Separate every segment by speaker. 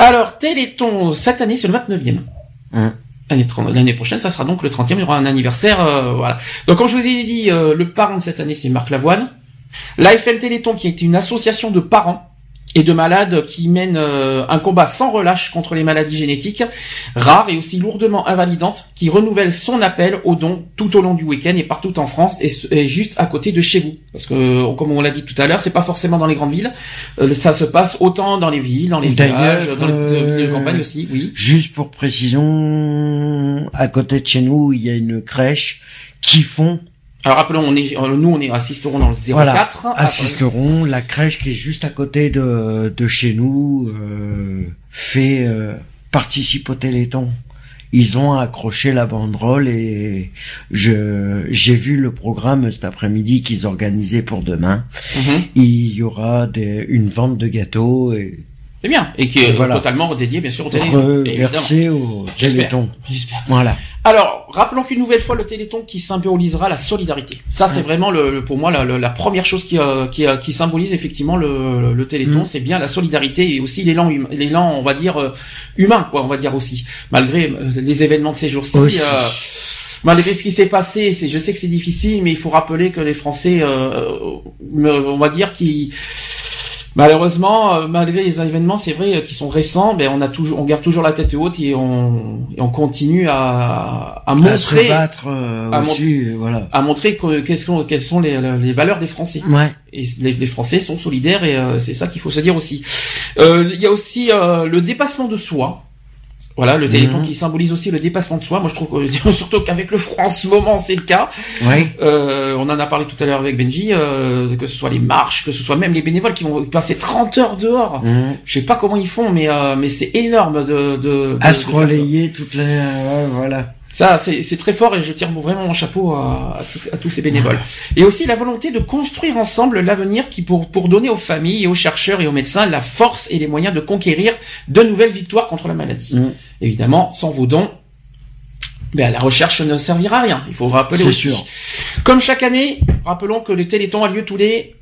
Speaker 1: Alors, Téléthon, cette année, c'est le 29e.
Speaker 2: Hum.
Speaker 1: L'année prochaine, ça sera donc le 30e, il y aura un anniversaire, euh, voilà. Donc, comme je vous ai dit, euh, le parrain de cette année, c'est Marc Lavoine. L'AFL Téléthon, qui est une association de parents et de malades qui mène euh, un combat sans relâche contre les maladies génétiques rares et aussi lourdement invalidantes, qui renouvelle son appel aux dons tout au long du week-end et partout en France et, juste à côté de chez vous. Parce que, euh, comme on l'a dit tout à l'heure, c'est pas forcément dans les grandes villes, Euh, ça se passe autant dans les villes, dans les villages, dans les petites
Speaker 2: euh,
Speaker 1: villes de campagne aussi, oui.
Speaker 2: Juste pour précision, à côté de chez nous, il y a une crèche qui font,
Speaker 1: Alors rappelons, on est, euh, nous on est assisterons dans le 04.
Speaker 2: voilà, assisteront. La crèche qui est juste à côté de, de chez nous euh, fait euh, participe au Téléthon. Ils ont accroché la banderole et je j'ai vu le programme cet après-midi qu'ils organisaient pour demain.
Speaker 1: Mhm.
Speaker 2: Il y aura des, une vente de gâteaux et
Speaker 1: C'est bien. Et qui est
Speaker 2: Voilà.
Speaker 1: totalement dédié bien sûr au Téléthon.
Speaker 2: reversé au
Speaker 1: J'espère.
Speaker 2: Téléthon.
Speaker 1: J'espère.
Speaker 2: Voilà.
Speaker 1: Alors, rappelons qu'une nouvelle fois le Téléthon qui symbolisera la solidarité. Ça, c'est vraiment le, le- pour moi la, la- première chose qui, euh, qui, euh, qui symbolise effectivement le, le Téléthon,
Speaker 2: Mhm.
Speaker 1: c'est bien la solidarité et aussi l'élan, hum- l'élan, on va dire euh, humain, quoi, on va dire aussi, malgré euh, les événements de ces jours-ci. Euh, Malgré ce qui s'est passé, c'est, je sais que c'est difficile, mais il faut rappeler que les Français, euh, euh, on va dire, qui Malheureusement, euh, malgré les événements, c'est vrai, euh, qui sont récents, ben on a toujours, on garde toujours la tête haute et on, et on continue à, à
Speaker 2: À se
Speaker 1: montrer,
Speaker 2: battre euh,
Speaker 1: à
Speaker 2: aussi, voilà.
Speaker 1: à montrer que- quelles sont, quelles sont les, les valeurs des Français.
Speaker 2: Ouais.
Speaker 1: Et les, les Français sont solidaires et euh, c'est ça qu'il faut se dire aussi. Euh, Il y a aussi euh, le dépassement de soi. Voilà, le Téléthon
Speaker 2: Mhm.
Speaker 1: qui symbolise aussi le dépassement de soi. Moi, je trouve que, surtout qu'avec le front en ce moment, c'est le cas.
Speaker 2: Ouais.
Speaker 1: Euh, on en a parlé tout à l'heure avec Benji, euh, que ce soit les marches, que ce soit même les bénévoles qui vont passer 30 heures dehors.
Speaker 2: Mhm.
Speaker 1: Je sais pas comment ils font, mais euh, mais c'est énorme de, de, de-
Speaker 2: À se relayer toutes les, ouais, voilà.
Speaker 1: Ça, c'est très fort et je tire vraiment mon chapeau à, à, tout- à tous ces bénévoles. Et aussi la volonté de construire ensemble l'avenir qui pour pour donner aux familles et aux chercheurs et aux médecins la force et les moyens de conquérir de nouvelles victoires contre la maladie.
Speaker 2: Mhm.
Speaker 1: Évidemment, sans vos dons, ben, la recherche ne servira à rien. Il faut rappeler aussi.
Speaker 2: sûr.
Speaker 1: Comme chaque année, rappelons que le Téléthon a lieu tous les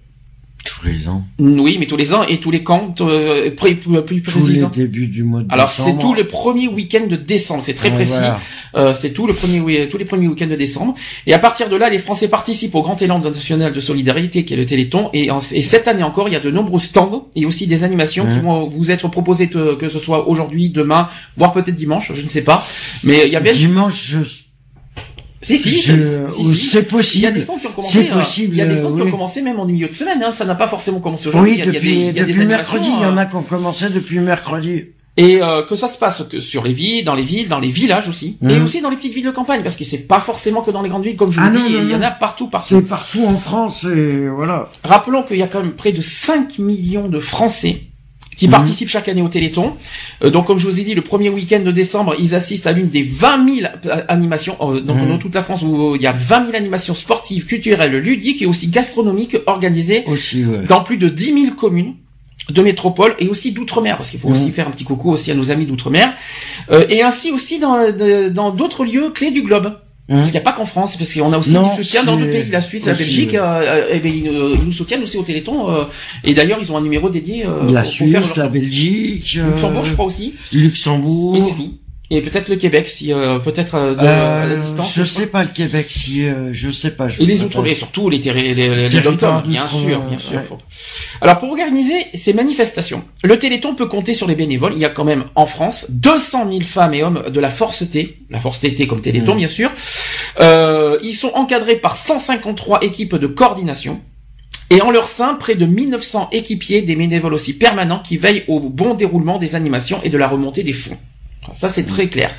Speaker 2: Tous les ans.
Speaker 1: oui, mais tous les ans et tous les camps, euh, plus, plus, plus
Speaker 2: Tous les débuts du mois de
Speaker 1: Alors c'est tout le premier week-end de décembre, c'est très
Speaker 2: Ouais,
Speaker 1: précis.
Speaker 2: voilà.
Speaker 1: Euh, c'est tout le premier tous les premiers week-ends de décembre. Et à partir de là, les Français participent au grand élan national de solidarité qui est le Téléthon. Et, en- et cette année encore, il y a de nombreux stands et aussi des animations qui vont vous être proposées de- que ce soit aujourd'hui, demain, voire peut-être dimanche, je ne sais pas. Mais il y a bien
Speaker 2: Dimanche, je...
Speaker 1: si si,
Speaker 2: je-
Speaker 1: si, si.
Speaker 2: c'est possible.
Speaker 1: Il y a des stands qui ont commencé.
Speaker 2: C'est
Speaker 1: euh,
Speaker 2: possible,
Speaker 1: il y a des stands
Speaker 2: euh,
Speaker 1: qui ont commencé même en milieu de semaine. Hein, ça n'a pas forcément commencé aujourd'hui.
Speaker 2: Oui,
Speaker 1: il y a, il y a
Speaker 2: depuis,
Speaker 1: des, il y a des
Speaker 2: depuis mercredi, il y en
Speaker 1: euh,
Speaker 2: a qui ont commencé depuis mercredi.
Speaker 1: Et euh, que ça se passe que sur les villes, dans les villes, dans les villages aussi, et
Speaker 2: Mhm.
Speaker 1: aussi dans les petites villes de campagne, parce que c'est pas forcément que dans les grandes villes, comme je vous
Speaker 2: Ah non,
Speaker 1: dis, il y en a partout, partout.
Speaker 2: C'est partout en France et voilà.
Speaker 1: Rappelons qu'il y a quand même près de 5 millions de Français qui
Speaker 2: Mhm.
Speaker 1: participent chaque année au Téléthon. Euh, donc, comme je vous ai dit, le premier week-end de décembre, ils assistent à l'une des 20 000 a- animations. euh, donc,
Speaker 2: Mhm.
Speaker 1: dans toute la France, où il y a 20 000 animations sportives, culturelles, ludiques et aussi gastronomiques organisées
Speaker 2: Aussi, ouais.
Speaker 1: dans plus de 10 000 communes de métropole et aussi d'outre-mer, parce qu'il faut
Speaker 2: Mhm.
Speaker 1: aussi faire un petit coucou aussi à nos amis d'outre-mer, euh, et ainsi aussi dans d'autres lieux clés du globe. Parce qu'il n'y a pas qu'en France, parce qu'on a aussi
Speaker 2: Non,
Speaker 1: du soutien dans d'autres pays, la Suisse, la Belgique, euh, euh, eh ben, ils, nous- ils nous soutiennent aussi au Téléthon, euh, et d'ailleurs ils ont un numéro dédié euh,
Speaker 2: La
Speaker 1: pour
Speaker 2: Suisse,
Speaker 1: faire leur-
Speaker 2: la Belgique, euh,
Speaker 1: Luxembourg, je crois aussi,
Speaker 2: Luxembourg.
Speaker 1: et c'est tout. Et peut-être le Québec, si euh, peut-être euh,
Speaker 2: Euh,
Speaker 1: à la distance.
Speaker 2: je sais pas le Québec si euh, je sais pas. Je
Speaker 1: Et les outre et surtout les, terri- les, les, les bien sûr, bien sûr.
Speaker 2: ouais.
Speaker 1: faut- Alors pour organiser ces manifestations, le Téléthon peut compter sur les bénévoles. Il y a quand même en France 200 000 femmes et hommes de la Force T, la Force TT comme Téléthon
Speaker 2: Mmh.
Speaker 1: bien sûr. Euh, ils sont encadrés par 153 équipes de coordination. Et en leur sein, près de 1900 équipiers, des bénévoles aussi permanents qui veillent au bon déroulement des animations et de la remontée des fonds. Ça, c'est très clair.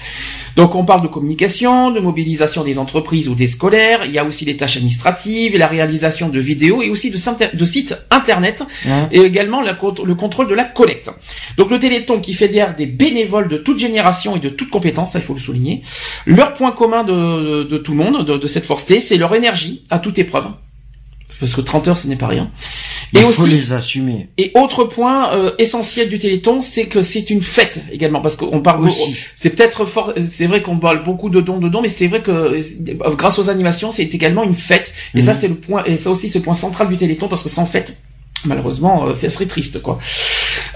Speaker 1: Donc on parle de communication, de mobilisation des entreprises ou des scolaires, il y a aussi les tâches administratives, la réalisation de vidéos et aussi de, de sites internet et également le contrôle de la collecte. Donc le Téléthon qui fédère des bénévoles de toute génération et de toute compétence, ça il faut le souligner. Leur point commun de, tout le monde, de, de cette force T, c'est leur énergie à toute épreuve parce que 30 heures ce n'est pas rien.
Speaker 2: Et Il aussi, faut les assumer.
Speaker 1: Et autre point euh, essentiel du Téléthon, c'est que c'est une fête également, parce qu'on parle aussi. C'est peut-être fort, c'est vrai qu'on parle beaucoup de dons, de dons, mais c'est vrai que euh, grâce aux animations, c'est également une fête. Et ça, mhm. c'est le point, et ça aussi, c'est le point central du Téléthon, parce que sans fête, malheureusement, euh, ça serait triste, quoi.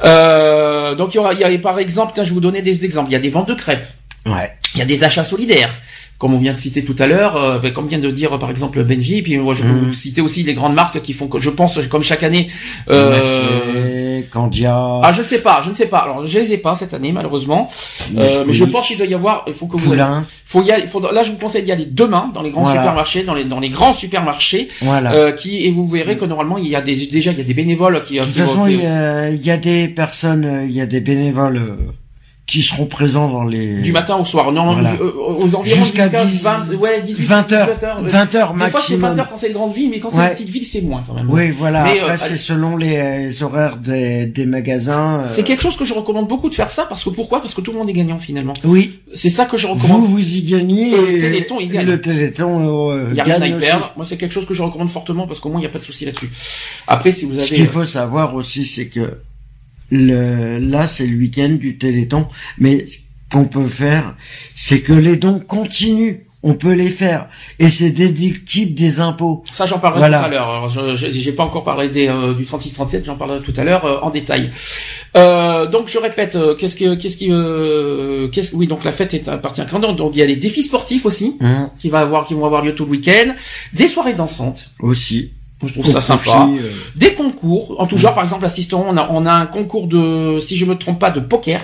Speaker 1: Euh, donc il y aura, il y a par exemple, tiens, je vais vous donner des exemples. Il y a des ventes de crêpes.
Speaker 2: Ouais.
Speaker 1: Il y a des achats solidaires comme on vient de citer tout à l'heure, euh, ben, comme vient de dire par exemple Benji, puis moi je peux mhm. vous citer aussi les grandes marques qui font, je pense, comme chaque année.
Speaker 2: Euh, Candia.
Speaker 1: Ah je sais pas, je ne sais pas. Alors je les ai pas cette année malheureusement, euh, mais je pense qu'il doit y avoir. Il faut que vous. Faut y aller, faut, là je vous conseille d'y aller demain dans les grands supermarchés, dans les dans les grands supermarchés.
Speaker 2: Voilà.
Speaker 1: Euh, qui et vous verrez que normalement il y a des déjà il y a des bénévoles qui.
Speaker 2: De toute façon il y, a, il y a des personnes, il y a des bénévoles qui seront présents dans les
Speaker 1: du matin au soir. Non voilà. Euh, aux environs
Speaker 2: jusqu'à 20
Speaker 1: ouais 18
Speaker 2: 20 heures. 20 heures maximum des fois
Speaker 1: c'est 20 heures quand c'est une grande ville mais quand c'est une petite ville c'est moins quand même.
Speaker 2: Oui voilà. Mais, après euh, c'est selon les horaires des, des magasins euh.
Speaker 1: c'est quelque chose que je recommande beaucoup de faire ça parce que pourquoi? Parce que tout le monde est gagnant finalement.
Speaker 2: Oui.
Speaker 1: C'est ça que je recommande.
Speaker 2: vous vous y gagnez
Speaker 1: et le téléthon il gagne.
Speaker 2: le téléthon euh, il y a
Speaker 1: rien à y perdre. Moi c'est quelque chose que je recommande fortement parce qu'au moins il n'y a pas de souci là-dessus. Après si vous avez
Speaker 2: ce qu'il faut savoir aussi c'est que le, là c'est le week-end du Téléthon, mais qu'on peut faire, c'est que les dons continuent. On peut les faire et c'est déductible des impôts.
Speaker 1: Ça, j'en parlerai tout à l'heure. Je j'ai pas encore parlé des, euh, du 36-37, j'en parlerai tout à l'heure euh, en détail. Euh, donc, je répète, euh, qu'est-ce que, qu'est-ce qui, qu'est-ce, oui, donc la fête est appartient à Donc, il y a les défis sportifs aussi, mmh. qui va avoir, qui vont avoir lieu tout le week-end, des soirées dansantes
Speaker 2: aussi.
Speaker 1: Je trouve ça sympa. Des concours, en tout genre, par exemple, assistant, on a, on a un concours de, si je me trompe pas, de poker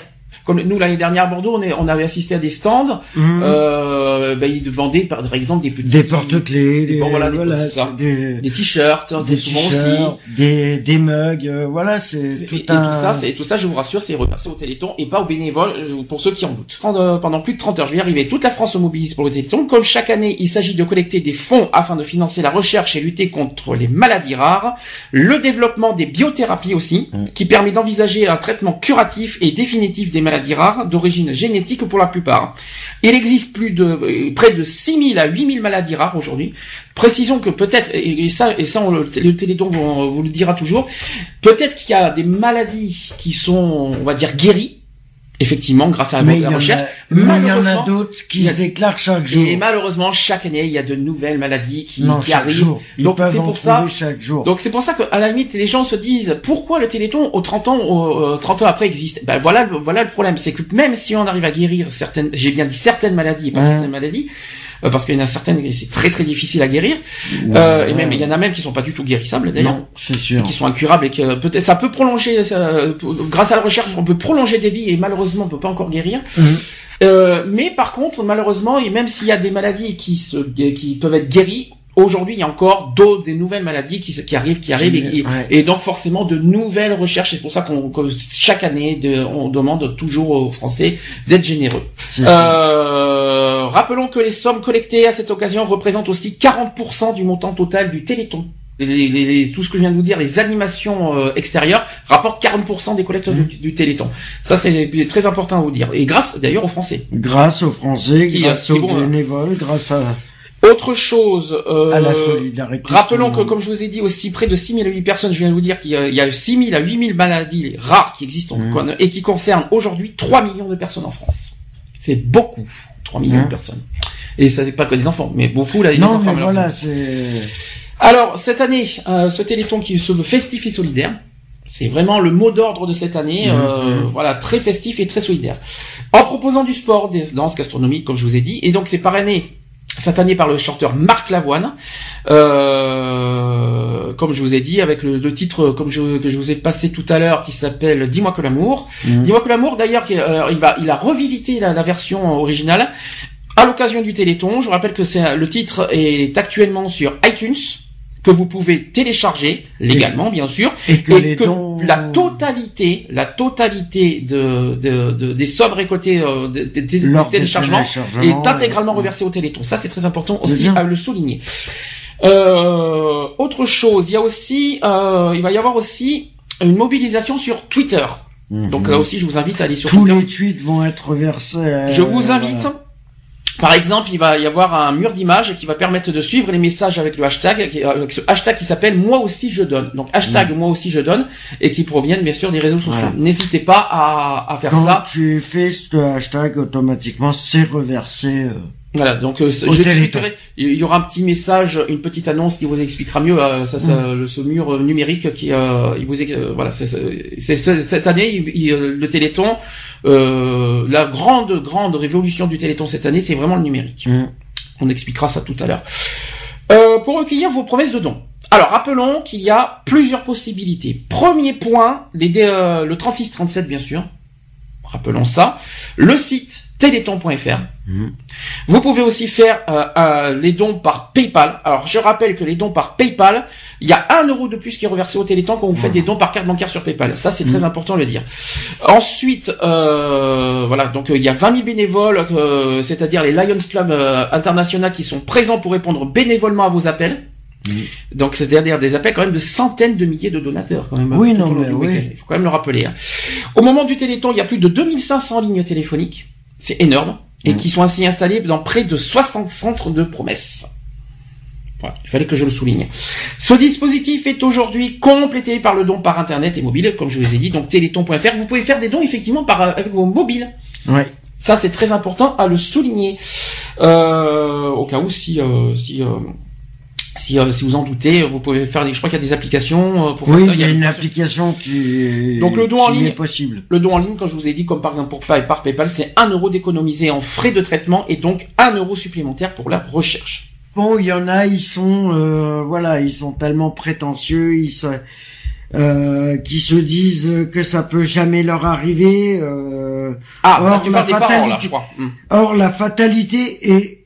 Speaker 1: comme nous l'année dernière à Bordeaux, on, est, on avait assisté à des stands. Mmh. Euh, ben, ils vendaient par exemple des petits
Speaker 2: des porte-clés, des,
Speaker 1: voilà, des, des, t-shirts, des souvent aussi,
Speaker 2: des, des mugs, euh, voilà, c'est tout et, un...
Speaker 1: tout ça, c'est tout ça, je vous rassure, c'est reversé au Téléthon et pas aux bénévoles euh, pour ceux qui en doutent. Pendant, pendant plus de 30 heures, je vais y arriver. Toute la France se mobilise pour le Téléthon. Comme chaque année, il s'agit de collecter des fonds afin de financer la recherche et lutter contre les maladies rares, le développement des biothérapies aussi, mmh. qui permet d'envisager un traitement curatif et définitif des maladies rares d'origine génétique pour la plupart. Il existe plus de euh, près de 6000 à 8000 maladies rares aujourd'hui. Précisons que peut-être et ça et ça le, le Téléthon vous le dira toujours, peut-être qu'il y a des maladies qui sont on va dire guéries effectivement, grâce à la recherche.
Speaker 2: mais il y en a d'autres qui se déclarent chaque jour.
Speaker 1: Et malheureusement, chaque année, il y a de nouvelles maladies qui, qui arrivent. donc c'est pour ça.
Speaker 2: Chaque jour.
Speaker 1: Donc c'est pour ça qu'à la limite, les gens se disent pourquoi le Téléthon au 30 ans, au, 30 ans après existe? Ben voilà, voilà le problème, c'est que même si on arrive à guérir certaines, j'ai bien dit certaines maladies, pas certaines maladies, euh, parce qu'il y en a certaines c'est très très difficile à guérir euh, et même il y en a même qui sont pas du tout guérissables d'ailleurs
Speaker 2: c'est sûr
Speaker 1: qui sont incurables et que peut-être ça peut prolonger grâce à la recherche on peut prolonger des vies et malheureusement on peut pas encore guérir mhm. euh, mais par contre malheureusement et même s'il y a des maladies qui se qui peuvent être guéries Aujourd'hui, il y a encore d'autres, des nouvelles maladies qui, qui arrivent, qui arrivent, et, et, donc forcément de nouvelles recherches. C'est pour ça qu'on chaque année, de, on demande toujours aux Français d'être généreux. Euh, rappelons que les sommes collectées à cette occasion représentent aussi 40% du montant total du Téléthon. Les, tout ce que je viens de vous dire, les animations euh, extérieures rapportent 40% des collecteurs du, du, Téléthon. Ça, c'est très important à vous dire. Et grâce, d'ailleurs, aux Français.
Speaker 2: Grâce aux Français, grâce aux euh, bénévoles, grâce à
Speaker 1: autre chose, euh,
Speaker 2: à la solidarité.
Speaker 1: Rappelons que, comme je vous ai dit aussi, près de 6 000 à 8 personnes, je viens de vous dire qu'il y a 6 000 à 8 000 maladies rares qui existent mmh. et qui concernent aujourd'hui 3 millions de personnes en France. C'est beaucoup, 3 millions de mmh. personnes. Et ça, c'est pas que des enfants, mais beaucoup là, des enfants.
Speaker 2: Mais voilà,
Speaker 1: Alors, cette année, euh, ce Téléthon qui se veut festif et solidaire, c'est vraiment le mot d'ordre de cette année, mmh, euh, voilà, très festif et très solidaire. En proposant du sport, des danses gastronomiques, comme je vous ai dit, et donc c'est parrainé cette année par le chanteur Marc Lavoine, euh, comme je vous ai dit, avec le, titre comme je, que je vous ai passé tout à l'heure, qui s'appelle Dis-moi que l'amour. Mhm. Dis-moi que l'amour, d'ailleurs, euh, il va, il a revisité la, version originale à l'occasion du Téléthon. Je rappelle que c'est le titre est actuellement sur iTunes, que vous pouvez télécharger légalement, bien sûr,
Speaker 2: Et que les dons-
Speaker 1: la totalité, la totalité de, de- de- des sommes récoltées euh, de- de- téléchargement est intégralement
Speaker 2: euh,
Speaker 1: reversée au Téléthon. Ça, c'est très important aussi
Speaker 2: bien.
Speaker 1: à le souligner. Euh, autre chose, il y a aussi, euh, il va y avoir aussi une mobilisation sur Twitter. Donc là aussi, je vous invite à aller sur
Speaker 2: Mhm. Tous
Speaker 1: Twitter.
Speaker 2: les tweets vont être versés. euh,
Speaker 1: Je vous invite. Par exemple, il va y avoir un mur d'images qui va permettre de suivre les messages avec le hashtag, qui- avec ce hashtag qui s'appelle moi aussi je donne. Donc hashtag moi aussi je donne et qui proviennent bien sûr des réseaux sociaux.
Speaker 2: Voilà.
Speaker 1: N'hésitez pas à, à faire
Speaker 2: Quand
Speaker 1: ça.
Speaker 2: tu fais ce hashtag, automatiquement, c'est reversé. euh,
Speaker 1: Voilà, donc euh, je tweeterai. Il y aura un petit message, une petite annonce qui vous expliquera mieux euh, ça, ça,
Speaker 2: Mm.
Speaker 1: le- ce mur euh, numérique qui euh, il vous euh, voilà c'est c'est- c'est ce- cette année il- il- le Téléthon euh, la grande grande révolution du Téléthon cette année c'est vraiment le numérique.
Speaker 2: Mm.
Speaker 1: On expliquera ça tout à l'heure. Euh, pour recueillir vos promesses de dons. Alors rappelons qu'il y a plusieurs possibilités. Premier point, les euh, le 36-37 bien sûr. Rappelons ça. Le site téléthon.fr.
Speaker 2: Mhm.
Speaker 1: Vous pouvez aussi faire euh, euh, les dons par PayPal. Alors je rappelle que les dons par PayPal, il y a un euro de plus qui est reversé au Téléthon quand vous faites des dons par carte bancaire sur PayPal. Ça c'est très important de le dire. Ensuite, euh, voilà, donc euh, il y a 20 000 bénévoles, euh, c'est-à-dire les Lions Club euh, international qui sont présents pour répondre bénévolement à vos appels. Donc c'est-à-dire des appels quand même de centaines de milliers de donateurs quand même.
Speaker 2: Oui,
Speaker 1: tout
Speaker 2: non, mais oui.
Speaker 1: Il faut quand même le rappeler. hein. Au moment du Téléthon, il y a plus de 2500 lignes téléphoniques. C'est énorme. Et
Speaker 2: Mm.
Speaker 1: qui sont ainsi installées dans près de 60 centres de promesses. Voilà, il fallait que je le souligne. Ce dispositif est aujourd'hui complété par le don par internet et mobile, comme je vous ai dit, donc téléthon.fr. Vous pouvez faire des dons effectivement par euh, avec vos mobiles.
Speaker 2: Ouais.
Speaker 1: Ça, c'est très important à le souligner. Euh, au cas où, si euh, si euh, si, euh, si vous en doutez, vous pouvez faire des. Je crois qu'il y a des applications euh, pour
Speaker 2: Oui,
Speaker 1: faire ça.
Speaker 2: il y a une
Speaker 1: application.
Speaker 2: qui,
Speaker 1: Donc, le don en ligne.
Speaker 2: est possible.
Speaker 1: Le don en ligne, comme je vous ai dit, comme par exemple pour Pay- par PayPal, c'est 1 euro d'économiser en frais de traitement et donc 1 euro supplémentaire pour la recherche.
Speaker 2: Bon, il y en a, ils sont, euh, voilà, ils sont tellement prétentieux, ils se, euh, qui se disent que ça peut jamais leur arriver. euh,
Speaker 1: Ah,
Speaker 2: Or,
Speaker 1: là, tu
Speaker 2: la
Speaker 1: des parents, là,
Speaker 2: fatalité-
Speaker 1: je crois. Hmm.
Speaker 2: Or, la fatalité est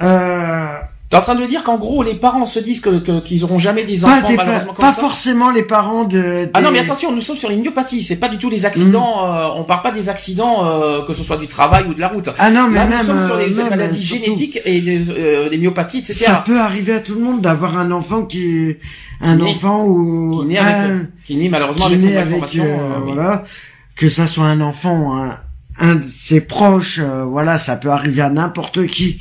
Speaker 2: euh,
Speaker 1: T'es en train de dire qu'en gros, les parents se disent que que- qu'ils auront jamais des
Speaker 2: pas,
Speaker 1: enfants
Speaker 2: des,
Speaker 1: malheureusement
Speaker 2: pas,
Speaker 1: comme
Speaker 2: pas
Speaker 1: ça.
Speaker 2: forcément les parents de.
Speaker 1: Ah non, mais attention, nous sommes sur les myopathies. C'est pas du tout les accidents. euh, on parle pas des accidents euh, que ce soit du travail ou de la route.
Speaker 2: Ah non, mais
Speaker 1: Là,
Speaker 2: même,
Speaker 1: nous sommes sur
Speaker 2: euh,
Speaker 1: les
Speaker 2: même,
Speaker 1: maladies
Speaker 2: euh, surtout,
Speaker 1: génétiques et des, euh, myopathies, etc.
Speaker 2: Ça peut arriver à tout le monde d'avoir un enfant qui est un
Speaker 1: Qui
Speaker 2: enfant ou
Speaker 1: qui naît avec,
Speaker 2: un-
Speaker 1: qui naît malheureusement
Speaker 2: qui
Speaker 1: avec
Speaker 2: naît euh,
Speaker 1: euh,
Speaker 2: voilà, que ça soit un enfant, un, un de ses proches, euh, voilà, ça peut arriver à n'importe qui.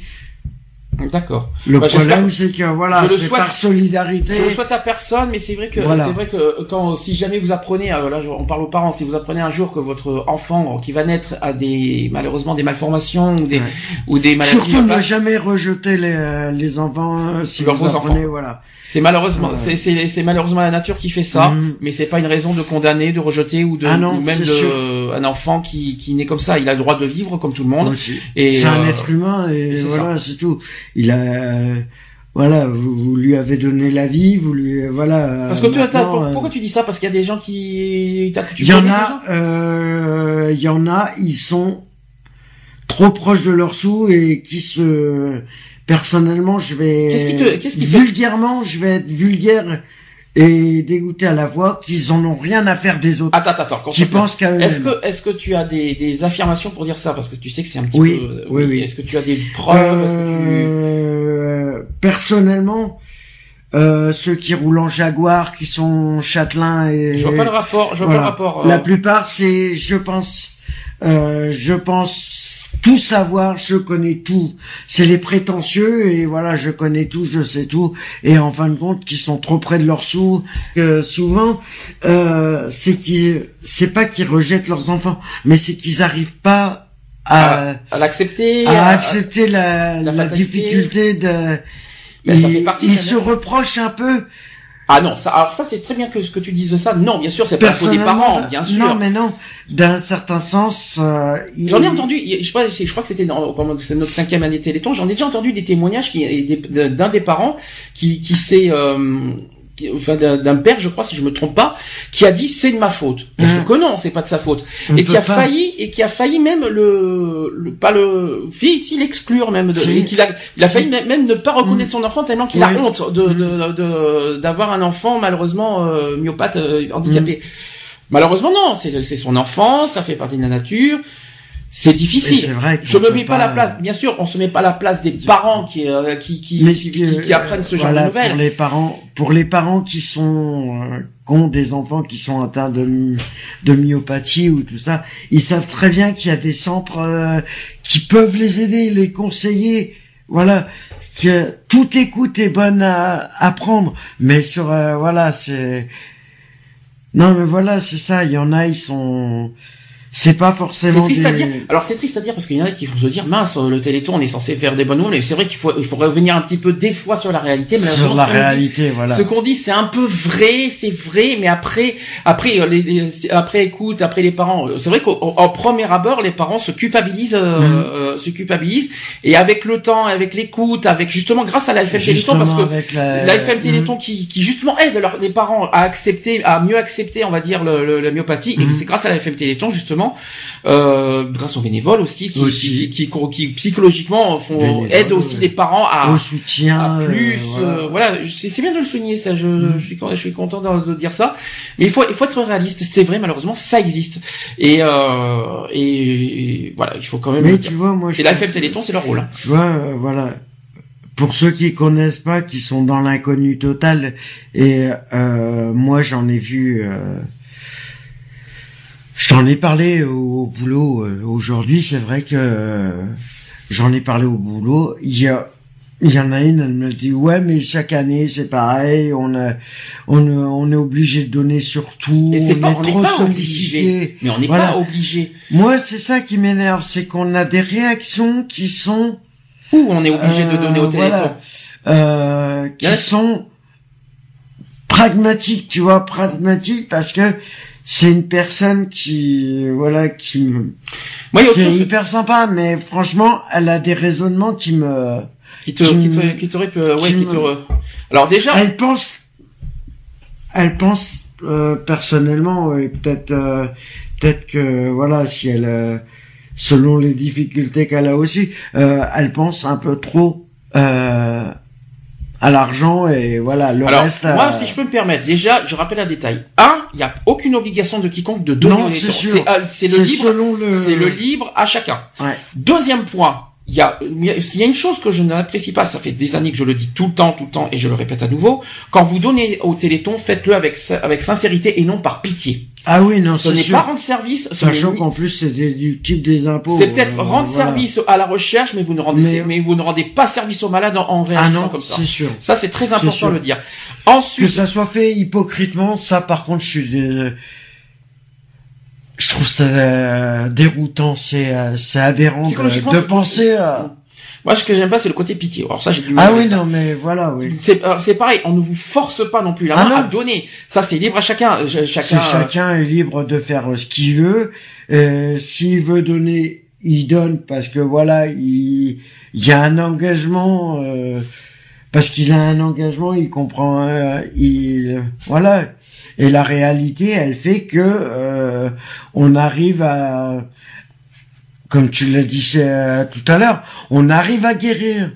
Speaker 1: D'accord.
Speaker 2: Le
Speaker 1: Bah,
Speaker 2: problème, c'est que voilà, c'est
Speaker 1: souhaite-
Speaker 2: par solidarité.
Speaker 1: Je le souhaite à personne, mais c'est vrai que
Speaker 2: Voilà.
Speaker 1: c'est vrai que quand si jamais vous apprenez, euh, là on parle aux parents, si vous apprenez un jour que votre enfant euh, qui va naître a des malheureusement des malformations ou des
Speaker 2: Ouais.
Speaker 1: ou des maladies,
Speaker 2: Surtout ne
Speaker 1: voilà,
Speaker 2: jamais rejeter les, euh, les enfants euh, si vous apprenez,
Speaker 1: enfants.
Speaker 2: voilà.
Speaker 1: C'est malheureusement
Speaker 2: Ouais.
Speaker 1: c'est c'est c'est malheureusement la nature qui fait ça,
Speaker 2: Mhm.
Speaker 1: mais c'est pas une raison de condamner, de rejeter ou de
Speaker 2: Ah non,
Speaker 1: ou même de
Speaker 2: sûr.
Speaker 1: un enfant qui qui naît comme ça, il a le droit de vivre comme tout le monde.
Speaker 2: C'est un
Speaker 1: euh,
Speaker 2: être humain et
Speaker 1: c'est
Speaker 2: voilà, c'est tout. Il a, voilà, vous, vous lui avez donné la vie, vous lui, voilà.
Speaker 1: Parce que tu
Speaker 2: maintenant, euh,
Speaker 1: pourquoi tu dis ça? Parce qu'il y a des gens qui
Speaker 2: Il y en a, euh, il y en a, ils sont trop proches de leurs sous et qui se, personnellement, je vais,
Speaker 1: Qu'est-ce qui te- qu'est-ce qui te-
Speaker 2: vulgairement, je vais être vulgaire et dégoûté à la voix, qu'ils en ont rien à faire des autres,
Speaker 1: Attends attends attends.
Speaker 2: qui pensent qu'à eux
Speaker 1: Est-ce que est-ce que tu as des, des affirmations pour dire ça? Parce que tu sais que c'est un petit
Speaker 2: Oui,
Speaker 1: peu
Speaker 2: oui, oui.
Speaker 1: Est-ce que tu as des preuves? Est-ce que tu
Speaker 2: Euh, personnellement, euh, ceux qui roulent en Jaguar, qui sont châtelains et
Speaker 1: je vois pas le rapport, je vois
Speaker 2: voilà.
Speaker 1: pas le rapport. euh,
Speaker 2: La plupart, c'est, je pense, euh, je pense tout savoir, je connais tout. C'est les prétentieux et voilà, je connais tout, je sais tout. Et en fin de compte, qui sont trop près de leurs sous. Euh, souvent, euh, c'est qu'ils, c'est pas qu'ils rejettent leurs enfants, mais c'est qu'ils arrivent pas à,
Speaker 1: à l'accepter.
Speaker 2: à
Speaker 1: à-
Speaker 2: accepter la,
Speaker 1: la
Speaker 2: difficulté de.
Speaker 1: Ben, ça
Speaker 2: il
Speaker 1: fait partie
Speaker 2: il
Speaker 1: de la
Speaker 2: se reproche un peu.
Speaker 1: Ah non, ça alors ça c'est très bien que ce que tu dises ça. Non, bien sûr, c'est pas des parents, bien sûr.
Speaker 2: Non, mais non. D'un certain sens, euh, il-
Speaker 1: J'en ai entendu, je sais pas, je crois que c'était dans notre cinquième année Téléthon, j'en ai déjà entendu des témoignages des- d'un des parents qui, qui s'est, euh, enfin d'un père, je crois, si je me trompe pas, qui a dit c'est de ma faute. Bien sûr que non, c'est pas de sa faute, et qui a failli et qui a failli même le, le pas le, si l'exclure même, de, et qu'il a, il a failli même, ne pas reconnaître mm. son enfant tellement qu'il a honte de mm. de d'avoir un enfant malheureusement euh, myopathe euh, handicapé. Mm. Malheureusement non, c'est son enfant, ça fait partie de la nature. C'est difficile. Vrai je me mets pas, la place. Bien sûr, on se met pas la place des parents qui euh, qui qui, qui, qui, apprennent ce genre de nouvelles.
Speaker 2: Pour les parents, pour les parents qui sont euh, qui ont des enfants qui sont atteints de de myopathie ou tout ça, ils savent très bien qu'il y a des centres euh, qui peuvent les aider, les conseiller. Voilà, que toute écoute est bonne à, à prendre, mais sur voilà, c'est non mais voilà, c'est ça. Il y en a, ils sont c'est pas forcément.
Speaker 1: C'est triste à dire. Alors c'est triste à dire parce qu'il y en a qui vont se dire mince, le Téléthon on est censé faire des bonnes nouvelles, mais c'est vrai qu'il faut il faut revenir un petit peu des fois sur la réalité.
Speaker 2: Mais sur la réalité, voilà.
Speaker 1: Ce qu'on dit c'est un peu vrai, c'est vrai, mais après après euh, les, après écoute, après les parents, euh, c'est vrai qu'au premier abord les parents se culpabilisent, euh, mm. se culpabilisent et avec le temps, avec l'écoute, avec justement grâce à la FM Téléthon parce que la... FM mm. Téléthon qui, qui justement aide les parents à accepter, à mieux accepter, on va dire le, la myopathie et mm. c'est grâce à la FM Téléthon justement euh, grâce aux bénévoles aussi, qui, Qui, qui, psychologiquement font aident aussi les parents à
Speaker 2: au soutien,
Speaker 1: plus. Euh, voilà, c'est bien de le souligner ça. Je, mm. je suis je suis content de, dire ça, mais il faut il faut être réaliste. C'est vrai, malheureusement, ça existe et euh, et, voilà, il faut quand même.
Speaker 2: Mais tu vois, moi,
Speaker 1: et la FM Téléthon, c'est leur rôle. Hein.
Speaker 2: Tu vois, euh, voilà pour ceux qui connaissent pas, qui sont dans l'inconnu total, et euh, moi j'en ai vu euh, J'en ai parlé au, boulot euh, aujourd'hui. C'est vrai que euh, j'en ai parlé au boulot. Il y a il y en a une, elle me dit ouais, mais chaque année c'est pareil, on a, on, on est obligé de donner sur tout, on
Speaker 1: pas,
Speaker 2: est trop sollicité.
Speaker 1: Mais on n'est pas obligé.
Speaker 2: Moi, c'est ça qui m'énerve, c'est qu'on a des réactions qui sont
Speaker 1: où on est obligé de donner au euh, téléphone,
Speaker 2: euh, qui sont pragmatiques, tu vois, pragmatiques parce que c'est une personne qui voilà qui me Moi, qui est hyper sympa mais franchement elle a des raisonnements qui me
Speaker 1: qui te qui, te, qui te, ouais, qui, te alors déjà
Speaker 2: elle pense elle pense euh, personnellement et peut-être euh, peut-être que voilà si elle euh, selon les difficultés qu'elle a aussi elle pense un peu trop à l'argent et voilà le
Speaker 1: Alors,
Speaker 2: reste.
Speaker 1: Moi, si je peux me permettre, déjà, je rappelle un détail. Un, il n'y a aucune obligation de quiconque de donner. Non, c'est euh, C'est le libre. C'est le libre à chacun.
Speaker 2: Ouais.
Speaker 1: Deuxième point. Il y a, il y a une chose que je n'apprécie pas, ça fait des années que je le dis tout le temps, tout le temps, et je le répète à nouveau. Quand vous donnez au Téléthon, faites-le avec avec sincérité et non par pitié.
Speaker 2: Ah oui, non,
Speaker 1: ce n'est pas rendre service.
Speaker 2: Sachant qu'en plus c'est du type des impôts.
Speaker 1: C'est peut-être euh, rendre service à la recherche, mais vous ne rendez, mais, vous ne rendez pas service aux malades en, en réalisant ah non, comme ça.
Speaker 2: C'est sûr.
Speaker 1: Ça c'est très important de le dire. Ensuite,
Speaker 2: que ça soit fait hypocritement, ça par contre je suis, euh, je trouve ça euh, déroutant, c'est c'est aberrant de, de penser à
Speaker 1: moi, ce que j'aime pas, c'est le côté pitié. Alors ça, j'ai du
Speaker 2: mal. Ah oui, non, mais voilà, oui.
Speaker 1: C'est, c'est pareil. On ne vous force pas non plus la ah main à donner. Ça, c'est libre à chacun. Chacun.
Speaker 2: Chacun est libre de faire ce qu'il veut. Euh, S'il veut donner, il donne parce que voilà, il, il y a un engagement. Euh, parce qu'il a un engagement, il comprend. Euh, il voilà. Et la réalité, elle fait que euh, on arrive à comme tu l'as dit euh, tout à l'heure, on arrive à guérir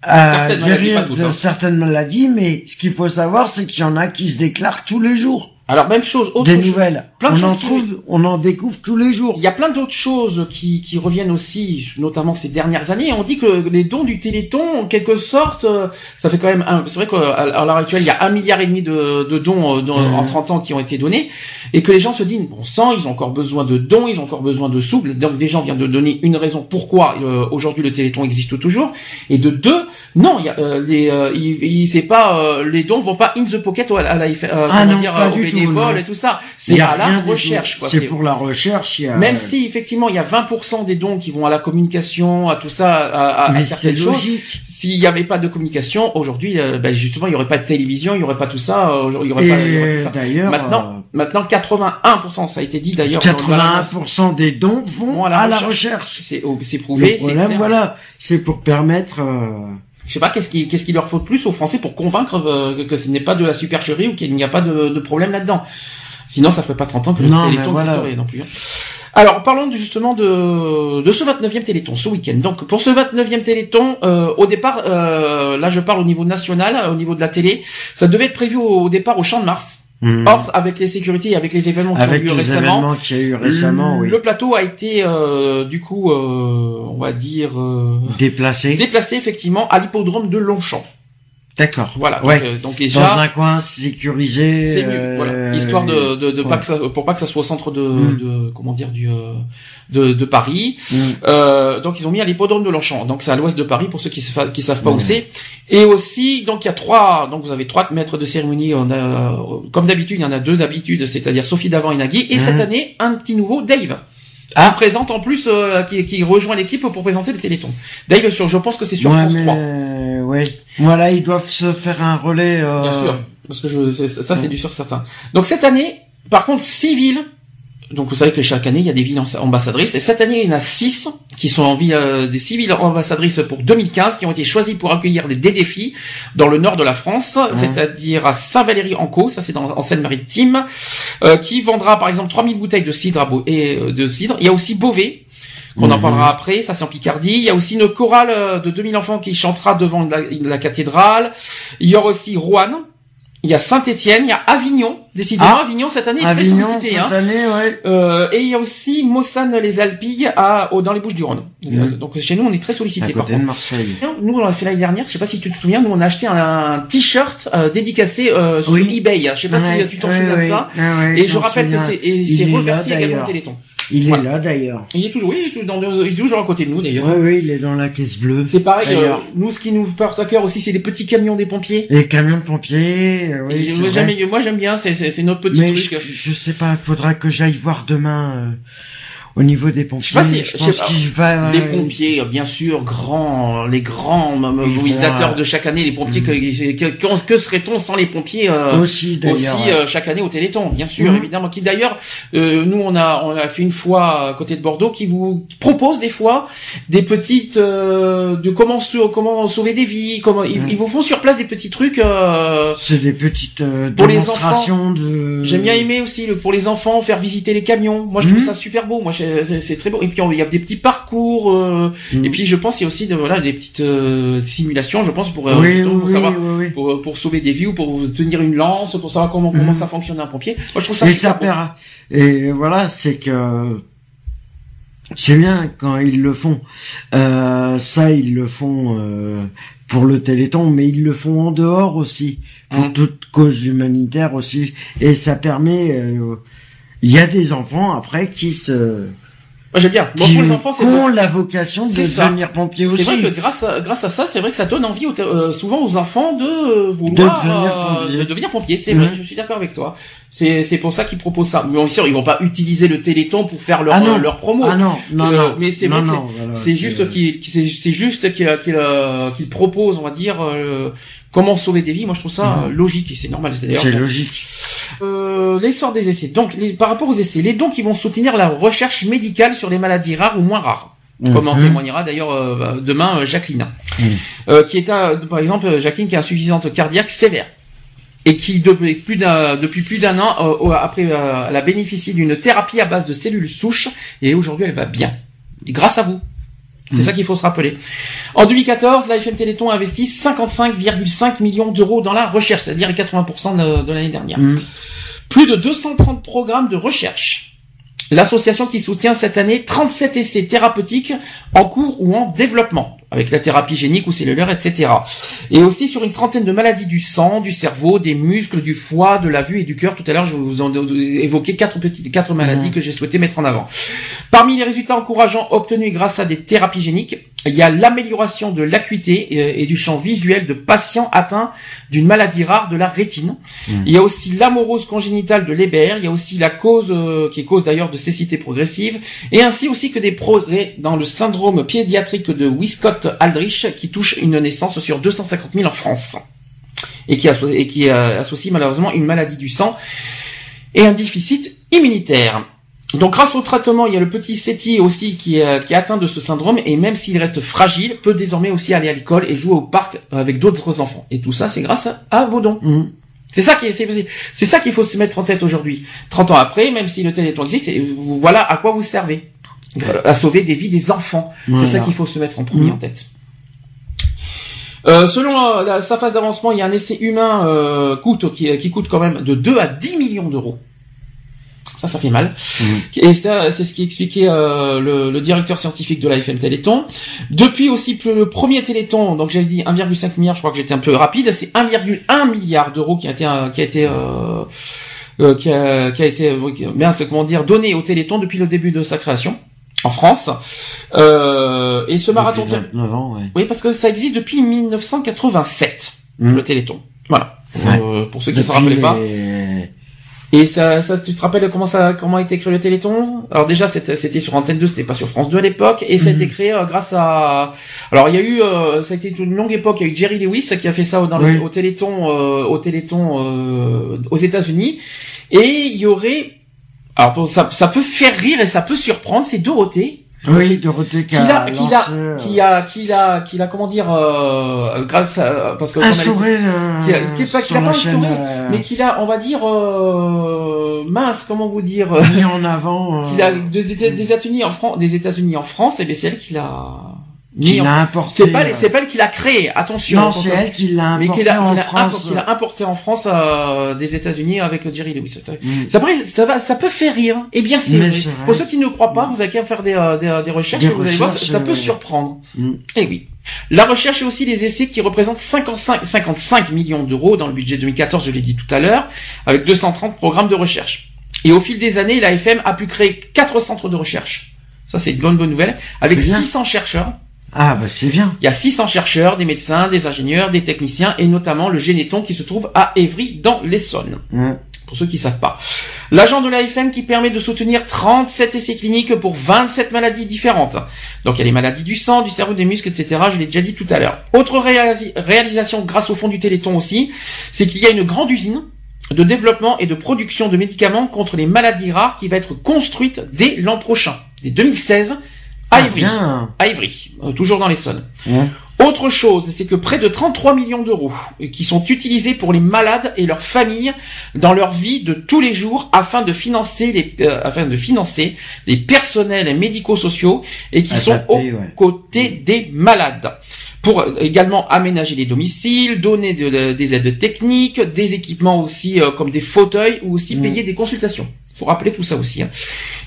Speaker 2: à guérir de certaines maladies, mais ce qu'il faut savoir, c'est qu'il y en a qui se déclarent tous les jours.
Speaker 1: Alors même chose,
Speaker 2: autre des nouvelles. Plein de on en trouve, on en découvre tous les jours.
Speaker 1: Il y a plein d'autres choses qui, qui reviennent aussi, notamment ces dernières années. On dit que les dons du Téléthon, en quelque sorte, euh, ça fait quand même. C'est vrai qu'à l'heure actuelle, il y a un milliard et demi de, de dons euh, en 30 ans qui ont été donnés, et que les gens se disent bon sang, ils ont encore besoin de dons, ils ont encore besoin de sous. Donc des gens viennent de donner une raison pourquoi euh, aujourd'hui le Téléthon existe toujours, et de deux, non, il y a les, il, c'est pas les dons vont pas in the pocket à la,
Speaker 2: ah non, dire,
Speaker 1: bénévoles et tout ça. C'est à la recherche.
Speaker 2: C'est pour la recherche. Il y a...
Speaker 1: Même si effectivement il y a 20% des dons qui vont à la communication, à tout ça, à, à, certaines choses. S'il n'y avait pas de communication, aujourd'hui, euh, ben justement, il y aurait pas de télévision, il y aurait pas tout ça. Euh, il y aurait pas, il y aurait tout ça. D'ailleurs, maintenant, euh, maintenant 81%, ça a été dit d'ailleurs.
Speaker 2: 81% des dons vont à la, recherche.
Speaker 1: C'est c'est prouvé.
Speaker 2: Le problème, voilà, c'est pour permettre.
Speaker 1: Je sais pas qu'est-ce qui qu'est-ce qu'il leur faut de plus aux Français pour convaincre euh, que ce n'est pas de la supercherie ou qu'il n'y a pas de, de problème là-dedans? Sinon, ça ferait pas 30 ans que le
Speaker 2: Non,
Speaker 1: Téléthon
Speaker 2: voilà.
Speaker 1: existerait non plus. hein. Alors, parlons de- justement de, de ce 29e Téléthon, ce week-end. Donc, pour ce 29e Téléthon, euh, au départ, euh, là je parle au niveau national, au niveau de la télé, ça devait être prévu au, au départ au Champ de Mars.
Speaker 2: Mhm.
Speaker 1: Or, avec les sécurités et avec les événements qui
Speaker 2: Avec
Speaker 1: ont eu
Speaker 2: les
Speaker 1: récemment,
Speaker 2: y a eu récemment, oui.
Speaker 1: le plateau a été, euh, du coup, euh, on va dire, euh,
Speaker 2: Déplacé.
Speaker 1: déplacé effectivement à l'hippodrome de Longchamp.
Speaker 2: D'accord.
Speaker 1: Voilà.
Speaker 2: Ouais.
Speaker 1: Donc, euh, donc
Speaker 2: Dans
Speaker 1: déjà,
Speaker 2: un coin sécurisé.
Speaker 1: c'est mieux.
Speaker 2: euh,
Speaker 1: Voilà. Histoire de, de, de pas
Speaker 2: ouais.
Speaker 1: que ça, pour pas que ça soit au centre de,
Speaker 2: Mm.
Speaker 1: de comment dire du euh, de, de Paris.
Speaker 2: Mm.
Speaker 1: Euh, donc ils ont mis à l'hippodrome de Longchamp. Donc c'est à l'ouest de Paris pour ceux qui savent pas où
Speaker 2: Mm.
Speaker 1: c'est. Et aussi donc il y a trois donc vous avez trois maîtres de cérémonie. On a, comme d'habitude il y en a deux d'habitude, c'est-à-dire Sophie Davant et Nagui. Et cette année un petit nouveau Dave.
Speaker 2: Ah.
Speaker 1: Qui présente en plus, euh, qui, qui rejoint l'équipe pour présenter le Téléthon. Sur, je pense que c'est sur
Speaker 2: ouais,
Speaker 1: France
Speaker 2: mais,
Speaker 1: 3.
Speaker 2: euh, ouais. Voilà, ils doivent se faire un relais. Euh...
Speaker 1: Bien sûr, parce que je, ça c'est du sûr certain. Donc cette année, par contre, six villes. Donc vous savez que chaque année il y a des villes ambassadrices et cette année il y en a six qui sont en ville, euh, des six villes ambassadrices pour 2015 qui ont été choisies pour accueillir des, des défis dans le nord de la France, c'est-à-dire à Saint-Valery-en-Caux, ça c'est dans, en Seine-Maritime, euh, qui vendra par exemple 3000 bouteilles de cidre à et euh, de cidre. Il y a aussi Beauvais qu'on en
Speaker 2: Mhm.
Speaker 1: parlera après, ça c'est en Picardie. Il y a aussi une chorale de 2000 enfants qui chantera devant la, la cathédrale. Il y aura aussi Rouen. Il y a Saint-Étienne, il y a Avignon. Décidément,
Speaker 2: Ah,
Speaker 1: Avignon cette année est très
Speaker 2: Avignon,
Speaker 1: sollicité.
Speaker 2: cette
Speaker 1: Hein.
Speaker 2: année, ouais.
Speaker 1: Euh, et il y a aussi Mossane-les-Alpilles à, au- dans les Bouches-du-Rhône. Euh, Donc chez nous, on est très sollicité par
Speaker 2: de
Speaker 1: contre.
Speaker 2: Marseille.
Speaker 1: Nous, on l'a fait l'année dernière. Je sais pas si tu te souviens. Nous, on a acheté un, un t-shirt euh, dédicacé euh, sur
Speaker 2: Oui.
Speaker 1: eBay. Je sais pas
Speaker 2: Ouais,
Speaker 1: si tu t'en
Speaker 2: ouais,
Speaker 1: souviens de ça.
Speaker 2: ouais, ouais,
Speaker 1: Et je rappelle que
Speaker 2: souviens.
Speaker 1: c'est reversé également au. Téléthon.
Speaker 2: Il est là d'ailleurs.
Speaker 1: Il est toujours, oui, il est, dans le- il est toujours à côté de nous d'ailleurs.
Speaker 2: Ouais, oui, il est dans la caisse bleue.
Speaker 1: C'est pareil. euh, nous, ce qui nous porte à cœur aussi, c'est les petits camions des pompiers.
Speaker 2: Les camions de pompiers, oui,
Speaker 1: moi, j'aime, moi, j'aime bien. C'est, notre petit
Speaker 2: Mais
Speaker 1: truc.
Speaker 2: je, je sais pas, il faudra que j'aille voir demain euh, au niveau des pompiers.
Speaker 1: sais pas si- je
Speaker 2: pense qu'il va.
Speaker 1: Les pompiers, euh, bien sûr, grands, les grands euh, mobilisateurs
Speaker 2: vont, euh,
Speaker 1: de chaque année, les pompiers,
Speaker 2: Mhm.
Speaker 1: que, que, que- serait-on sans les pompiers euh,
Speaker 2: aussi
Speaker 1: aussi euh, chaque année au Téléthon, bien sûr,
Speaker 2: Mhm.
Speaker 1: évidemment. Qui d'ailleurs, euh, nous on a on a fait une fois à côté de Bordeaux, qui vous propose des fois des petites euh, de comment comment sauver des vies, comment ils,
Speaker 2: Mhm.
Speaker 1: ils vous font sur place des petits trucs. euh,
Speaker 2: C'est des petites euh,
Speaker 1: Pour les
Speaker 2: démonstrations de.
Speaker 1: J'aime bien aimer aussi le, pour les enfants faire visiter les camions. Moi je trouve ça super beau. Moi je- c'est très beau. Et puis il y a des petits parcours. euh. Et puis je pense il y a aussi de, voilà des petites euh, simulations. Je pense pour, euh,
Speaker 2: oui,
Speaker 1: pour
Speaker 2: oui,
Speaker 1: savoir
Speaker 2: oui, oui.
Speaker 1: pour, pour sauver des vies ou pour tenir une lance, pour savoir comment comment
Speaker 2: Mhm.
Speaker 1: ça fonctionne un pompier. Moi je trouve ça
Speaker 2: Et
Speaker 1: super
Speaker 2: ça
Speaker 1: beau.
Speaker 2: perd. Et voilà, c'est que c'est bien quand ils le font. Euh, ça, ils le font euh, pour le Téléthon, mais ils le font en dehors aussi, pour
Speaker 1: Mhm.
Speaker 2: toute cause humanitaire aussi. Et ça permet. euh, Il y a des enfants après qui se
Speaker 1: Moi j'aime bien. Bon,
Speaker 2: qui
Speaker 1: pour les enfants c'est
Speaker 2: ont la vocation de
Speaker 1: C'est ça.
Speaker 2: devenir pompier
Speaker 1: C'est
Speaker 2: aussi.
Speaker 1: vrai que grâce à, grâce à ça, c'est vrai que ça donne envie aux- euh, souvent aux enfants de euh, vouloir
Speaker 2: De devenir
Speaker 1: euh,
Speaker 2: pompier.
Speaker 1: de devenir pompier. C'est vrai,
Speaker 2: Mhm.
Speaker 1: je suis d'accord avec toi. C'est c'est pour ça qu'ils proposent ça. Mais bien sûr, ils vont pas utiliser le Téléthon pour faire leur
Speaker 2: Ah non.
Speaker 1: leur promo.
Speaker 2: Ah non, non,
Speaker 1: Euh,
Speaker 2: non.
Speaker 1: mais c'est vrai c'est juste qu'ils c'est c'est juste qu'ils qu'ils euh, qu'ils proposent, on va dire, euh, comment sauver des vies. Moi, je trouve ça euh, logique et c'est normal. C'est
Speaker 2: C'est logique.
Speaker 1: Euh, l'essor des essais. Donc, les- par rapport aux essais, les dons qui vont soutenir la recherche médicale sur les maladies rares ou moins rares. Comme en
Speaker 2: Mhm.
Speaker 1: témoignera d'ailleurs euh, demain euh, Jacqueline,
Speaker 2: Mhm.
Speaker 1: Euh, qui est un- par exemple Jacqueline qui a insuffisante cardiaque sévère et qui depuis plus d'un depuis plus d'un an euh, après euh, elle a bénéficié d'une thérapie à base de cellules souches et aujourd'hui elle va bien Et grâce à vous. C'est ça qu'il faut se rappeler. En 2014, la FM Téléthon a investi 55,5 millions d'euros dans la recherche, c'est-à-dire les 80% de, de l'année dernière.
Speaker 2: Mhm.
Speaker 1: Plus de 230 programmes de recherche. L'association qui soutient cette année 37 essais thérapeutiques en cours ou en développement, avec la thérapie génique ou cellulaire, etc. Et aussi sur une trentaine de maladies du sang, du cerveau, des muscles, du foie, de la vue et du cœur. Tout à l'heure, je vous en ai évoqué quatre petites, quatre maladies que j'ai souhaité mettre en avant. Parmi les résultats encourageants obtenus grâce à des thérapies géniques, il y a l'amélioration de l'acuité euh, et du champ visuel de patients atteints d'une maladie rare de la rétine. Il y a aussi l'amorose congénitale de Leber, il y a aussi la cause euh, qui est cause d'ailleurs de cécité progressive, et ainsi aussi que des progrès dans le syndrome pédiatrique de Wiskott-Aldrich qui touche une naissance sur 250 000 en France et qui, asso- et qui euh, associe malheureusement une maladie du sang et un déficit immunitaire. Donc grâce au traitement, il y a le petit Seti aussi qui est, qui est atteint de ce syndrome et même s'il reste fragile, peut désormais aussi aller à l'école et jouer au parc avec d'autres enfants. Et tout ça, c'est grâce à, vos dons.
Speaker 2: Mhm.
Speaker 1: C'est ça qui est, c'est, c'est ça qu'il faut se mettre en tête aujourd'hui. 30 ans après, même si le Téléthon existe, vous- voilà à quoi vous servez. Voilà, À sauver des vies des enfants.
Speaker 2: Voilà.
Speaker 1: C'est ça qu'il faut se mettre en premier
Speaker 2: Mhm.
Speaker 1: en tête. Euh, selon euh, la- sa phase d'avancement, il y a un essai humain euh, coûte, qui, qui coûte quand même de 2 à 10 millions d'euros. Ça, ça fait mal.
Speaker 2: Mhm.
Speaker 1: Et ça, c'est ce qui expliquait euh, le, le directeur scientifique de la FM Téléthon. Depuis aussi le premier Téléthon, donc j'avais dit 1,5 milliard, je crois que j'étais un peu rapide, c'est 1,1 milliard d'euros qui a été euh, qui a été euh, euh, qui, a, qui a été euh, mince, comment dire donné au Téléthon depuis le début de sa création en France. Euh, et ce marathon,
Speaker 2: Depuis 29 ans, ouais.
Speaker 1: oui, parce que ça existe depuis 1987,
Speaker 2: Mhm.
Speaker 1: le Téléthon. Voilà.
Speaker 2: Ouais.
Speaker 1: Euh, pour ceux qui ne se rappelaient pas. Et ça, ça, tu te rappelles comment ça, comment a été créé le Téléthon? Alors déjà, c'était, sur Antenne 2, c'était pas sur France 2 à l'époque, et ça a été créé euh, grâce à. Alors il y a eu, euh, ça a été une longue époque. Il y a eu Jerry Lewis qui a fait ça le- au Téléthon, euh, au Téléthon euh, aux États-Unis, et il y aurait. Alors bon, ça, ça peut faire rire et ça peut surprendre. C'est Dorothée
Speaker 2: Oui, Dorothée qui
Speaker 1: qui
Speaker 2: a,
Speaker 1: qui
Speaker 2: euh,
Speaker 1: qui a, qui l'a, qui l'a, comment dire, euh, grâce à, parce que
Speaker 2: instauré euh,
Speaker 1: qui a- qui pas- qui la pas instauré,
Speaker 2: euh,
Speaker 1: mais qu'il a, on va dire, euh, mince, comment vous dire, euh,
Speaker 2: mis en avant.
Speaker 1: qu'il a
Speaker 2: euh,
Speaker 1: des, Éta- des États-Unis en France, des États-Unis en France, et bien c'est elle qui l'a
Speaker 2: qui
Speaker 1: en-
Speaker 2: l'a importé.
Speaker 1: C'est pas,
Speaker 2: euh,
Speaker 1: c'est pas elle qui l'a créé, attention.
Speaker 2: Non, c'est elle qui l'a
Speaker 1: mais
Speaker 2: importé
Speaker 1: qu'il a,
Speaker 2: en
Speaker 1: qu'il a
Speaker 2: France.
Speaker 1: impor- qu'il a importé en France euh, des États-Unis avec Jerry Lewis. Ça,
Speaker 2: Mm.
Speaker 1: ça, paraît- ça, va, ça peut faire rire. Eh bien, c'est
Speaker 2: Mais
Speaker 1: vrai.
Speaker 2: c'est vrai.
Speaker 1: Pour ceux qui ne croient pas, vous avez qu'à faire des, euh, des, des recherches
Speaker 2: Des
Speaker 1: et vous allez voir, ça,
Speaker 2: recherches,
Speaker 1: ça peut
Speaker 2: euh,
Speaker 1: surprendre.
Speaker 2: Mm.
Speaker 1: Eh oui. La recherche et aussi les essais qui représentent 55, 55 millions d'euros dans le budget 2014, je l'ai dit tout à l'heure, avec 230 programmes de recherche. Et au fil des années, l'AFM a pu créer quatre centres de recherche. Ça, c'est une bonne, bonne nouvelle. Avec
Speaker 2: C'est bien.
Speaker 1: 600 chercheurs.
Speaker 2: Ah, bah c'est bien.
Speaker 1: Il y a 600 chercheurs, des médecins, des ingénieurs, des techniciens et notamment le Généton qui se trouve à Évry dans l'Essonne. Pour ceux qui savent pas. L'agent de l'AFM qui permet de soutenir 37 essais cliniques pour 27 maladies différentes. Donc il y a les maladies du sang, du cerveau, des muscles, etc. Je l'ai déjà dit tout à l'heure. Autre réalisation grâce au fond du Téléthon aussi, c'est qu'il y a une grande usine de développement et de production de médicaments contre les maladies rares qui va être construite dès l'an prochain, dès 2016, à
Speaker 2: Ah,
Speaker 1: à Ivry, euh, toujours dans l'Essonne.
Speaker 2: Ouais.
Speaker 1: Autre chose, c'est que près de 33 millions d'euros euh, qui sont utilisés pour les malades et leurs familles dans leur vie de tous les jours afin de financer les euh, afin de financer les personnels médico-sociaux et qui sont aux
Speaker 2: ouais.
Speaker 1: côtés des malades. Pour euh, également aménager les domiciles, donner de- de- des aides techniques, des équipements aussi euh, comme des fauteuils ou aussi
Speaker 2: Mm.
Speaker 1: payer des consultations. Faut rappeler tout ça aussi. hein.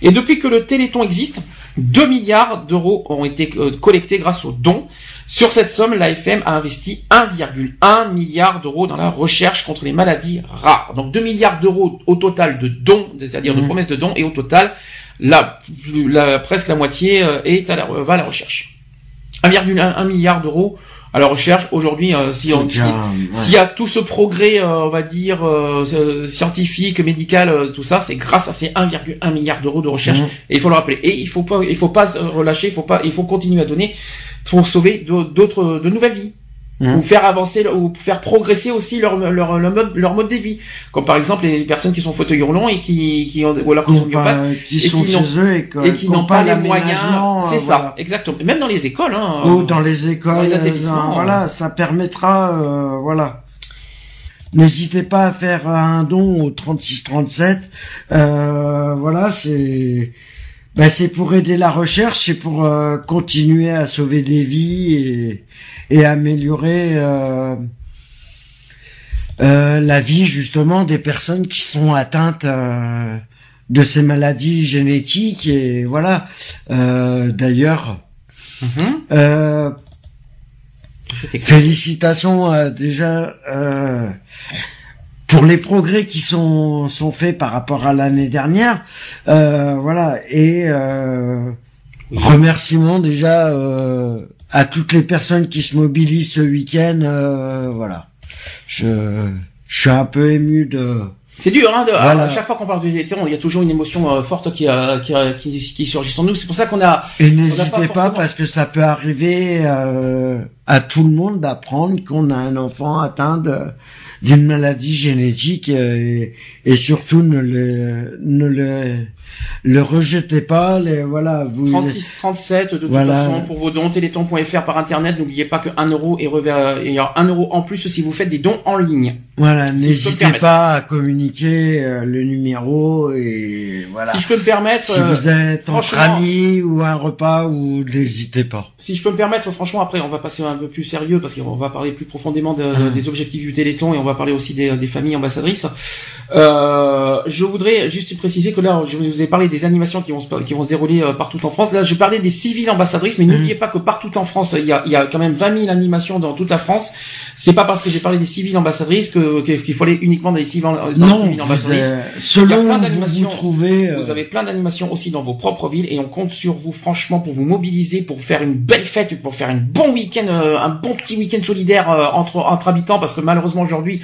Speaker 1: Et depuis que le Téléthon existe, 2 milliards d'euros ont été euh, collectés grâce aux dons. Sur cette somme, l'AFM a investi 1,1 milliard d'euros dans la recherche contre les maladies rares. Donc 2 milliards d'euros au total de dons, c'est-à-dire de
Speaker 2: Mhm.
Speaker 1: promesses de dons, et au total, la, la- presque la moitié euh, est à la, va à la recherche. 1,1 milliard d'euros à la recherche. Aujourd'hui, euh, si on,
Speaker 2: C'est déjà, ouais.
Speaker 1: s'il y a tout ce progrès, euh, on va dire, euh, scientifique, médical, euh, tout ça, c'est grâce à ces 1,1 milliard d'euros de recherche.
Speaker 2: Mhm.
Speaker 1: Et il faut le rappeler. Et il faut pas, il faut pas se relâcher, il faut pas, il faut continuer à donner pour sauver d'au- d'autres, de nouvelles vies.
Speaker 2: Mhm.
Speaker 1: Ou faire avancer, ou faire progresser aussi leur, leur, leur mode, leur mode de vie. Comme par exemple les personnes qui sont fauteuils roulants et qui, qui ont, ou alors qui
Speaker 2: Qui
Speaker 1: sont
Speaker 2: ont pas- qui
Speaker 1: et
Speaker 2: sont
Speaker 1: qui
Speaker 2: chez eux et, que-
Speaker 1: et qui n'ont pas les moyens. C'est
Speaker 2: euh,
Speaker 1: ça,
Speaker 2: voilà.
Speaker 1: exactement. Même dans les écoles, hein.
Speaker 2: Ou dans les écoles,
Speaker 1: dans les
Speaker 2: euh,
Speaker 1: établissements,
Speaker 2: voilà, ça permettra, euh, voilà. N'hésitez pas à faire un don au 3637. Euh, voilà, c'est, ben c'est pour aider la recherche, c'est pour euh, continuer à sauver des vies et, et améliorer euh, euh, la vie justement des personnes qui sont atteintes euh, de ces maladies génétiques et voilà. Euh, D'ailleurs.
Speaker 1: Mhm.
Speaker 2: Euh, félicitations euh, déjà euh, pour les progrès qui sont sont faits par rapport à l'année dernière. Euh, voilà et euh, remerciements déjà euh, à toutes les personnes qui se mobilisent ce week-end. euh, voilà, je je suis un peu ému de
Speaker 1: C'est dur, hein, de,
Speaker 2: Voilà.
Speaker 1: à chaque fois qu'on parle du Téléthon, il y a toujours une émotion euh, forte qui, euh, qui, euh, qui, qui surgit en nous. C'est pour ça qu'on a,
Speaker 2: et n'hésitez
Speaker 1: pas
Speaker 2: pas, parce que ça peut arriver euh, à tout le monde d'apprendre qu'on a un enfant atteint de d'une maladie génétique euh, et, et surtout ne le ne le le rejetez pas les voilà vous
Speaker 1: 36 37 de toute
Speaker 2: Voilà.
Speaker 1: façon pour vos dons téléthon.fr par internet n'oubliez pas que 1 euro est revers et il y a 1 euro en plus si vous faites des dons en ligne
Speaker 2: voilà n'hésitez pas à communiquer euh, le numéro et voilà
Speaker 1: si je peux me permettre
Speaker 2: si
Speaker 1: euh,
Speaker 2: vous êtes entre amis ou un repas ou n'hésitez pas
Speaker 1: Si je peux me permettre, franchement, après, on va passer un peu plus sérieux parce qu'on va parler plus profondément de-
Speaker 2: Ah.
Speaker 1: des objectifs du Téléthon et on va parler aussi des, des familles ambassadrices. Euh, je voudrais juste préciser que là, je vous ai parlé des animations qui vont se, qui vont se dérouler euh, partout en France. Là, je parlais des civiles ambassadrices, mais
Speaker 2: Mhm.
Speaker 1: n'oubliez pas que partout en France, il y, a, il y a quand même 20 000 animations dans toute la France. C'est pas parce que j'ai parlé des civiles ambassadrices que que- qu'il faut aller uniquement dans les dans les
Speaker 2: non vous, euh, selon
Speaker 1: plein
Speaker 2: vous trouvez euh,
Speaker 1: Vous avez plein d'animations aussi dans vos propres villes et on compte sur vous franchement pour vous mobiliser, pour faire une belle fête, pour faire un bon week-end, euh, un bon petit week-end solidaire euh, entre entre habitants parce que malheureusement aujourd'hui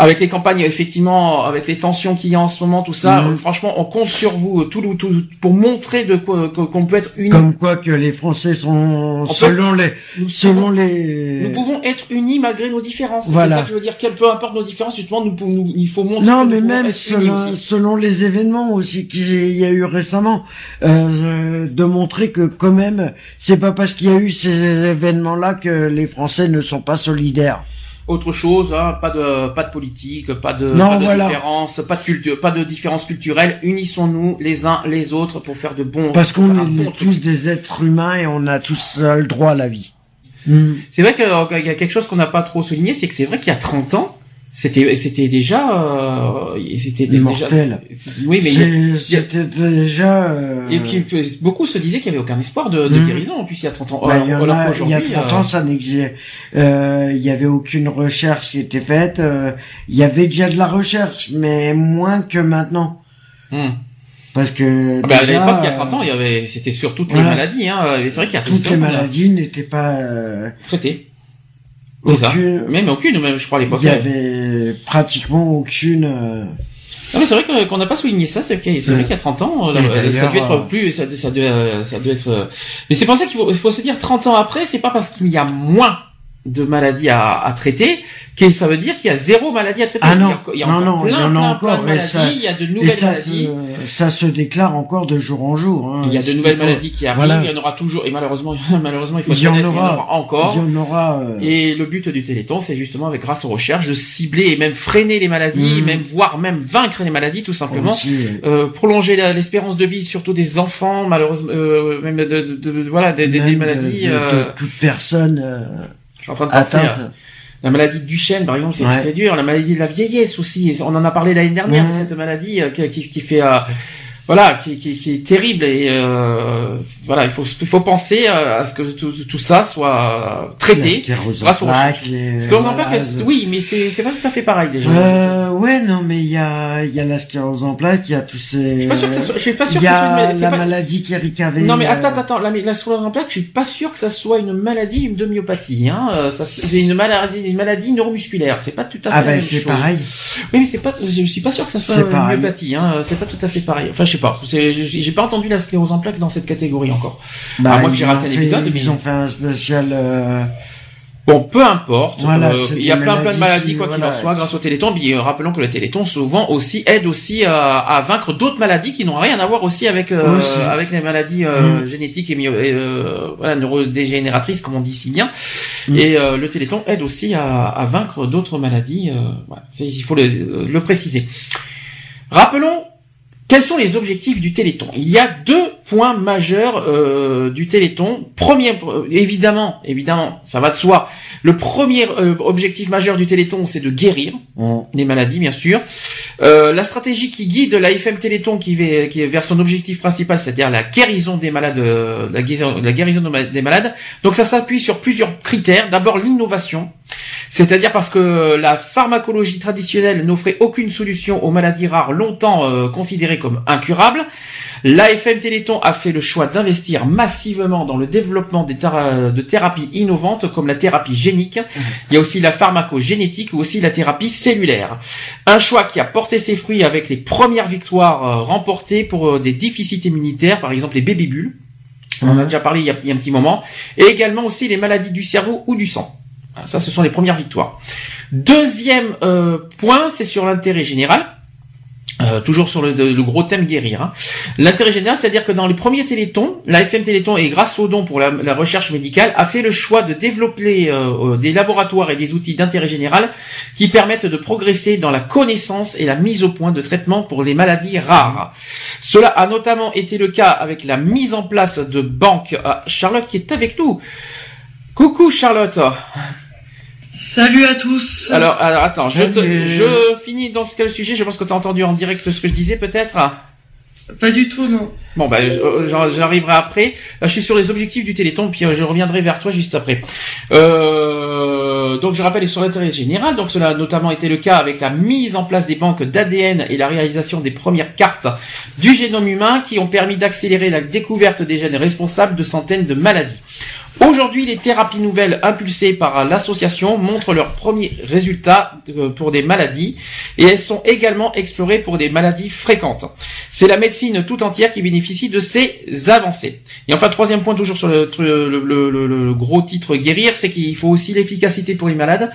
Speaker 1: avec les campagnes effectivement avec les tensions qu'il y a en ce moment tout ça
Speaker 2: Mhm.
Speaker 1: euh, franchement on compte sur vous euh, tout, tout, pour montrer de quoi que- qu'on peut être unis.
Speaker 2: Comme quoi que les Français sont selon les
Speaker 1: nous,
Speaker 2: selon
Speaker 1: pouvons,
Speaker 2: les
Speaker 1: nous pouvons être unis malgré nos différences. C'est ça que je veux dire. Quel peu importe nos différences justement nous, nous- il faut montrer
Speaker 2: non
Speaker 1: que
Speaker 2: mais même selon, selon les événements aussi qu'il y a eu récemment euh, de montrer que quand même c'est pas parce qu'il y a eu ces événements là que les Français ne sont pas solidaires
Speaker 1: autre chose, hein, pas de pas de politique, pas de,
Speaker 2: Non,
Speaker 1: pas de
Speaker 2: voilà.
Speaker 1: différence, pas de culture, pas de différence culturelle. Unissons-nous les uns les autres pour faire de bons.
Speaker 2: parce qu'on est
Speaker 1: bon truc.
Speaker 2: tous des êtres humains et on a tous euh, le droit à la vie.
Speaker 1: C'est vrai qu'il y a quelque chose qu'on n'a pas trop souligné, c'est que c'est vrai qu'il y a 30 ans, c'était c'était déjà euh, c'était déjà oui mais
Speaker 2: c'était déjà euh,
Speaker 1: et puis beaucoup se disaient qu'il y avait aucun espoir de, de
Speaker 2: Mhm.
Speaker 1: guérison en plus il y a 30 ans.
Speaker 2: Bah,
Speaker 1: Alors,
Speaker 2: il y
Speaker 1: alors
Speaker 2: a, il y a
Speaker 1: qu'aujourd'hui,
Speaker 2: 30
Speaker 1: euh,
Speaker 2: ans, ça n'existait. Euh, il y avait aucune recherche qui était faite. euh, il y avait déjà de la recherche, mais moins que maintenant.
Speaker 1: hmm.
Speaker 2: Parce que
Speaker 1: Ah bah, à
Speaker 2: déjà,
Speaker 1: l'époque il y a 30 ans, il y avait c'était sur toutes
Speaker 2: Voilà.
Speaker 1: les maladies hein, c'est vrai qu'il y a
Speaker 2: toutes
Speaker 1: 30
Speaker 2: les maladies n'étaient pas euh,
Speaker 1: traité. C'est ça.
Speaker 2: Aucune.
Speaker 1: Même aucune même je crois à l'époque.
Speaker 2: Il y avait pratiquement aucune. euh,
Speaker 1: Non mais c'est vrai que- qu'on n'a pas souligné ça, c'est vrai
Speaker 2: Ouais.
Speaker 1: qu'il y a 30 ans, euh, ça devait être
Speaker 2: euh,
Speaker 1: plus, ça, ça, devait, euh, ça devait être. euh, Mais c'est pour ça qu'il faut, faut se dire 30 ans après, c'est pas parce qu'il y a moins de maladies à, à traiter que ça veut dire qu'il y a zéro maladie à traiter.
Speaker 2: Ah
Speaker 1: il y a,
Speaker 2: non,
Speaker 1: il y a
Speaker 2: non,
Speaker 1: encore
Speaker 2: non,
Speaker 1: plein, plein,
Speaker 2: encore,
Speaker 1: plein de
Speaker 2: et ça-
Speaker 1: maladies, il y a de nouvelles
Speaker 2: ça
Speaker 1: maladies.
Speaker 2: se, ça se déclare encore de jour en jour. hein.
Speaker 1: Il y a de nouvelles
Speaker 2: faut-
Speaker 1: maladies qui arrivent,
Speaker 2: voilà.
Speaker 1: il y en aura toujours, et malheureusement, malheureusement, il faut
Speaker 2: Il y en
Speaker 1: honnête, il y en
Speaker 2: aura.
Speaker 1: aura encore.
Speaker 2: Il y en aura. euh,
Speaker 1: Et le but du Téléthon, c'est justement, avec grâce aux recherches, de cibler et même freiner les maladies,
Speaker 2: Mhm.
Speaker 1: même voire même vaincre les maladies, tout simplement.
Speaker 2: aussi, euh,
Speaker 1: prolonger l'espérance de vie, surtout des enfants, malheureusement, euh, même de, de, de- voilà, des, des- des
Speaker 2: même de-
Speaker 1: maladies.
Speaker 2: de, de
Speaker 1: euh,
Speaker 2: toute personne euh,
Speaker 1: je suis en train de penser à
Speaker 2: atteinte.
Speaker 1: la maladie de Duchenne, par exemple, c'est
Speaker 2: Ouais.
Speaker 1: c'est dur. La maladie de la vieillesse aussi. On en a parlé l'année dernière de cette maladie euh, qui, qui, qui fait, euh, voilà, qui, qui, qui est terrible et euh, voilà, il faut, il faut penser à ce que tout, tout ça soit traité. grâce aux recherches.
Speaker 2: les
Speaker 1: en plaques, oui, mais c'est c'est pas tout à fait pareil déjà.
Speaker 2: Euh, ouais, non, mais il y a, il y a la sclérose en plaques, il y a tous ces.
Speaker 1: je suis pas sûr que ça soit, je suis pas sûr
Speaker 2: Il
Speaker 1: que
Speaker 2: y
Speaker 1: ça soit une
Speaker 2: a la
Speaker 1: pas-
Speaker 2: maladie qu'Eric avait.
Speaker 1: Non mais
Speaker 2: euh,
Speaker 1: attends, attends, la, la sclérose en plaques, je suis pas sûr que ça soit une maladie de myopathie. Hein. Euh, Ça, c'est une maladie, une maladie neuromusculaire. C'est pas tout à fait
Speaker 2: Ah ben c'est
Speaker 1: chose.
Speaker 2: pareil.
Speaker 1: Oui, mais c'est pas. Je suis pas sûr que ça soit une
Speaker 2: pareil.
Speaker 1: myopathie. Hein. C'est pas tout à fait pareil. Enfin, je pas. J'ai pas entendu la sclérose en plaques dans cette catégorie encore.
Speaker 2: Bah,
Speaker 1: À moins que j'ai raté un épisode, mais-
Speaker 2: Ils ont fait un spécial. euh,
Speaker 1: Bon, peu importe.
Speaker 2: Voilà,
Speaker 1: Euh, il y a plein plein de
Speaker 2: maladies
Speaker 1: quoi qu'il en soit grâce au Téléthon. Puis euh, rappelons que le Téléthon souvent aussi aide aussi à, à vaincre d'autres maladies qui n'ont rien à voir aussi avec euh,
Speaker 2: Aussi.
Speaker 1: avec les maladies euh,
Speaker 2: Mm.
Speaker 1: génétiques et, et, euh, voilà, neurodégénératrices comme on dit si bien.
Speaker 2: Mm.
Speaker 1: Et euh, le Téléthon aide aussi à, à vaincre d'autres maladies. euh, Il faut le, le préciser. Rappelons quels sont les objectifs du Téléthon? Il y a deux points majeurs euh, du Téléthon. Premier, euh, évidemment, évidemment, ça va de soi. Le premier euh, objectif majeur du Téléthon, c'est de guérir les maladies, bien sûr. Euh, la stratégie qui guide la FM Téléthon, qui, va- qui est vers son objectif principal, c'est-à-dire la guérison des malades, euh, la guérison, la guérison des malades. Donc ça s'appuie sur plusieurs critères. D'abord l'innovation, c'est-à-dire parce que la pharmacologie traditionnelle n'offrait aucune solution aux maladies rares longtemps euh, considérées comme incurables. L'AFM Téléthon a fait le choix d'investir massivement dans le développement des de thérapies innovantes comme la thérapie génique. Il y a aussi la pharmacogénétique ou aussi la thérapie cellulaire. Un choix qui a porté ses fruits avec les premières victoires euh, remportées pour euh, des déficits immunitaires, par exemple les baby bulles. On en a déjà parlé il y a, il y a un petit moment. Et également aussi les maladies du cerveau ou du sang. Ça, ce sont les premières victoires. Deuxième euh, point, c'est sur l'intérêt général. Euh, toujours sur le, gros thème guérir. hein. L'intérêt général, c'est-à-dire que dans les premiers télétons, la FM Téléthon et grâce au don pour la, la recherche médicale a fait le choix de développer euh, euh, des laboratoires et des outils d'intérêt général qui permettent de progresser dans la connaissance et la mise au point de traitements pour les maladies rares. Cela a notamment été le cas avec la mise en place de banques. Ah, Charlotte qui est avec nous. Coucou Charlotte.
Speaker 3: Salut à tous.
Speaker 1: Alors, alors attends, je, te- je finis dans ce cas le sujet. Je pense que tu as entendu en direct ce que je disais peut-être.
Speaker 3: Pas du tout, non.
Speaker 1: Bon, bah, je- j'en- j'arriverai après. Là, je suis sur les objectifs du Téléthon, puis euh, je reviendrai vers toi juste après. Euh, donc, je rappelle sur l'intérêt général. Donc, cela a notamment été le cas avec la mise en place des banques d'ADN et la réalisation des premières cartes du génome humain qui ont permis d'accélérer la découverte des gènes responsables de centaines de maladies. Aujourd'hui, les thérapies nouvelles impulsées par l'association montrent leurs premiers résultats euh, pour des maladies et elles sont également explorées pour des maladies fréquentes. C'est la médecine tout entière qui bénéficie de ces avancées. Et enfin, troisième point, toujours sur le, gros titre guérir, c'est qu'il faut aussi l'efficacité pour les malades,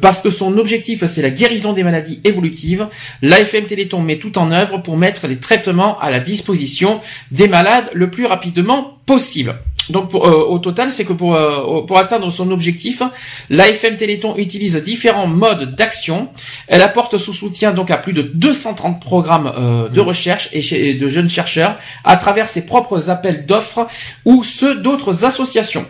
Speaker 1: parce que son objectif, c'est la guérison des maladies évolutives. L'AFM Téléthon met tout en œuvre pour mettre les traitements à la disposition des malades le plus rapidement possible. Donc pour, euh, au total, c'est que pour, euh, pour atteindre son objectif, l'AFM Téléthon utilise différents modes d'action. Elle apporte sous soutien donc à plus de 230 programmes euh, de recherche et, chez- et de jeunes chercheurs à travers ses propres appels d'offres ou ceux d'autres associations.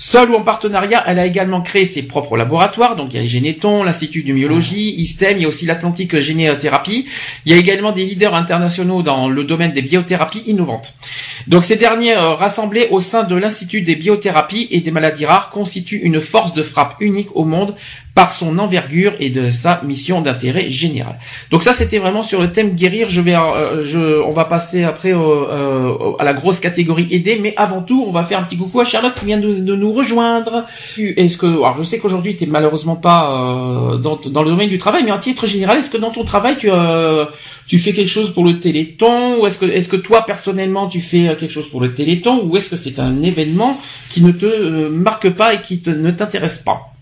Speaker 1: Seule ou en partenariat, elle a également créé ses propres laboratoires. Donc il y a les Génétons, l'Institut de Myologie, ISTEM, il y a aussi l'Atlantique Généothérapie. Il y a également des leaders internationaux dans le domaine des biothérapies innovantes. Donc ces derniers euh, rassemblés au sein de l'Institut des biothérapies et des maladies rares constituent une force de frappe unique au monde par son envergure et de sa mission d'intérêt général. Donc ça c'était vraiment sur le thème guérir. Je vais, euh, je, on va passer après au- euh, à la grosse catégorie aider, mais avant tout on va faire un petit coucou à Charlotte qui vient de, nous rejoindre. Est-ce que, alors je sais qu'aujourd'hui tu es malheureusement pas euh, dans, dans le domaine du travail, mais en titre général, est-ce que dans ton travail tu euh, tu fais quelque chose pour le Téléthon ou est-ce que est-ce que toi personnellement tu fais euh, quelque chose pour le Téléthon ou est-ce que c'est un événement qui ne te euh, marque pas et qui te, ne t'intéresse pas?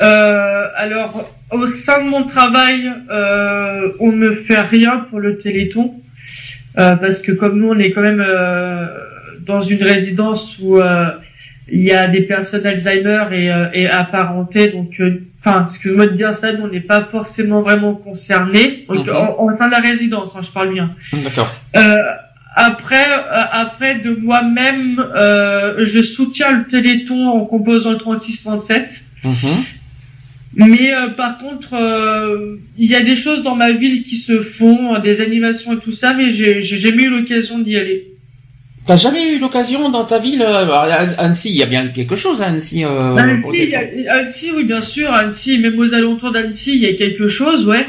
Speaker 3: Euh, alors, au sein de mon travail, euh, on ne fait rien pour le Téléthon. Euh, parce que comme nous, on est quand même euh, dans une résidence où euh, il y a des personnes Alzheimer et, euh, et apparentées. Donc, enfin, excuse-moi de dire ça, nous, on n'est pas forcément vraiment concernés. Donc,
Speaker 1: Mhm.
Speaker 3: en, en de la résidence, hein, je parle bien.
Speaker 1: D'accord.
Speaker 3: Euh, après, euh, après de moi-même, euh, je soutiens le Téléthon en composant le 36-37.
Speaker 1: Mhm.
Speaker 3: Mais euh, par contre, euh, il y a des choses dans ma ville qui se font, euh, des animations et tout ça, mais j'ai j'ai jamais eu l'occasion d'y aller.
Speaker 1: T'as jamais eu l'occasion dans ta ville euh, à Annecy, il y a bien quelque chose à Annecy. Euh, pour
Speaker 3: Annecy, a-. Annecy, oui, bien sûr, Annecy, même aux alentours d'Annecy, il y a quelque chose, ouais.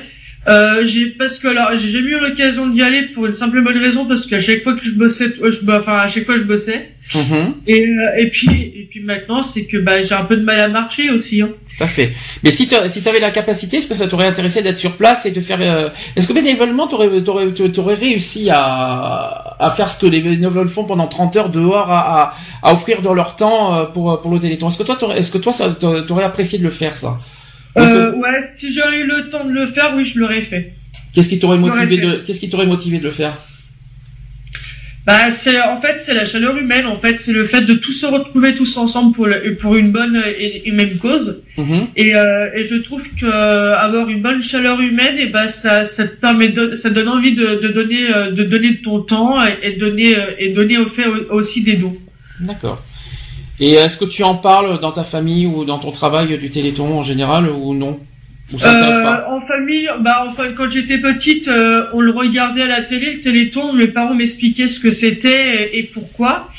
Speaker 3: Euh, j'ai parce que alors j'ai jamais eu l'occasion d'y aller pour une simple et bonne raison parce qu'à chaque fois que je bossais, euh, je, enfin à chaque fois je bossais
Speaker 1: Mhm.
Speaker 3: et euh, et puis et puis maintenant c'est que bah j'ai un peu de mal à marcher aussi. Hein.
Speaker 1: Tout à fait. Mais si tu si avais la capacité, est-ce que ça t'aurait intéressé d'être sur place et de faire euh, Est-ce que bénévolement t'aurais t'aurais t'aurais réussi à à faire ce que les bénévoles font pendant 30 heures dehors à à, à offrir dans leur temps pour pour le Téléthon Est-ce que toi est-ce que toi ça t'a- t'aurais apprécié de le faire ça?
Speaker 3: Euh, ouais, si j'aurais eu le temps de le faire, oui, je l'aurais fait.
Speaker 1: Qu'est-ce qui t'aurait motivé de qu'est-ce qui t'aurait motivé de le faire?
Speaker 3: Bah, c'est en fait c'est la chaleur humaine. En fait, c'est le fait de tous se retrouver tous ensemble pour le- pour une bonne et une même cause.
Speaker 1: Mhm.
Speaker 3: Et, euh, et je trouve que euh, avoir une bonne chaleur humaine, et ben ça ça te permet de, ça donne envie de, de donner de donner de ton temps et, et donner et donner au fait au- aussi des dons.
Speaker 1: D'accord. Et est-ce que tu en parles dans ta famille ou dans ton travail du Téléthon en général ou non? Ou ça t'intéresse pas?
Speaker 3: Euh, en famille, bah enfin quand j'étais petite, euh, on le regardait à la télé, le Téléthon. Mes parents m'expliquaient ce que c'était et, et pourquoi.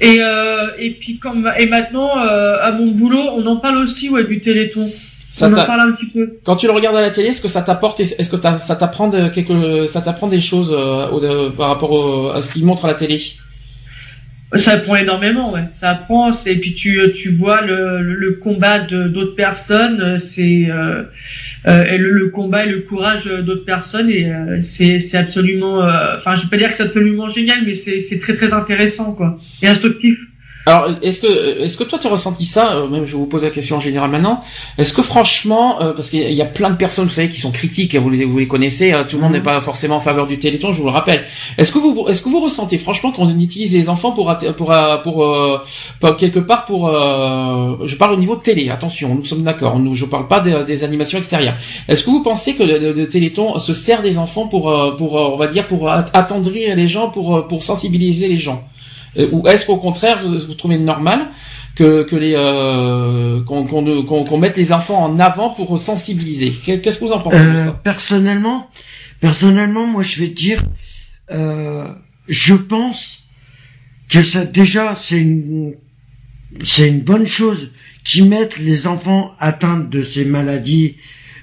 Speaker 3: Et euh, et puis comme et maintenant euh, à mon boulot, on en parle aussi ouais du Téléthon.
Speaker 1: Ça
Speaker 3: on en parle un petit peu.
Speaker 1: Quand tu le regardes à la télé, est-ce que ça t'apporte, est-ce que ça t'apprend quelque, ça t'apprend des choses euh, au- par rapport au- à ce qu'il montre à la télé?
Speaker 3: Ça apprend énormément, ouais. Ça apprend, c'est et puis tu tu vois le le, combat d'autres personnes, euh, c'est euh, et le, combat et le courage d'autres personnes et c'est c'est absolument enfin je vais pas dire que c'est absolument génial mais c'est c'est très très intéressant quoi et instructif
Speaker 1: alors, est-ce que, est-ce que toi tu as ressenti ça euh, Même, je vous pose la question en général maintenant. Est-ce que franchement, euh, parce qu'il y a plein de personnes, vous savez, qui sont critiques, vous les, vous les connaissez. Hein, tout le monde mhm. n'est pas forcément en faveur du Téléthon, je vous le rappelle. Est-ce que vous, est-ce que vous ressentez franchement qu'on utilise les enfants pour, pour, euh, pour, quelque part pour, je parle au niveau de télé. Attention, nous sommes d'accord. Nous, je parle pas des animations extérieures. Est-ce que vous pensez que le, Téléthon se sert des enfants pour, pour, on va dire, pour attendrir les gens, pour, pour sensibiliser les gens? euh, ou est-ce qu'au contraire vous, vous trouvez normal que, que les euh, qu'on qu'on mette les enfants en avant pour sensibiliser? Qu'est-ce que vous en pensez de ça?
Speaker 2: euh, Personnellement, personnellement, moi je vais te dire, euh, je pense que ça déjà c'est une c'est une bonne chose qu'ils mettent les enfants atteints de ces maladies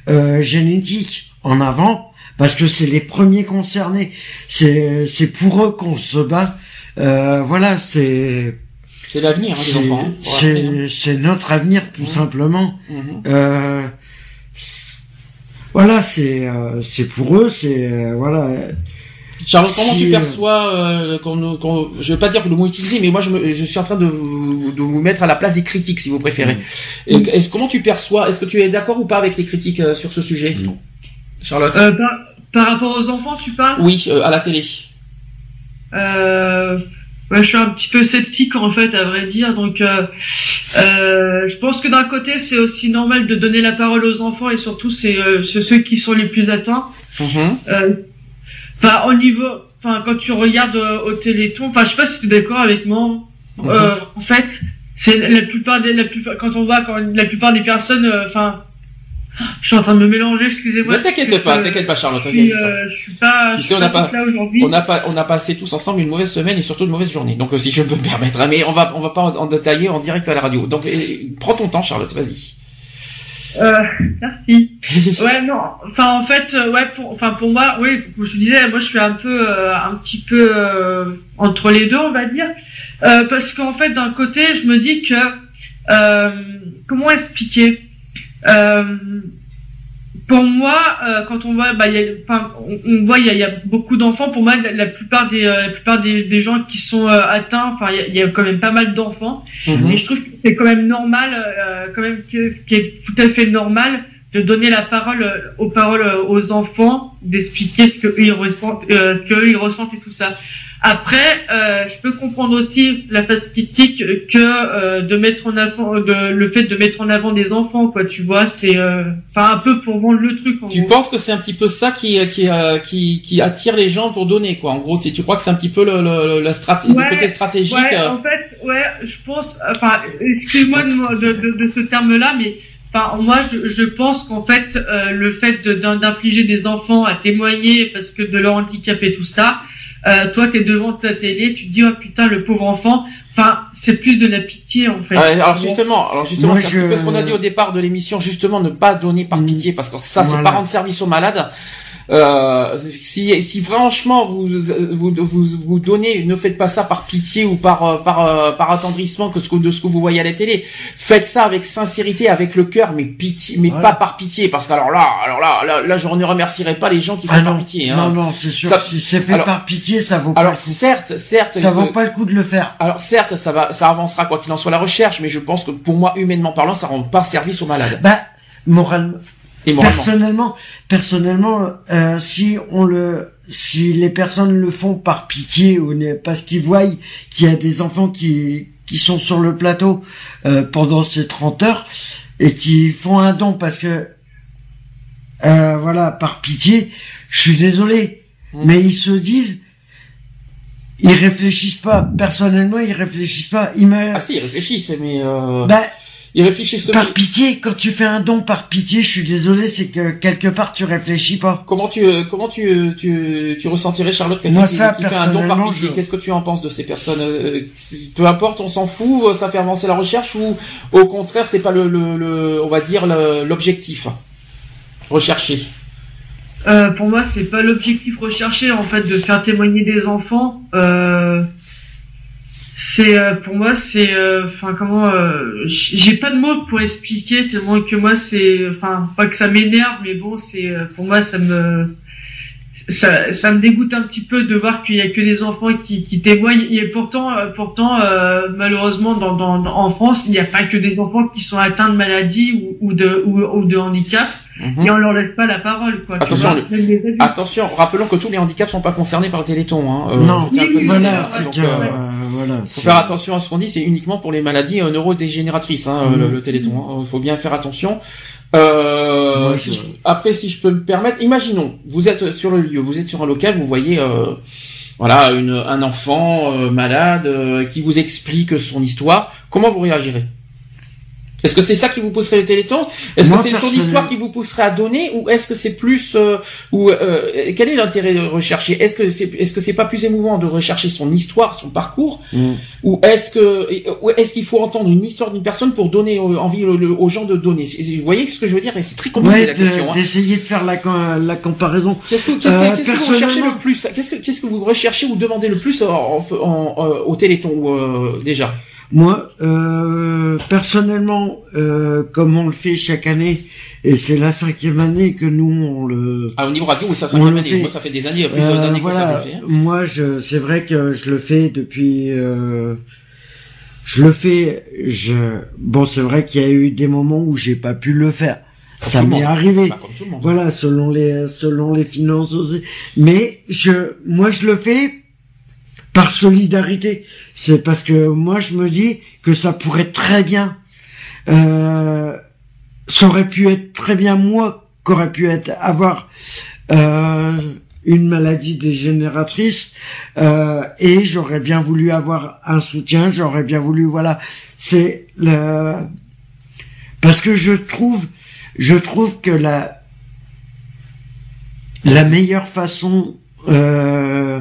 Speaker 2: euh, génétiques en avant parce que c'est les premiers concernés. C'est c'est pour eux qu'on se bat euh, voilà, c'est
Speaker 1: c'est l'avenir hein, des enfants. Hein,
Speaker 2: c'est c'est notre avenir tout mmh. simplement. Mmh. Euh, voilà, c'est euh, c'est pour eux, c'est euh, voilà.
Speaker 1: Charles, comment tu perçois euh, quand, je veux pas dire le mot utilisé, mais moi je, me, je suis en train de, de vous mettre à la place des critiques, si vous préférez. Mmh. Est-ce comment tu perçois Est-ce que tu es d'accord ou pas avec les critiques sur ce sujet?
Speaker 2: Non.
Speaker 1: Charlotte?
Speaker 3: Par, par, rapport aux enfants, tu parles?
Speaker 1: Oui, à la télé.
Speaker 3: Euh, je suis un petit peu sceptique en fait, à vrai dire. Donc, euh, euh, je pense que d'un côté, c'est aussi normal de donner la parole aux enfants et surtout, c'est euh, ceux qui sont les plus atteints. Euh, enfin, au niveau, enfin, quand tu regardes au Téléthon, enfin, je sais pas si tu es d'accord avec moi. Mm-hmm. en fait, c'est la plupart des, la plupart, quand on voit quand la plupart des personnes, enfin je suis en train de me mélanger, excusez-moi.
Speaker 1: Ne t'inquiète pas, t'inquiète pas, Charlotte.
Speaker 3: Puis, euh, je suis pas.
Speaker 1: Tu sais, on a pas, on a pas, on a passé tous ensemble une mauvaise semaine et surtout une mauvaise journée. Donc, euh, si je peux me permettre, hein, mais on va, on va pas en, détailler en direct à la radio. Donc, prends ton temps, Charlotte, vas-y.
Speaker 3: Euh, merci. ouais, non. Enfin, en fait, euh, ouais, pour, enfin, pour moi, oui, comme je disais, moi, je suis un peu, euh, un petit peu entre les deux, on va dire, parce qu'en fait, d'un côté, je me dis que, comment expliquer? euh, pour moi, euh, quand on voit, bah, y a, enfin, on, voit, il y a, y a, beaucoup d'enfants. Pour moi, la, plupart des, euh, la plupart des, des, gens qui sont atteints, enfin, il y, a, quand même pas mal d'enfants. Mhm. Et je trouve que c'est quand même normal, quand même, ce qui est tout à fait normal, de donner la parole aux paroles aux enfants, d'expliquer ce que ils ressentent, ce que ils ressentent et tout ça. Après, euh, je peux comprendre aussi la phase critique que euh, de mettre en avant, de, le fait de mettre en avant des enfants, quoi. Tu vois, c'est, euh, enfin un peu pour vendre le truc.
Speaker 1: tu penses que c'est un petit peu ça qui qui, qui qui attire les gens pour donner, quoi. En gros, si tu crois que c'est un petit peu le, le, la stratégie, le côté stratégique.
Speaker 3: Ouais, en fait, ouais, je pense. Enfin, excuse-moi de, de, de, ce terme-là, mais Enfin, moi, je, je pense qu'en fait, le fait d'infliger des enfants à témoigner parce que de leur handicap et tout ça, euh, toi, tu es devant ta télé, tu te dis, oh putain, le pauvre enfant. Enfin, c'est plus de la pitié, en fait.
Speaker 1: alors justement, alors justement, c'est un peu ce qu'on a dit au départ de l'émission, justement, ne pas donner par mm. pitié, parce que ça, c'est pas rendre service aux malades. Euh, si, si franchement vous, vous, vous, vous donnez, ne faites pas ça par pitié ou par euh, par euh, par attendrissement que ce que de ce que vous voyez à la télé. Faites ça avec sincérité, avec le cœur, mais pitié, mais pas par pitié, parce que alors là, alors là, là, là je ne remercierai pas les gens qui font ah
Speaker 2: par
Speaker 1: pitié.
Speaker 2: Hein. Non, non, c'est sûr. si c'est fait par pitié, ça vaut pas
Speaker 1: alors, le coup. certes, certes,
Speaker 2: ça vaut pas le coup de le faire.
Speaker 1: Alors certes, ça va, ça avancera quoi qu'il en soit la recherche, mais je pense que pour moi, humainement parlant, ça rend pas service aux malades.
Speaker 2: Bah, moralement personnellement, personnellement, euh, si on le, si les personnes le font par pitié ou parce qu'ils voient qu'il y a des enfants qui qui sont sur le plateau euh, pendant ces 30 heures et qui font un don parce que euh, voilà par pitié, je suis désolé, mmh. mais ils se disent ils réfléchissent pas. Personnellement ils réfléchissent pas. Ils me
Speaker 1: ah si ils réfléchissent mais euh...
Speaker 2: ben,
Speaker 1: ils réfléchissent
Speaker 2: par pitié. Quand tu fais un don par pitié, je suis désolé, c'est que quelque part tu réfléchis pas.
Speaker 1: Comment tu comment tu tu, tu ressentirais Charlotte quelqu'un qui, qui fait un don par pitié? Qu'est-ce que tu en penses de ces personnes euh, Peu importe, on s'en fout, ça fait avancer la recherche ou au contraire c'est pas le, le, on va dire l'objectif recherché?
Speaker 3: Euh, pour moi, c'est pas l'objectif recherché en fait de faire témoigner des enfants. Euh, c'est euh, pour moi c'est euh, enfin comment euh, j'ai pas de mots pour expliquer tellement que moi c'est enfin pas que ça m'énerve mais bon c'est pour moi ça me ça, ça me dégoûte un petit peu de voir qu'il y a que des enfants qui, qui témoignent. Et pourtant pourtant malheureusement dans, dans, en France il n'y a pas que des enfants qui sont atteints de maladies ou, ou de ou, ou de handicap Mhm. Et on leur laisse pas la parole, quoi.
Speaker 1: Attention, attention, rappelons que tous les handicaps sont pas concernés par le Téléthon. Hein.
Speaker 2: Euh, non, voilà, c'est euh, voilà,
Speaker 1: faut faire attention à ce qu'on dit. C'est uniquement pour les maladies euh, neurodégénératrices, hein, le, mhm. Téléthon. Il hein. faut bien faire attention. Euh, Après, si je peux me permettre, imaginons, vous êtes sur le lieu, vous êtes sur un local, vous voyez, euh, voilà, une, un enfant malade qui vous explique son histoire. Comment vous réagirez? Est-ce que c'est ça qui vous pousserait le Téléthon Est-ce que c'est son histoire qui vous pousserait à donner ou est-ce que c'est plus euh, ou euh, quel est l'intérêt de rechercher? Est-ce que c'est est-ce que c'est pas plus émouvant de rechercher son histoire, son parcours? Mm. ou est-ce que est-ce qu'il faut entendre une histoire d'une personne pour donner envie aux gens de donner? Vous voyez ce que je veux dire? Et c'est très compliqué la question.
Speaker 2: Hein. D'essayer de faire la, la comparaison.
Speaker 1: Qu'est-ce que, qu'est-ce que, qu'est-ce que vous recherchez le plus? Qu'est-ce que qu'est-ce que vous recherchez ou demandez le plus en, au Téléthon euh, déjà?
Speaker 2: Moi, euh, personnellement, euh, comme on le fait chaque année, et c'est la cinquième année que nous on le.
Speaker 1: Ah au niveau radio, oui, ça cinquième année. Moi, ça fait des années, plus euh, d'années que ça le fait. Hein.
Speaker 2: Moi, je, c'est vrai que je le fais depuis. Euh, je le fais. Je. Bon, c'est vrai qu'il y a eu des moments où j'ai pas pu le faire. ça m'est arrivé. Bah, voilà, selon les selon les finances. Mais je, moi, je le fais par solidarité. C'est parce que moi je me dis que ça pourrait très bien, euh, ça aurait pu être très bien moi qu'aurait pu être avoir euh, une maladie dégénératrice euh, et j'aurais bien voulu avoir un soutien, j'aurais bien voulu voilà, c'est le parce que je trouve je trouve que la la meilleure façon euh,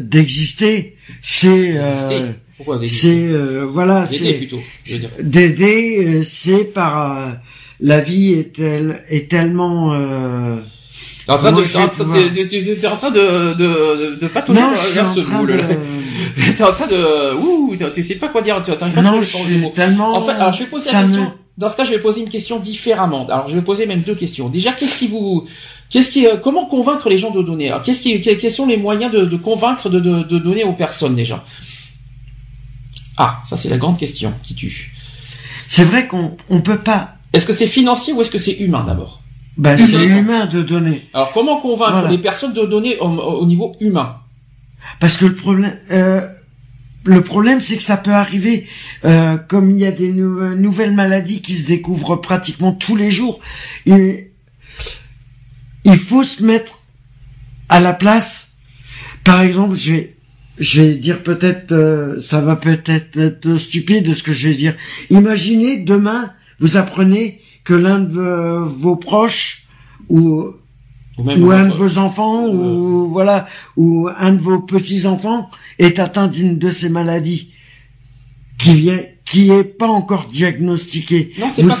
Speaker 2: D'exister, c'est euh, c'est euh, voilà, c'est. D'aider, c'est par euh, la vie est elle est tellement euh,
Speaker 1: T'es en train de, t'es en train de, de, de, pas toucher vers ce boule. T'es en train de, ouh, tu sais pas quoi dire, tu t'arrives pas
Speaker 2: à trouver le tellement...
Speaker 1: En fait, alors je vais poser la question, dans ce cas, je vais poser une question différemment. Alors, je vais poser même deux questions. Déjà, qu'est-ce qui vous, Qu'est-ce qui, euh, comment convaincre les gens de donner qu'est-ce qui, quels sont les moyens de, convaincre de, donner aux personnes déjà? Ah, ça c'est la grande question qui tue.
Speaker 2: C'est vrai qu'on on peut pas.
Speaker 1: Est-ce que c'est financier ou est-ce que c'est humain d'abord?
Speaker 2: Ben c'est humain de donner.
Speaker 1: Alors comment convaincre les personnes de donner au, niveau humain?
Speaker 2: Parce que le problème. Euh, le problème, c'est que ça peut arriver, euh, comme il y a des nouvelles maladies qui se découvrent pratiquement tous les jours. Il faut se mettre à la place. Par exemple, je vais, je vais dire peut-être, euh, ça va peut-être être stupide ce que je vais dire. Imaginez demain, vous apprenez que l'un de vos proches ou ou, un de vos enfants ou voilà ou un de vos petits enfants est atteint d'une de ces maladies qui vient qui est pas encore diagnostiqué.
Speaker 1: Non, c'est pas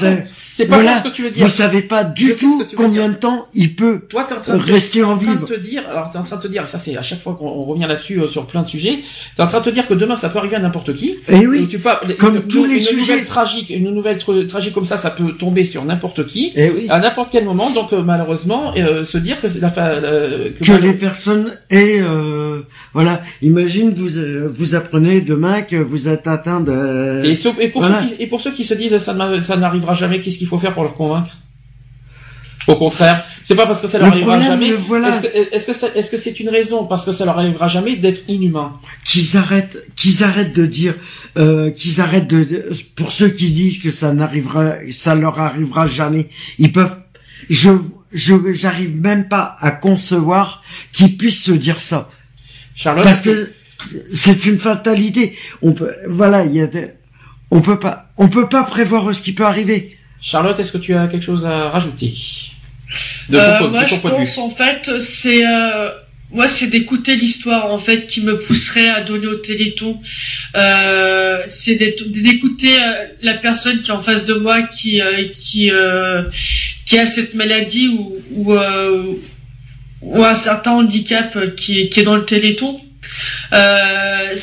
Speaker 1: c'est pas voilà, ce que tu veux dire.
Speaker 2: Vous savez pas du tout combien de temps il peut Toi, es en train de rester en vie.
Speaker 1: en train de te dire, alors t'es en train de te dire, ça c'est à chaque fois qu'on revient là-dessus euh, sur plein de sujets, t'es en train de te dire que demain ça peut arriver à n'importe qui.
Speaker 2: Et eh oui.
Speaker 1: Tu peux,
Speaker 2: comme une, tous les
Speaker 1: une
Speaker 2: sujets.
Speaker 1: Nouvelle tragique, une nouvelle tragique comme ça, ça peut tomber sur n'importe qui.
Speaker 2: Et eh oui.
Speaker 1: À n'importe quel moment. Donc euh, malheureusement, euh, se dire que c'est la
Speaker 2: que, que les personnes aient, voilà, imagine vous vous apprenez demain que vous êtes atteint de.
Speaker 1: Et, et pour ceux qui, et pour ceux qui se disent ça n'arrivera jamais, qu'est-ce qu'il faut faire pour leur convaincre? Au contraire, c'est pas parce que ça leur arrivera jamais. Est-ce que est-ce que c'est une raison? Parce que ça leur arrivera jamais d'être inhumain
Speaker 2: Qu'ils arrêtent, qu'ils arrêtent de dire, euh, qu'ils arrêtent de, pour ceux qui disent que ça n'arrivera, ça leur arrivera jamais. Ils peuvent, je, je, j'arrive même pas à concevoir qu'ils puissent se dire ça.
Speaker 1: Charlotte,
Speaker 2: parce que c'est une fatalité. On peut, voilà, il y a des, on peut pas, on peut pas prévoir ce qui peut arriver.
Speaker 1: Charlotte, est-ce que tu as quelque chose à rajouter?
Speaker 3: Euh, moi, je pense en fait, c'est euh, moi, c'est d'écouter l'histoire en fait qui me pousserait à donner au Téléthon. Euh, c'est d'écouter euh, la personne qui est en face de moi, qui qui qui a cette maladie ou ou, ou un certain handicap qui, qui est dans le Téléthon. Euh,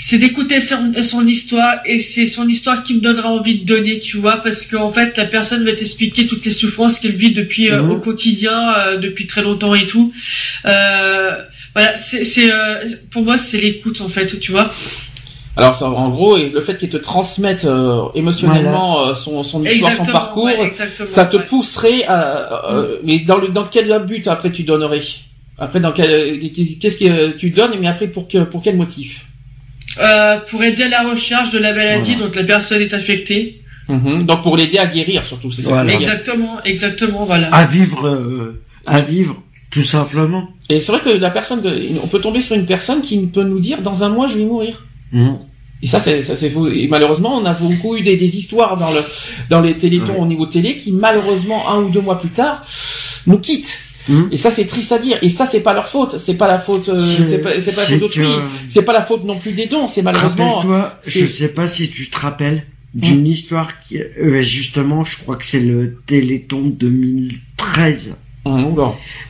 Speaker 3: c'est d'écouter son, son, histoire et c'est son histoire qui me donnera envie de donner, tu vois, parce qu'en fait la personne va t'expliquer toutes les souffrances qu'elle vit depuis euh, mhm. au quotidien, euh, depuis très longtemps et tout. Euh, voilà, c'est euh, pour moi c'est l'écoute en fait, tu vois.
Speaker 1: Alors ça, en gros, le fait qu'il te transmette émotionnellement son, son histoire, son parcours, ça te pousserait à. mais dans le dans quel but après tu donnerais? Après dans quel qu'est-ce que tu donnes Mais après pour que pour quel motif?
Speaker 3: Euh, pour aider à la recherche de la maladie dont la personne est affectée.
Speaker 1: Mhm. Donc pour l'aider à guérir surtout, c'est
Speaker 3: ça. Exactement, exactement, voilà.
Speaker 2: À vivre, euh, à vivre, tout simplement.
Speaker 1: Et c'est vrai que la personne, on peut tomber sur une personne qui peut nous dire dans un mois je vais mourir. Mhm. Et ça, c'est, ça, c'est. Et malheureusement, on a beaucoup eu des, des histoires dans le, dans les télétons au niveau télé qui, malheureusement, un ou deux mois plus tard, nous quittent. Et ça, c'est triste à dire. Et ça, c'est pas leur faute. C'est pas la faute. Euh, c'est pas, c'est pas la faute d'autrui. C'est pas la faute non plus des dons. C'est malheureusement.
Speaker 2: Toi, je sais pas si tu te rappelles d'une hmm. histoire qui, euh, justement, je crois que c'est le Téléthon 2013.
Speaker 1: Mmh,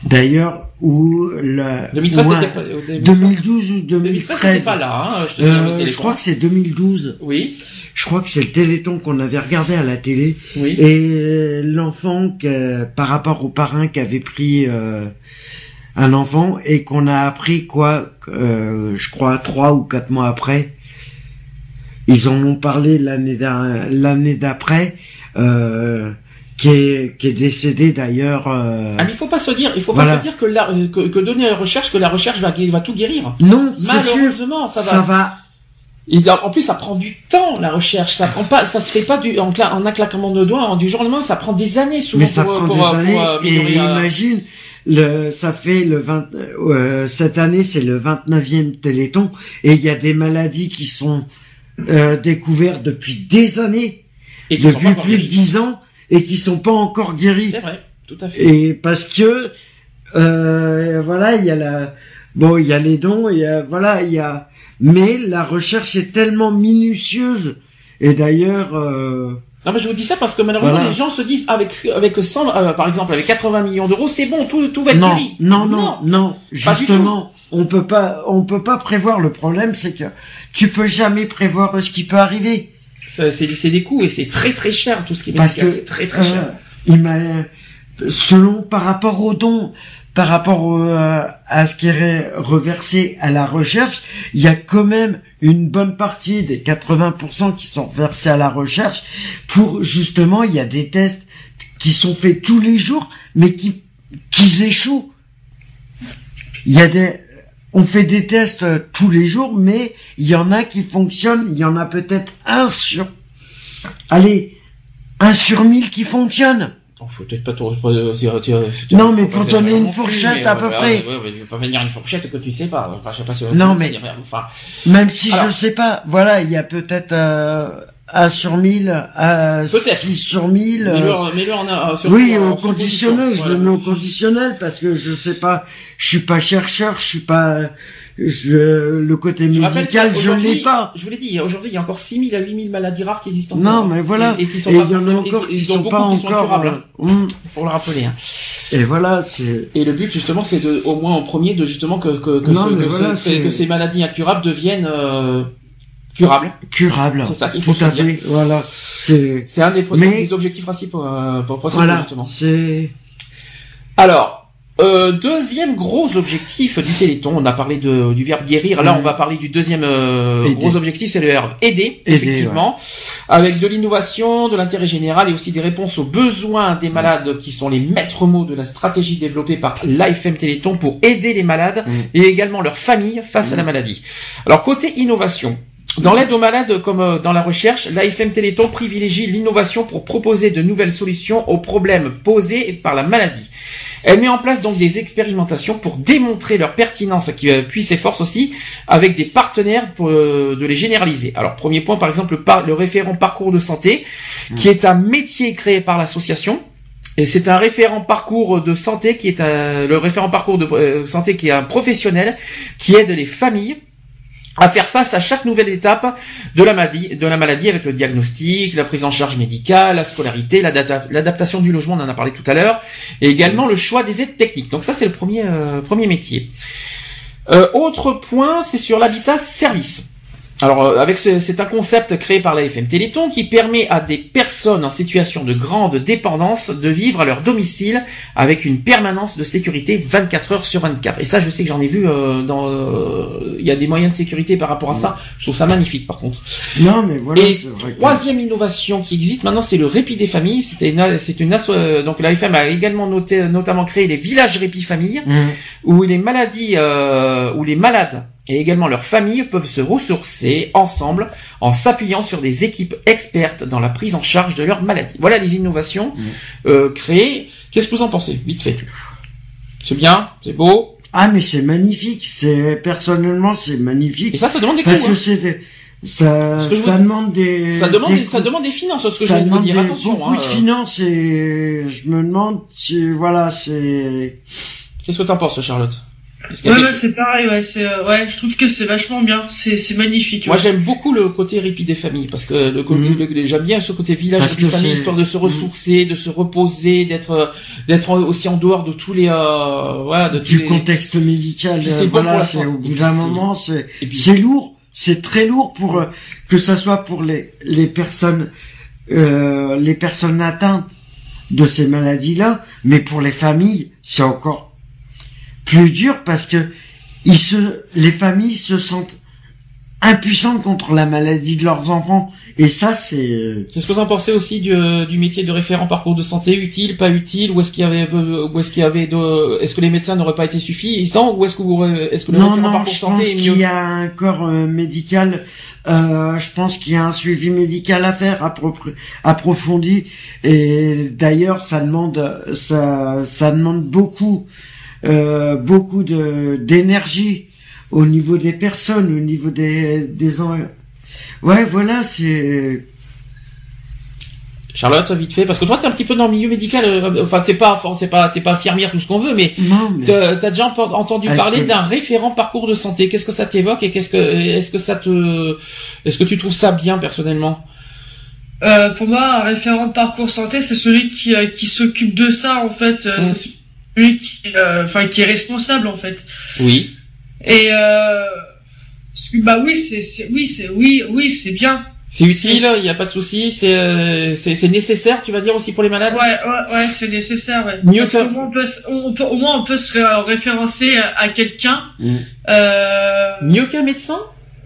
Speaker 2: D'ailleurs, où la
Speaker 1: 2013,
Speaker 2: pas, 2012 ou 2013.
Speaker 1: pas là. Hein,
Speaker 2: je, te euh, je crois que c'est 2012.
Speaker 1: Oui
Speaker 2: je crois que c'est le Téléthon qu'on avait regardé à la télé.
Speaker 1: Oui.
Speaker 2: Et l'enfant, par rapport au parrain qui avait pris euh, un enfant et qu'on a appris quoi, euh, je crois trois ou quatre mois après, ils en ont parlé l'année l'année d'après. Euh, qui est, qui est décédé d'ailleurs. Euh...
Speaker 1: Ah mais il faut pas se dire, il faut pas se dire que, la, que, que donner la recherche, que la recherche va, va tout guérir.
Speaker 2: Non,
Speaker 1: malheureusement,
Speaker 2: sûr, ça va. Ça va
Speaker 1: en plus, ça prend du temps la recherche. Ça prend pas, ça se fait pas du en, en un claquement de doigts, du jour au lendemain. Ça prend des années souvent.
Speaker 2: Mais ça prend des années. et imagine, le, ça fait le 20, euh, cette année c'est le 29e Téléthon et il y a des maladies qui sont euh, découvertes depuis des années, et depuis plus de 10 ans et qui sont pas encore guéries.
Speaker 1: C'est vrai, tout à fait.
Speaker 2: Et parce que euh, voilà, il y a la bon, il y a les dons, il y a voilà, il y a mais la recherche est tellement minutieuse. Et d'ailleurs. Euh...
Speaker 1: Non mais je vous dis ça parce que malheureusement les gens se disent avec avec 100 euh, par exemple avec 80 millions d'euros c'est bon tout tout va être
Speaker 2: non, Non non non, justement on peut pas on peut pas prévoir le problème c'est que tu peux jamais prévoir ce qui peut arriver.
Speaker 1: C'est c'est des coûts et c'est très très cher tout ce qui est médical c'est très très cher.
Speaker 2: Euh, il m'a selon par rapport aux dons par rapport euh, à ce qui est reversé à la recherche, il y a quand même une bonne partie des 80% qui sont versés à la recherche pour justement, il y a des tests qui sont faits tous les jours, mais qui, qui échouent. Il y a des, on fait des tests tous les jours, mais il y en a qui fonctionnent, il y en a peut-être un sur, allez, un sur mille qui fonctionne
Speaker 1: faut peut-être pas trop.
Speaker 2: Non, mais pour donner une fourchette à peu près.
Speaker 1: Ouais, ouais, pas venir une fourchette que tu sais pas. Enfin, je sais pas si.
Speaker 2: Non, mais. Enfin. Même si je sais pas. Voilà, il y a peut-être. Euh, 1 sur 1000, à 6 sur 1000.
Speaker 1: Mais le, en a,
Speaker 2: sur oui, au conditionnel, je le mets au conditionnel parce que je sais pas, je suis pas chercheur, je suis pas, je, le côté médical, je l'ai pas.
Speaker 1: Je vous l'ai dit, aujourd'hui, il y a encore 6000 à 8000 maladies rares qui existent
Speaker 2: encore. Non, mais voilà. Et, qui sont il y en a encore qui sont pas encore.
Speaker 1: Euh, hum. Faut le rappeler. Hein.
Speaker 2: Et voilà, c'est.
Speaker 1: Et le but, justement, c'est de, au moins en premier, de justement que que que, que, ces maladies incurables deviennent euh, curables.
Speaker 2: Curables.
Speaker 1: C'est ça qu'il faut Tout à fait.
Speaker 2: Voilà. C'est.
Speaker 1: C'est un des, des objectifs principaux euh, pour, pour,
Speaker 2: voilà,
Speaker 1: justement.
Speaker 2: C'est.
Speaker 1: Alors, euh, deuxième gros objectif du Téléthon, on a parlé de, du verbe guérir. Là, on va parler du deuxième euh, gros objectif, c'est le verbe aider, effectivement, avec de l'innovation, de l'intérêt général et aussi des réponses aux besoins des malades qui sont les maîtres mots de la stratégie développée par l'AFM Téléthon pour aider les malades mm. et également leurs familles face à la mm. maladie. Alors côté innovation, dans l'aide aux malades comme euh, dans la recherche, l'AFM Téléthon privilégie l'innovation pour proposer de nouvelles solutions aux problèmes posés par la maladie. Elle met en place donc des expérimentations pour démontrer leur pertinence, euh, puis ses forces aussi, avec des partenaires pour euh, de les généraliser. Alors premier point, par exemple, le, référent parcours de santé, qui est un métier créé par l'association. Et c'est un référent parcours de santé qui est un, le référent parcours de santé qui est un professionnel qui aide les familles à faire face à chaque nouvelle étape de la maladie, avec le diagnostic, la prise en charge médicale, la scolarité, l'adaptation du logement, on en a parlé tout à l'heure, et également le choix des aides techniques. Donc ça, c'est le premier, euh, premier métier. Euh, autre point, c'est sur l'habitat service. Alors, euh, avec ce- c'est un concept créé par la FM Téléthon qui permet à des personnes en situation de grande dépendance de vivre à leur domicile avec une permanence de sécurité 24 heures sur 24. Et ça, je sais que j'en ai vu euh, dans. euh, Il y a des moyens de sécurité par rapport à ça. Je trouve ça magnifique, par contre.
Speaker 2: Non, mais voilà,
Speaker 1: Et
Speaker 2: vrai que-
Speaker 1: troisième innovation qui existe maintenant, c'est le répit des familles. C'était une, c'est une asso- euh, donc la FM a également noté, notamment créé les villages répit famille
Speaker 2: Mhm.
Speaker 1: où les maladies, euh, où les malades et également leurs familles peuvent se ressourcer ensemble en s'appuyant sur des équipes expertes dans la prise en charge de leurs maladies. Voilà les innovations euh, créées. Qu'est-ce que vous en pensez Vite fait? C'est bien, c'est beau.
Speaker 2: Ah, mais c'est magnifique. C'est personnellement, c'est magnifique.
Speaker 1: Et ça, ça demande des.
Speaker 2: Parce que
Speaker 1: hein.
Speaker 2: c'est ça,
Speaker 1: que
Speaker 2: ça
Speaker 1: vous-
Speaker 2: demande des.
Speaker 1: Ça demande,
Speaker 2: des
Speaker 1: des, ça demande des finances, ce que
Speaker 2: ça
Speaker 1: je viens de vous dire.
Speaker 2: des-
Speaker 1: Attention.
Speaker 2: beaucoup
Speaker 1: hein,
Speaker 2: de finances et je me demande si voilà c'est.
Speaker 1: Qu'est-ce que t'en penses, Charlotte?
Speaker 3: Ouais,
Speaker 1: des-
Speaker 3: ouais, c'est pareil, ouais, c'est, euh, ouais, je trouve que c'est vachement bien, c'est, c'est magnifique.
Speaker 1: Moi
Speaker 3: ouais.
Speaker 1: j'aime beaucoup le côté répit des familles parce que le côté,
Speaker 2: Mhm.
Speaker 1: j'aime bien ce côté village
Speaker 2: Parce
Speaker 1: répit
Speaker 2: que
Speaker 1: famille
Speaker 2: c'est-
Speaker 1: histoire de se ressourcer, de se reposer, d'être euh, d'être aussi en dehors de tous les euh, voilà de tous
Speaker 2: du
Speaker 1: les...
Speaker 2: contexte médical. Euh,
Speaker 1: c'est pour
Speaker 2: voilà, c'est au bout d'un
Speaker 1: c'est-
Speaker 2: moment, c'est c'est lourd, c'est très lourd pour euh, que ça soit pour les les personnes euh, les personnes atteintes de ces maladies-là, mais pour les familles, c'est encore plus dur parce que ils se les familles se sentent impuissantes contre la maladie de leurs enfants et ça c'est
Speaker 1: Qu'est-ce que vous en pensez aussi du, euh, du métier de référent parcours de santé? Utile, pas utile, ou est-ce qu'il y avait, euh, ou est-ce qu'il y avait de, est-ce que les médecins n'auraient pas été suffisants, ou est-ce que vous, est-ce que le
Speaker 2: non,
Speaker 1: référent
Speaker 2: non,
Speaker 1: parcours
Speaker 2: je
Speaker 1: santé
Speaker 2: pense
Speaker 1: est
Speaker 2: qu'il y a un corps euh, médical. Euh, je pense qu'il y a un suivi médical à faire approfondi. Et d'ailleurs, ça demande, ça, ça demande beaucoup, euh, beaucoup de d'énergie au niveau des personnes, au niveau des des. en- Ouais, voilà, c'est.
Speaker 1: Charlotte, vite fait, parce que toi t'es un petit peu dans le milieu médical, euh, enfin t'es pas, enfin, t'es pas, t'es pas infirmière tout ce qu'on veut, mais
Speaker 2: mais.
Speaker 1: T'as déjà ent- entendu parler
Speaker 2: le-
Speaker 1: d'un référent parcours de santé. Qu'est-ce que ça t'évoque et qu'est-ce que est-ce que ça te est-ce que tu trouves ça bien personnellement?
Speaker 3: Euh, pour moi, un référent de parcours santé, c'est celui qui, euh, qui s'occupe de ça, en fait. Euh,
Speaker 1: Mm.
Speaker 3: C'est qui, euh, enfin, qui est responsable, en fait.
Speaker 1: Oui.
Speaker 3: Et euh, bah oui, c'est, oui, c'est, oui, oui, c'est bien.
Speaker 1: C'est utile, il n'y a pas de souci, c'est euh, c'est c'est nécessaire, tu vas dire aussi pour les malades?
Speaker 3: Ouais, ouais, ouais, c'est nécessaire. Ouais.
Speaker 1: Mieux
Speaker 3: Parce
Speaker 1: que-
Speaker 3: qu'au moins, on peut, s- on peut, au moins, on peut se ré- référencer à, à quelqu'un.
Speaker 2: Mm.
Speaker 3: Euh,
Speaker 1: Mieux qu'un médecin?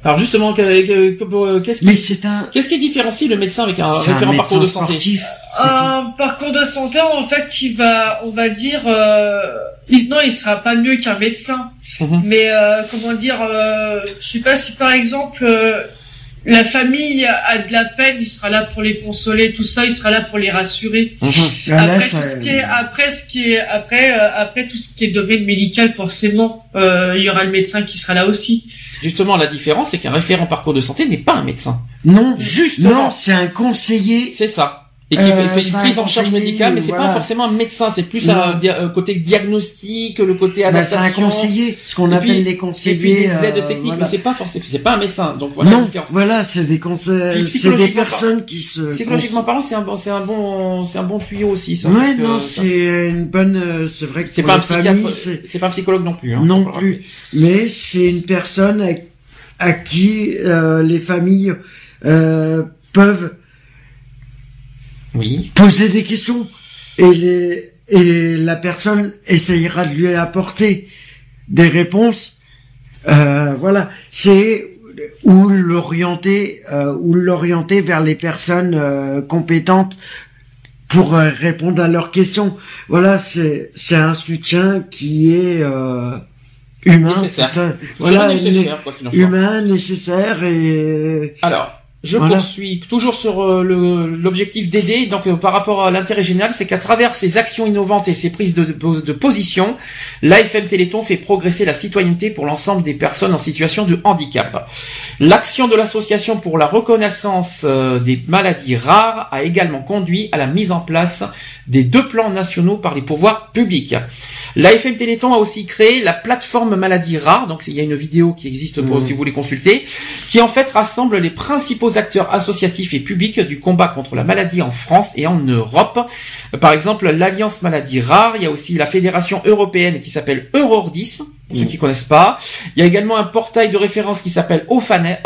Speaker 1: Alors justement, euh, qu'est-ce qui
Speaker 2: Mais c'est un.
Speaker 1: qu'est-ce qui différencie le médecin avec un référent parcours de santé
Speaker 2: sportif. c'est tout.
Speaker 3: un parcours de santé, en fait, il va, on va dire, euh, il- non, il sera pas mieux qu'un médecin.
Speaker 1: Mhm.
Speaker 3: Mais euh, comment dire, euh, je sais pas si par exemple euh, la famille a de la peine, il sera là pour les consoler, tout ça, il sera là pour les rassurer.
Speaker 1: Mhm.
Speaker 2: Ah, là,
Speaker 3: après
Speaker 2: ça-
Speaker 3: tout ce qui est, après ce qui est, après euh, après tout ce qui est domaine médical, forcément, euh, il y aura le médecin qui sera là aussi.
Speaker 1: Justement, la différence, c'est qu'un référent parcours de santé n'est pas un médecin.
Speaker 2: Non,
Speaker 1: Justement,
Speaker 2: non, c'est un conseiller.
Speaker 1: c'est ça. Et qui
Speaker 2: Euh,
Speaker 1: fait, une
Speaker 2: un
Speaker 1: prise en charge médicale, mais c'est
Speaker 2: voilà.
Speaker 1: pas forcément un médecin, c'est plus
Speaker 2: Non.
Speaker 1: un dia- côté diagnostic, le côté
Speaker 2: Bah, c'est
Speaker 1: adaptation.
Speaker 2: un conseiller, ce qu'on
Speaker 1: Et
Speaker 2: appelle
Speaker 1: puis-
Speaker 2: les
Speaker 1: Et
Speaker 2: conseillers.
Speaker 1: puis des aides
Speaker 2: euh,
Speaker 1: techniques,
Speaker 2: voilà.
Speaker 1: mais c'est pas forcément, c'est pas un médecin. Donc voilà la
Speaker 2: non,
Speaker 1: différence.
Speaker 2: voilà, c'est des conseils, c'est des personnes qui se.
Speaker 1: Psychologiquement parlant, c'est un bon, c'est un bon, c'est un bon tuyau aussi, ça.
Speaker 2: Ouais, non, c'est une bonne. euh, C'est vrai que
Speaker 1: c'est pas un psychiatre,
Speaker 2: c'est-
Speaker 1: pas un psychologue non plus. Hein,
Speaker 2: non plus, mais c'est une personne à, à qui euh, les familles euh, peuvent.
Speaker 1: Oui.
Speaker 2: poser des questions et les et la personne essayera de lui apporter des réponses. Euh, voilà, c'est ou l'orienter euh, ou l'orienter vers les personnes euh, compétentes pour euh, répondre à leurs questions. Voilà, c'est c'est un soutien qui est euh, humain,
Speaker 1: Nécessaire. Voilà, nécessaire, quoi en
Speaker 2: humain nécessaire et
Speaker 1: Alors, je
Speaker 2: Voilà.
Speaker 1: poursuis toujours sur euh, l'objectif d'aider. Donc, euh, par rapport à l'intérêt général, c'est qu'à travers ses actions innovantes et ses prises de, de position, l'AFM Téléthon fait progresser la citoyenneté pour l'ensemble des personnes en situation de handicap. L'action de l'association pour la reconnaissance euh, des maladies rares a également conduit à la mise en place des deux plans nationaux par les pouvoirs publics. L'AFM Téléthon a aussi créé la plateforme maladies rares, donc il y a une vidéo qui existe pour
Speaker 2: Mmh.
Speaker 1: si vous voulez consulter, qui en fait rassemble les principaux acteurs associatifs et publics du combat contre la maladie en France et en Europe. Par exemple, l'Alliance Maladies Rares, il y a aussi la fédération européenne qui s'appelle Eurordis, pour ceux qui connaissent pas. Il y a également un portail de référence qui s'appelle Orphanet.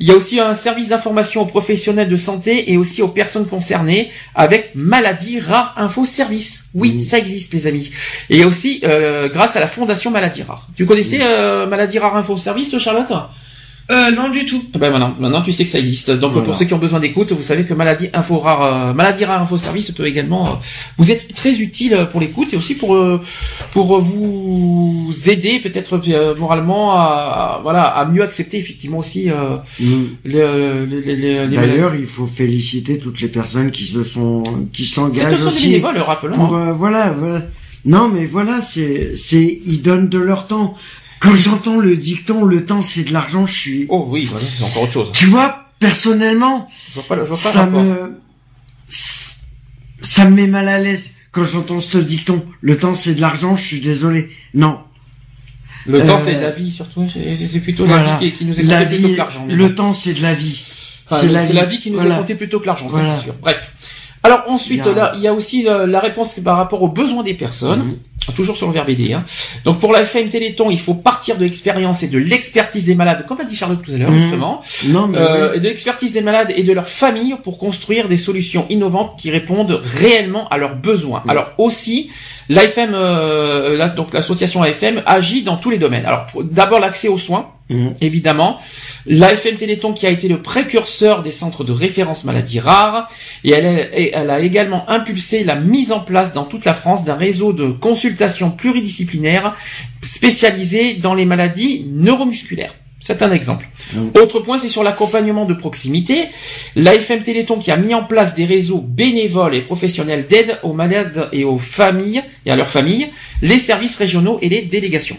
Speaker 1: Il y a aussi un service d'information aux professionnels de santé et aussi aux personnes concernées avec Maladie Rare Info Service. Oui, ça existe les amis. Et aussi euh, grâce à la Fondation Maladie Rare. Tu connaissais euh, Maladie Rare Info Service, Charlotte?
Speaker 3: Euh, non du tout.
Speaker 1: Eh Ben maintenant, maintenant tu sais que ça existe. Donc
Speaker 2: Voilà.
Speaker 1: pour ceux qui ont besoin d'écoute, vous savez que Maladie Info Rare, euh, Maladie Rare Info Service peut également euh, vous être très utile pour l'écoute et aussi pour euh, pour vous aider peut-être euh, moralement à, à- voilà à mieux accepter effectivement aussi euh,
Speaker 2: Mm.
Speaker 1: le, le- les- les- les
Speaker 2: D'ailleurs, il faut féliciter toutes les personnes qui se sont, qui
Speaker 1: C'est
Speaker 2: s'engagent
Speaker 1: tous des
Speaker 2: aussi.
Speaker 1: bénévoles, rappelons.
Speaker 2: Pour,
Speaker 1: hein.
Speaker 2: euh, voilà, voilà. Non, mais voilà, c'est, c'est, ils donnent de leur temps. Quand j'entends le dicton, le temps c'est de l'argent, je suis,
Speaker 1: Oh oui, voilà, c'est encore autre chose.
Speaker 2: tu vois, personnellement,
Speaker 1: Je vois pas, le- je vois pas le
Speaker 2: ça me, ça me met mal à l'aise quand j'entends ce dicton. Le temps c'est de l'argent, je suis désolé. Non.
Speaker 1: Le temps
Speaker 2: euh,
Speaker 1: c'est de la vie surtout. C'est plutôt
Speaker 2: Voilà.
Speaker 1: la vie qui, qui nous est comptée plutôt que l'argent.
Speaker 2: le temps c'est de la vie.
Speaker 1: Enfin,
Speaker 2: c'est
Speaker 1: la, vie qui nous
Speaker 2: Voilà.
Speaker 1: est comptée plutôt que l'argent,
Speaker 2: Voilà.
Speaker 1: c'est sûr. Bref. Alors ensuite,
Speaker 2: Il y a-
Speaker 1: là, il y a aussi la réponse par rapport aux besoins des personnes.
Speaker 2: Mhm.
Speaker 1: Toujours sur le verbe aider. Hein. Donc pour la FM Téléthon, il faut partir de l'expérience et de l'expertise des malades, comme a dit Charlotte tout à l'heure
Speaker 2: Mhm.
Speaker 1: justement,
Speaker 2: Non, mais
Speaker 1: euh,
Speaker 2: oui.
Speaker 1: et de l'expertise des malades et de leurs familles pour construire des solutions innovantes qui répondent réellement à leurs besoins.
Speaker 2: Mhm.
Speaker 1: Alors aussi, l'AFM, euh, la- donc l'association AFM agit dans tous les domaines. Alors d'abord l'accès aux soins
Speaker 2: Mhm.
Speaker 1: évidemment. L'AFM Téléthon qui a été le précurseur des centres de référence maladies rares et elle, a- et elle a également impulsé la mise en place dans toute la France d'un réseau de consultations pluridisciplinaires spécialisées dans les maladies neuromusculaires. C'est un exemple.
Speaker 2: Mhm.
Speaker 1: Autre point, c'est sur l'accompagnement de proximité. L'AFM Téléthon qui a mis en place des réseaux bénévoles et professionnels d'aide aux malades et aux familles et à leurs familles, les services régionaux et les délégations.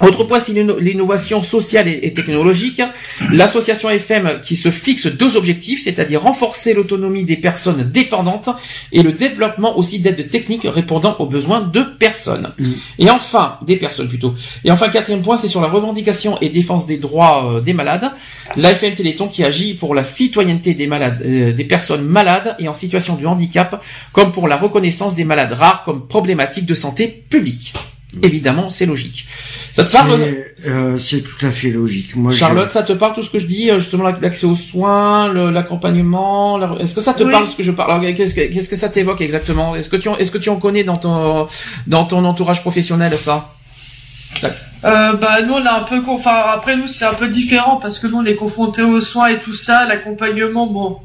Speaker 1: Autre point, c'est l'inno- l'innovation sociale et, et technologique. L'association FM qui se fixe deux objectifs, c'est-à-dire renforcer l'autonomie des personnes dépendantes et le développement aussi d'aides techniques répondant aux besoins de personnes.
Speaker 2: Mm.
Speaker 1: Et enfin, des personnes plutôt. Et enfin, quatrième point, c'est sur la revendication et défense des droits euh, des malades. L'AFM Téléthon qui agit pour la citoyenneté des malades, euh, des personnes malades et en situation de handicap, comme pour la reconnaissance des malades rares comme problématique de santé publique. Évidemment, c'est logique. Ça te parle
Speaker 2: C'est, euh, c'est tout à fait logique. Moi, je-
Speaker 1: Charlotte, ça te parle tout ce que je dis, euh, justement l'accès aux soins, l'accompagnement. la- Est-ce que ça te
Speaker 3: Oui.
Speaker 1: parle ce que je parle? Alors, Qu'est-ce que, qu'est-ce que ça t'évoque exactement? Est-ce que tu en, est-ce que tu en connais dans ton dans ton entourage professionnel ça?
Speaker 3: Euh, bah nous on a un peu, enfin après nous c'est un peu différent parce que nous on est confrontés aux soins et tout ça, l'accompagnement. Bon,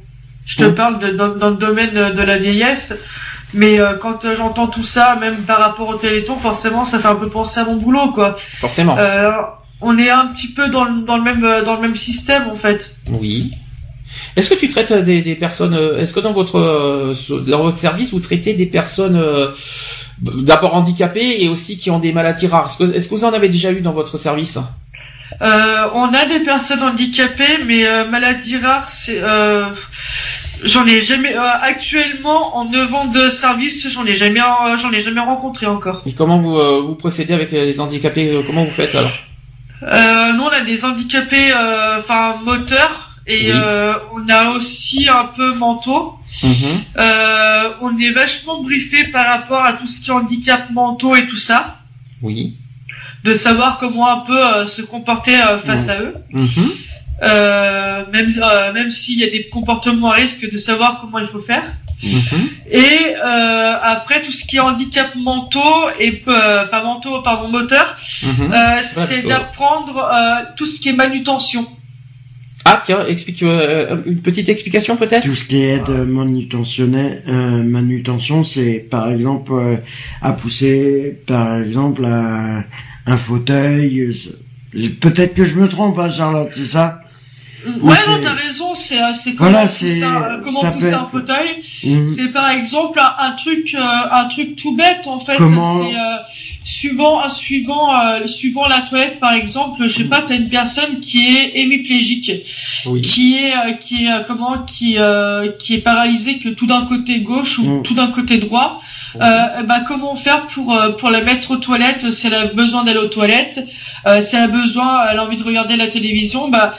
Speaker 3: je te parle de, dans, dans le domaine de la vieillesse, mais euh, quand euh, j'entends tout ça, même par rapport au Téléthon, forcément ça fait un peu penser à mon boulot quoi.
Speaker 1: Forcément.
Speaker 3: Euh, on est un petit peu dans le, dans le même dans le même système en fait.
Speaker 1: Oui. Est-ce que tu traites des, des personnes Est-ce que dans votre dans votre service vous traitez des personnes d'abord handicapées et aussi qui ont des maladies rares? Est-ce que, que vous en avez déjà eu dans votre service?
Speaker 3: On a des personnes handicapées, mais maladies rares, c'est j'en ai jamais euh, actuellement en 9 ans de service, j'en ai jamais euh, j'en ai jamais rencontré encore.
Speaker 1: Et comment vous euh, vous procédez avec les handicapés Comment vous faites alors?
Speaker 3: Nous on a des handicapés enfin moteurs et
Speaker 1: Oui.
Speaker 3: on a aussi un peu mentaux.
Speaker 1: Mhm.
Speaker 3: On est vachement briefé par rapport à tout ce qui est handicap mentaux et tout ça,
Speaker 1: Oui.
Speaker 3: de savoir comment un peu se comporter face à eux.
Speaker 1: Mhm.
Speaker 3: Euh, même euh, même s'il y a des comportements à risque, de savoir comment il faut faire.
Speaker 1: Mhm.
Speaker 3: Et euh, après tout ce qui est handicap mentaux et euh, pas mentaux, pardon, moteur,
Speaker 1: Mhm.
Speaker 3: euh, c'est d'apprendre euh, tout ce qui est manutention.
Speaker 1: Ah tiens, explique euh, une petite explication peut-être?
Speaker 2: Tout ce qui est aide euh, manutention, c'est par exemple euh, à pousser, par exemple à un fauteuil. Peut-être que je me trompe, hein, Charlotte, c'est ça?
Speaker 3: Ouais,
Speaker 2: c'est-
Speaker 3: non, t'as raison. C'est euh, c'est comment
Speaker 2: Voilà,
Speaker 3: pousser,
Speaker 2: c'est-
Speaker 3: un, comment
Speaker 2: ça
Speaker 3: pousser
Speaker 2: peut
Speaker 3: un fauteuil.
Speaker 2: Mhm.
Speaker 3: C'est par exemple un, un truc euh, un truc tout bête en fait.
Speaker 2: Comment-
Speaker 3: C'est euh, suivant un suivant euh, suivant la toilette par exemple. Je sais pas, t'as une personne qui est hémiplégique.
Speaker 1: Oui.
Speaker 3: qui est euh, qui est euh, comment qui euh, qui est paralysé que tout d'un côté gauche ou
Speaker 2: Mm.
Speaker 3: tout d'un côté droit euh, bah comment faire pour euh, pour la mettre aux toilettes si elle a besoin d'aller aux toilettes? Euh, si elle a besoin elle a envie de regarder la télévision bah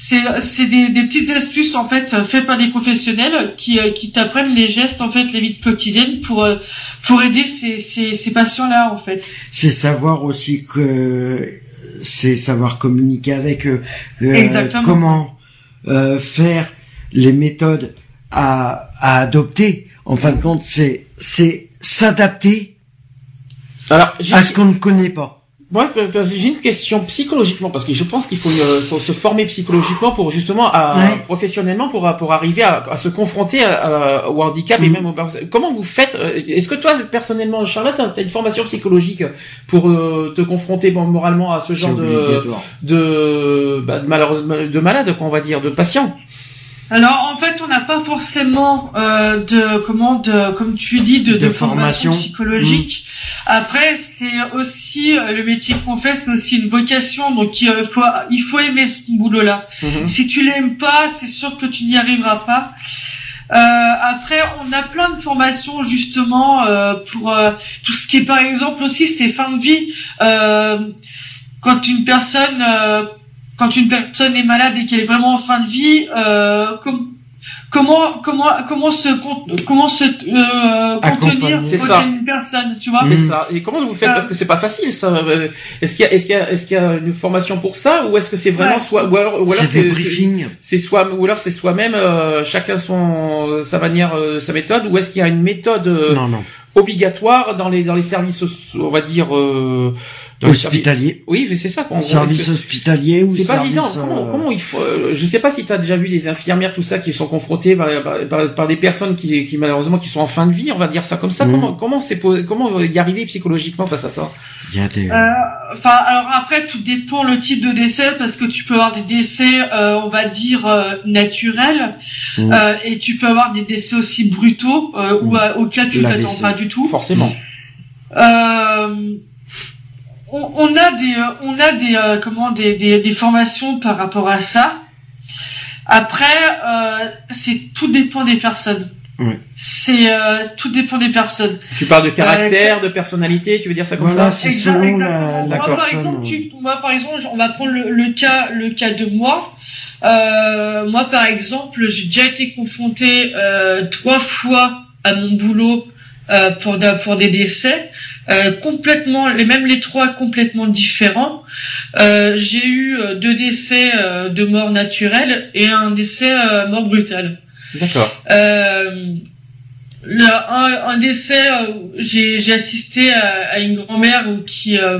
Speaker 3: c'est c'est des, des petites astuces en fait faites par des professionnels qui euh, qui t'apprennent les gestes en fait les vies quotidiennes pour euh, pour aider ces ces, ces patients là en fait.
Speaker 2: C'est savoir aussi que c'est savoir communiquer avec eux, euh,
Speaker 3: Exactement.
Speaker 2: comment euh, faire les méthodes à, à adopter. En fin de compte, c'est c'est s'adapter
Speaker 1: Alors,
Speaker 2: à ce qu'on ne connaît pas.
Speaker 1: Moi, parce que j'ai une question psychologiquement, parce que je pense qu'il faut, euh, faut se former psychologiquement pour justement, à,
Speaker 2: Ouais.
Speaker 1: professionnellement, pour, pour arriver à, à se confronter à- au handicap et
Speaker 2: Mm.
Speaker 1: même au Comment vous faites euh, Est-ce que toi, personnellement, Charlotte, t'as as une formation psychologique pour euh, te confronter bon, moralement à ce genre de, de, bah, de, malheureusement, de malade, quoi, on va dire, de patient
Speaker 3: Alors en fait, on n'a pas forcément euh, de comment de comme tu dis de,
Speaker 2: De
Speaker 3: de formation,
Speaker 2: formation.
Speaker 3: psychologique. Après, c'est aussi euh, le métier qu'on fait, c'est aussi une vocation. Donc il faut il faut aimer ce boulot-là.
Speaker 1: Mhm.
Speaker 3: Si tu l'aimes pas, c'est sûr que tu n'y arriveras pas. Euh, après, on a plein de formations justement euh, pour euh, tout ce qui est par exemple aussi c'est fin de vie. Euh, quand une personne euh, quand une personne est malade et qu'elle est vraiment en fin de vie, euh, com- comment comment comment se comment se euh, contenir a une personne, tu vois?
Speaker 1: C'est
Speaker 2: Mm.
Speaker 1: ça. Et comment vous faites?
Speaker 3: Euh,
Speaker 1: Parce que c'est pas facile, ça. Euh, Est-ce qu'il y a, est-ce qu'il y a, est-ce qu'il y a une formation pour ça, ou est-ce que c'est vraiment
Speaker 3: Ouais.
Speaker 1: soit, ou alors, ou alors
Speaker 2: C'est
Speaker 1: c'est soit ou alors c'est soi-même euh, chacun son sa manière euh, sa méthode? Ou est-ce qu'il y a une méthode euh,
Speaker 2: Non, non.
Speaker 1: obligatoire dans les dans les services on va dire euh, dans les services-
Speaker 2: Hospitalier.
Speaker 1: oui mais c'est ça qu'on
Speaker 2: Service hospitalier ou
Speaker 1: c'est pas évident comment,
Speaker 2: euh,
Speaker 1: comment il faut euh, je sais pas si tu as déjà vu des infirmières tout ça qui sont confrontées par, par, par- des personnes qui, qui malheureusement qui sont en fin de vie on va dire ça comme ça
Speaker 2: Mhm.
Speaker 1: comment comment c'est comment y arriver psychologiquement face à ça?
Speaker 2: Il y a des.
Speaker 3: Euh, Enfin, alors après, tout dépend le type de décès, parce que tu peux avoir des décès, euh, on va dire euh, naturels,
Speaker 2: Mm.
Speaker 3: euh, et tu peux avoir des décès aussi brutaux, euh, où,
Speaker 2: Mm.
Speaker 3: euh, auxquels tu t'attends pas du tout.
Speaker 1: forcément
Speaker 3: Euh, on, on a des, euh, on a des, euh, comment, des, des, des formations par rapport à ça. Après, euh, c'est tout dépend des personnes.
Speaker 2: Ouais.
Speaker 3: C'est euh, tout dépend des personnes.
Speaker 1: tu parles de caractère de personnalité tu veux dire ça comme
Speaker 2: Voilà,
Speaker 1: ça
Speaker 2: c'est selon la,
Speaker 3: moi, par
Speaker 2: personne.
Speaker 3: exemple, tu- moi, par exemple, on va prendre le, le cas, le cas de moi. Euh, moi, par exemple, j'ai déjà été confronté euh, trois fois à mon boulot euh, pour, pour des décès, euh, complètement, les même les trois complètement différents. Euh, j'ai eu euh, deux décès euh, de mort naturelle et un décès euh, mort brutale.
Speaker 1: d'accord
Speaker 3: Euh, un, un décès, j'ai assisté à, à une grand-mère qui, euh,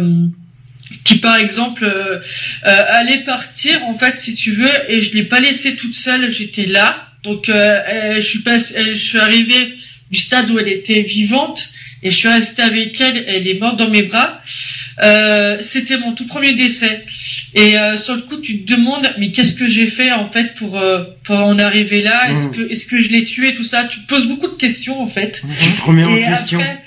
Speaker 3: qui par exemple euh, euh, allait partir en fait si tu veux et je l'ai pas laissée toute seule, j'étais là. Donc euh, je suis pas, je suis arrivé du stade où elle était vivante et je suis resté avec elle. Elle est morte dans mes bras. Euh, C'était mon tout premier décès. Et euh, sur le coup, tu te demandes, mais qu'est-ce que j'ai fait en fait pour euh, pour en arriver là? Est-ce
Speaker 2: Mhm.
Speaker 3: que est-ce que je l'ai tué tout ça? Tu te poses beaucoup de questions en fait.
Speaker 2: Tu te remets en question.
Speaker 3: après,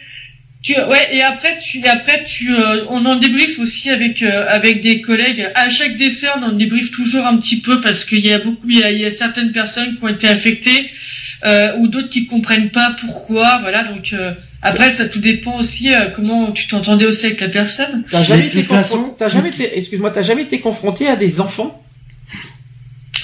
Speaker 3: tu ouais et après tu et après tu euh, on en débrief aussi avec euh, avec des collègues. À chaque décès, on en débriefe toujours un petit peu parce qu'il y a beaucoup il y a, il y a certaines personnes qui ont été affectées euh, ou d'autres qui comprennent pas pourquoi. Voilà donc. Après, ça tout dépend aussi euh, comment tu t'entendais aussi avec la personne.
Speaker 1: T'as jamais été
Speaker 2: façon-
Speaker 1: t'as jamais été, excuse-moi, t'as jamais été confronté à des enfants?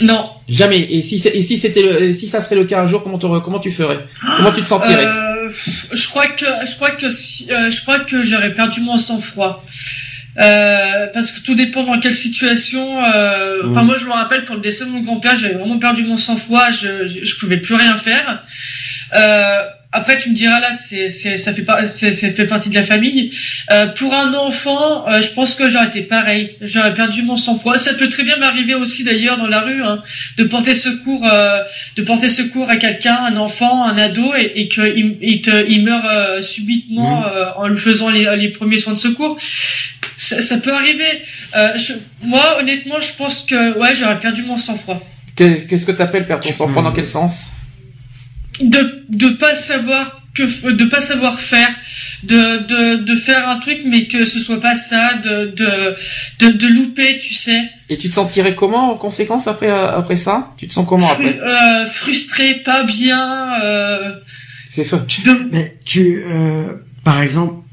Speaker 3: Non,
Speaker 1: Jamais. Et si, et si c'était le, si ça serait le cas un jour, comment, comment tu ferais? Comment tu te sentirais?
Speaker 3: Euh, je crois que je crois que si, euh, je crois que j'aurais perdu mon sang-froid. Euh, parce que tout dépend dans quelle situation. euh, Enfin,
Speaker 2: Mm.
Speaker 3: moi, je me rappelle pour le décès de mon grand-père, j'avais vraiment perdu mon sang-froid. Je, je, je pouvais plus rien faire. Euh, après, tu me diras là, c'est, c'est, ça fait pas, c'est, ça fait partie de la famille. Euh, pour un enfant, euh, je pense que j'aurais été pareil. J'aurais perdu mon sang-froid. Ça peut très bien m'arriver aussi d'ailleurs dans la rue, hein, de porter secours, euh, de porter secours à quelqu'un, un enfant, un ado, et, et qu'il il te, il meurt euh, subitement euh, en lui faisant les, les premiers soins de secours. Ça, ça peut arriver. Euh, je- moi, honnêtement, je pense que ouais, j'aurais perdu mon sang-froid.
Speaker 1: Que- Qu'est-ce que t'appelles perdre ton
Speaker 2: Tu
Speaker 1: sang-froid Dans quel sens?
Speaker 3: De de pas savoir que de pas savoir faire de, de, de faire un truc mais que ce soit pas ça de de de, de louper tu sais.
Speaker 1: Et tu te sentirais comment en conséquence après euh, après ça? Tu te sens comment
Speaker 3: Fru-
Speaker 1: après?
Speaker 3: euh, frustré pas bien euh,
Speaker 1: C'est ça.
Speaker 3: tu de-
Speaker 2: Mais tu, euh, par exemple,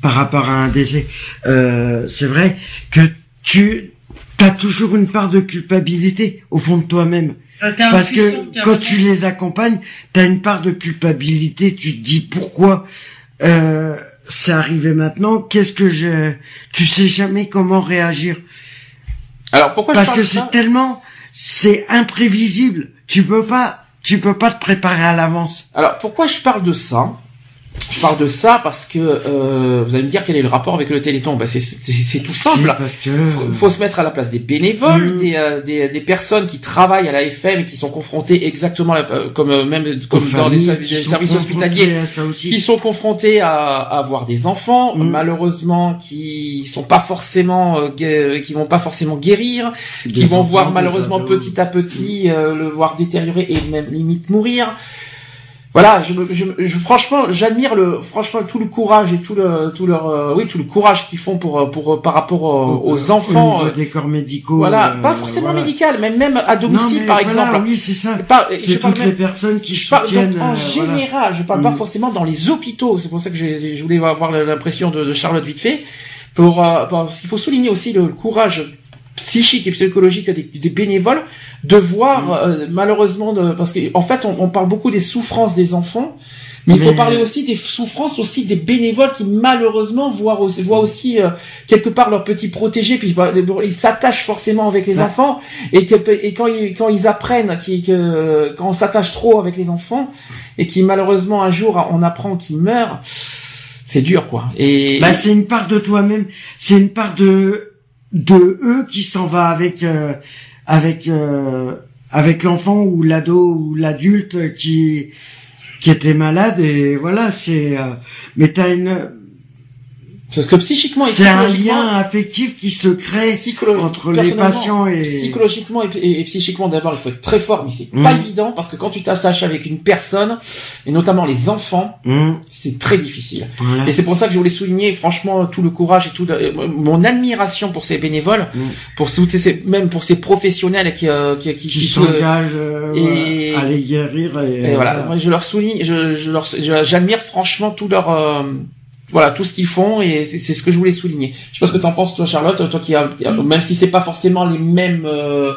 Speaker 2: par rapport à un décès, euh, c'est vrai que tu t'as toujours une part de culpabilité au fond de toi-même.
Speaker 3: Euh,
Speaker 2: Parce que quand tu les accompagnes, t'as une part de culpabilité. Tu te dis pourquoi euh, c'est arrivé maintenant. Qu'est-ce que je Tu sais jamais comment réagir
Speaker 1: Alors pourquoi
Speaker 2: parce
Speaker 1: je
Speaker 2: que
Speaker 1: parle
Speaker 2: c'est tellement, c'est imprévisible. Tu peux pas, tu peux pas te préparer à l'avance.
Speaker 1: Alors pourquoi je parle de ça? Je parle de ça parce que euh, vous allez me dire quel est le rapport avec le Téléthon. Ben c'est tout simple.
Speaker 2: Si, parce que
Speaker 1: Faut- faut se mettre à la place des bénévoles,
Speaker 2: Mm.
Speaker 1: des, euh, des, des personnes qui travaillent à la FM et qui sont confrontées exactement euh, comme même comme dans
Speaker 2: sont
Speaker 1: services hospitaliers qui sont confrontés à, à avoir des enfants
Speaker 2: Mm.
Speaker 1: malheureusement qui sont pas forcément euh, qui vont pas forcément guérir
Speaker 2: Des
Speaker 1: qui vont
Speaker 2: enfants,
Speaker 1: voir
Speaker 2: des
Speaker 1: malheureusement petit à petit euh, le voir détériorer et même limite mourir. Voilà, je, je, je- franchement, j'admire le, franchement, tout le courage et tout le, tout leur, euh, oui, tout le courage qu'ils font pour, euh, pour, euh, par rapport euh, aux
Speaker 2: Au
Speaker 1: enfants. euh,
Speaker 2: des corps médicaux.
Speaker 1: voilà,
Speaker 2: euh,
Speaker 1: pas forcément
Speaker 2: voilà.
Speaker 1: médical, mais même à
Speaker 2: Non,
Speaker 1: domicile,
Speaker 2: mais
Speaker 1: par
Speaker 2: voilà,
Speaker 1: exemple.
Speaker 2: Oui, c'est ça. C'est toutes
Speaker 1: même-
Speaker 2: les personnes qui soutiennent.
Speaker 1: en
Speaker 2: euh, voilà.
Speaker 1: général, je parle pas
Speaker 2: Mm.
Speaker 1: forcément dans les hôpitaux. C'est pour ça que je voulais avoir l'impression de, de Charlotte vite fait. Pour, euh, parce qu'il faut souligner aussi le, courage psychique et psychologique des, des bénévoles de voir
Speaker 2: Mm.
Speaker 1: euh, malheureusement de, parce qu'en en fait on, on parle beaucoup des souffrances des enfants mais il faut parler aussi des souffrances aussi des bénévoles qui malheureusement voient aussi, voient aussi euh, quelque part leurs petits protégés puis bah, ils s'attachent forcément avec les
Speaker 2: Ouais.
Speaker 1: enfants et que et quand ils quand ils apprennent qui que quand on s'attache trop avec les enfants et qui malheureusement un jour on apprend qu'ils meurent c'est dur quoi et
Speaker 2: Bah, c'est une part de toi-même. C'est une part de de eux qui s'en va avec euh, avec euh, avec l'enfant ou l'ado ou l'adulte qui qui était malade. Et voilà c'est euh, mais t'as une
Speaker 1: parce que psychiquement et
Speaker 2: c'est un lien affectif qui se crée entre les patients et
Speaker 1: psychologiquement et, et- et psychiquement d'abord il faut être très fort mais c'est
Speaker 2: Mhm.
Speaker 1: pas évident parce que quand tu t'attaches avec une personne et notamment les enfants
Speaker 2: Hum,
Speaker 1: c'est très difficile
Speaker 2: voilà.
Speaker 1: et c'est pour ça que je voulais souligner franchement tout le courage et tout le- euh, mon admiration pour ces bénévoles
Speaker 2: Mhm.
Speaker 1: pour toutes ces même pour ces professionnels qui euh, qui, qui,
Speaker 2: qui s'engagent euh, à les guérir et,
Speaker 1: et voilà,
Speaker 2: voilà.
Speaker 1: je leur souligne, je, je leur, j'admire franchement tout leur, euh, voilà, tout ce qu'ils font et c'est, ce que je voulais souligner. Je sais pas ce que t'en penses toi, Charlotte, toi qui a, même si c'est pas forcément les mêmes, euh,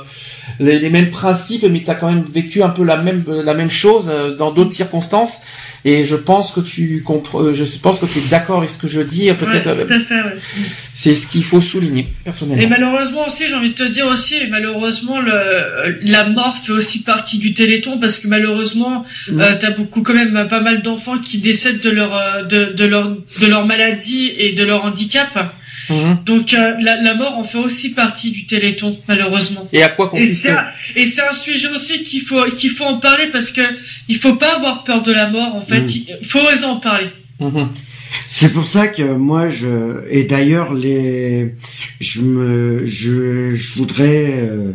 Speaker 1: les, les mêmes principes, mais t'as quand même vécu un peu la même, la même chose euh, dans d'autres circonstances. Et je pense que tu comprends, euh, je pense que tu es d'accord avec ce que je dis. Peut-être,
Speaker 3: Ouais, tout à fait, ouais.
Speaker 1: C'est ce qu'il faut souligner personnellement.
Speaker 3: Et malheureusement aussi, j'ai envie de te dire aussi, et malheureusement, le, la mort fait aussi partie du Téléthon parce que malheureusement,
Speaker 2: Mm.
Speaker 3: euh, t'as beaucoup quand même pas mal d'enfants qui décèdent de leur euh, de, de leur de leur maladie et de leur handicap.
Speaker 1: Mhm.
Speaker 3: Donc euh, la, la mort en fait aussi partie du Téléthon, malheureusement.
Speaker 1: Et à quoi consiste
Speaker 3: et c'est un sujet aussi qu'il faut qu'il faut en parler parce que il faut pas avoir peur de la mort. En fait,
Speaker 2: Mm.
Speaker 3: il faut oser en parler.
Speaker 2: C'est pour ça que moi je et d'ailleurs les je me je, je voudrais euh,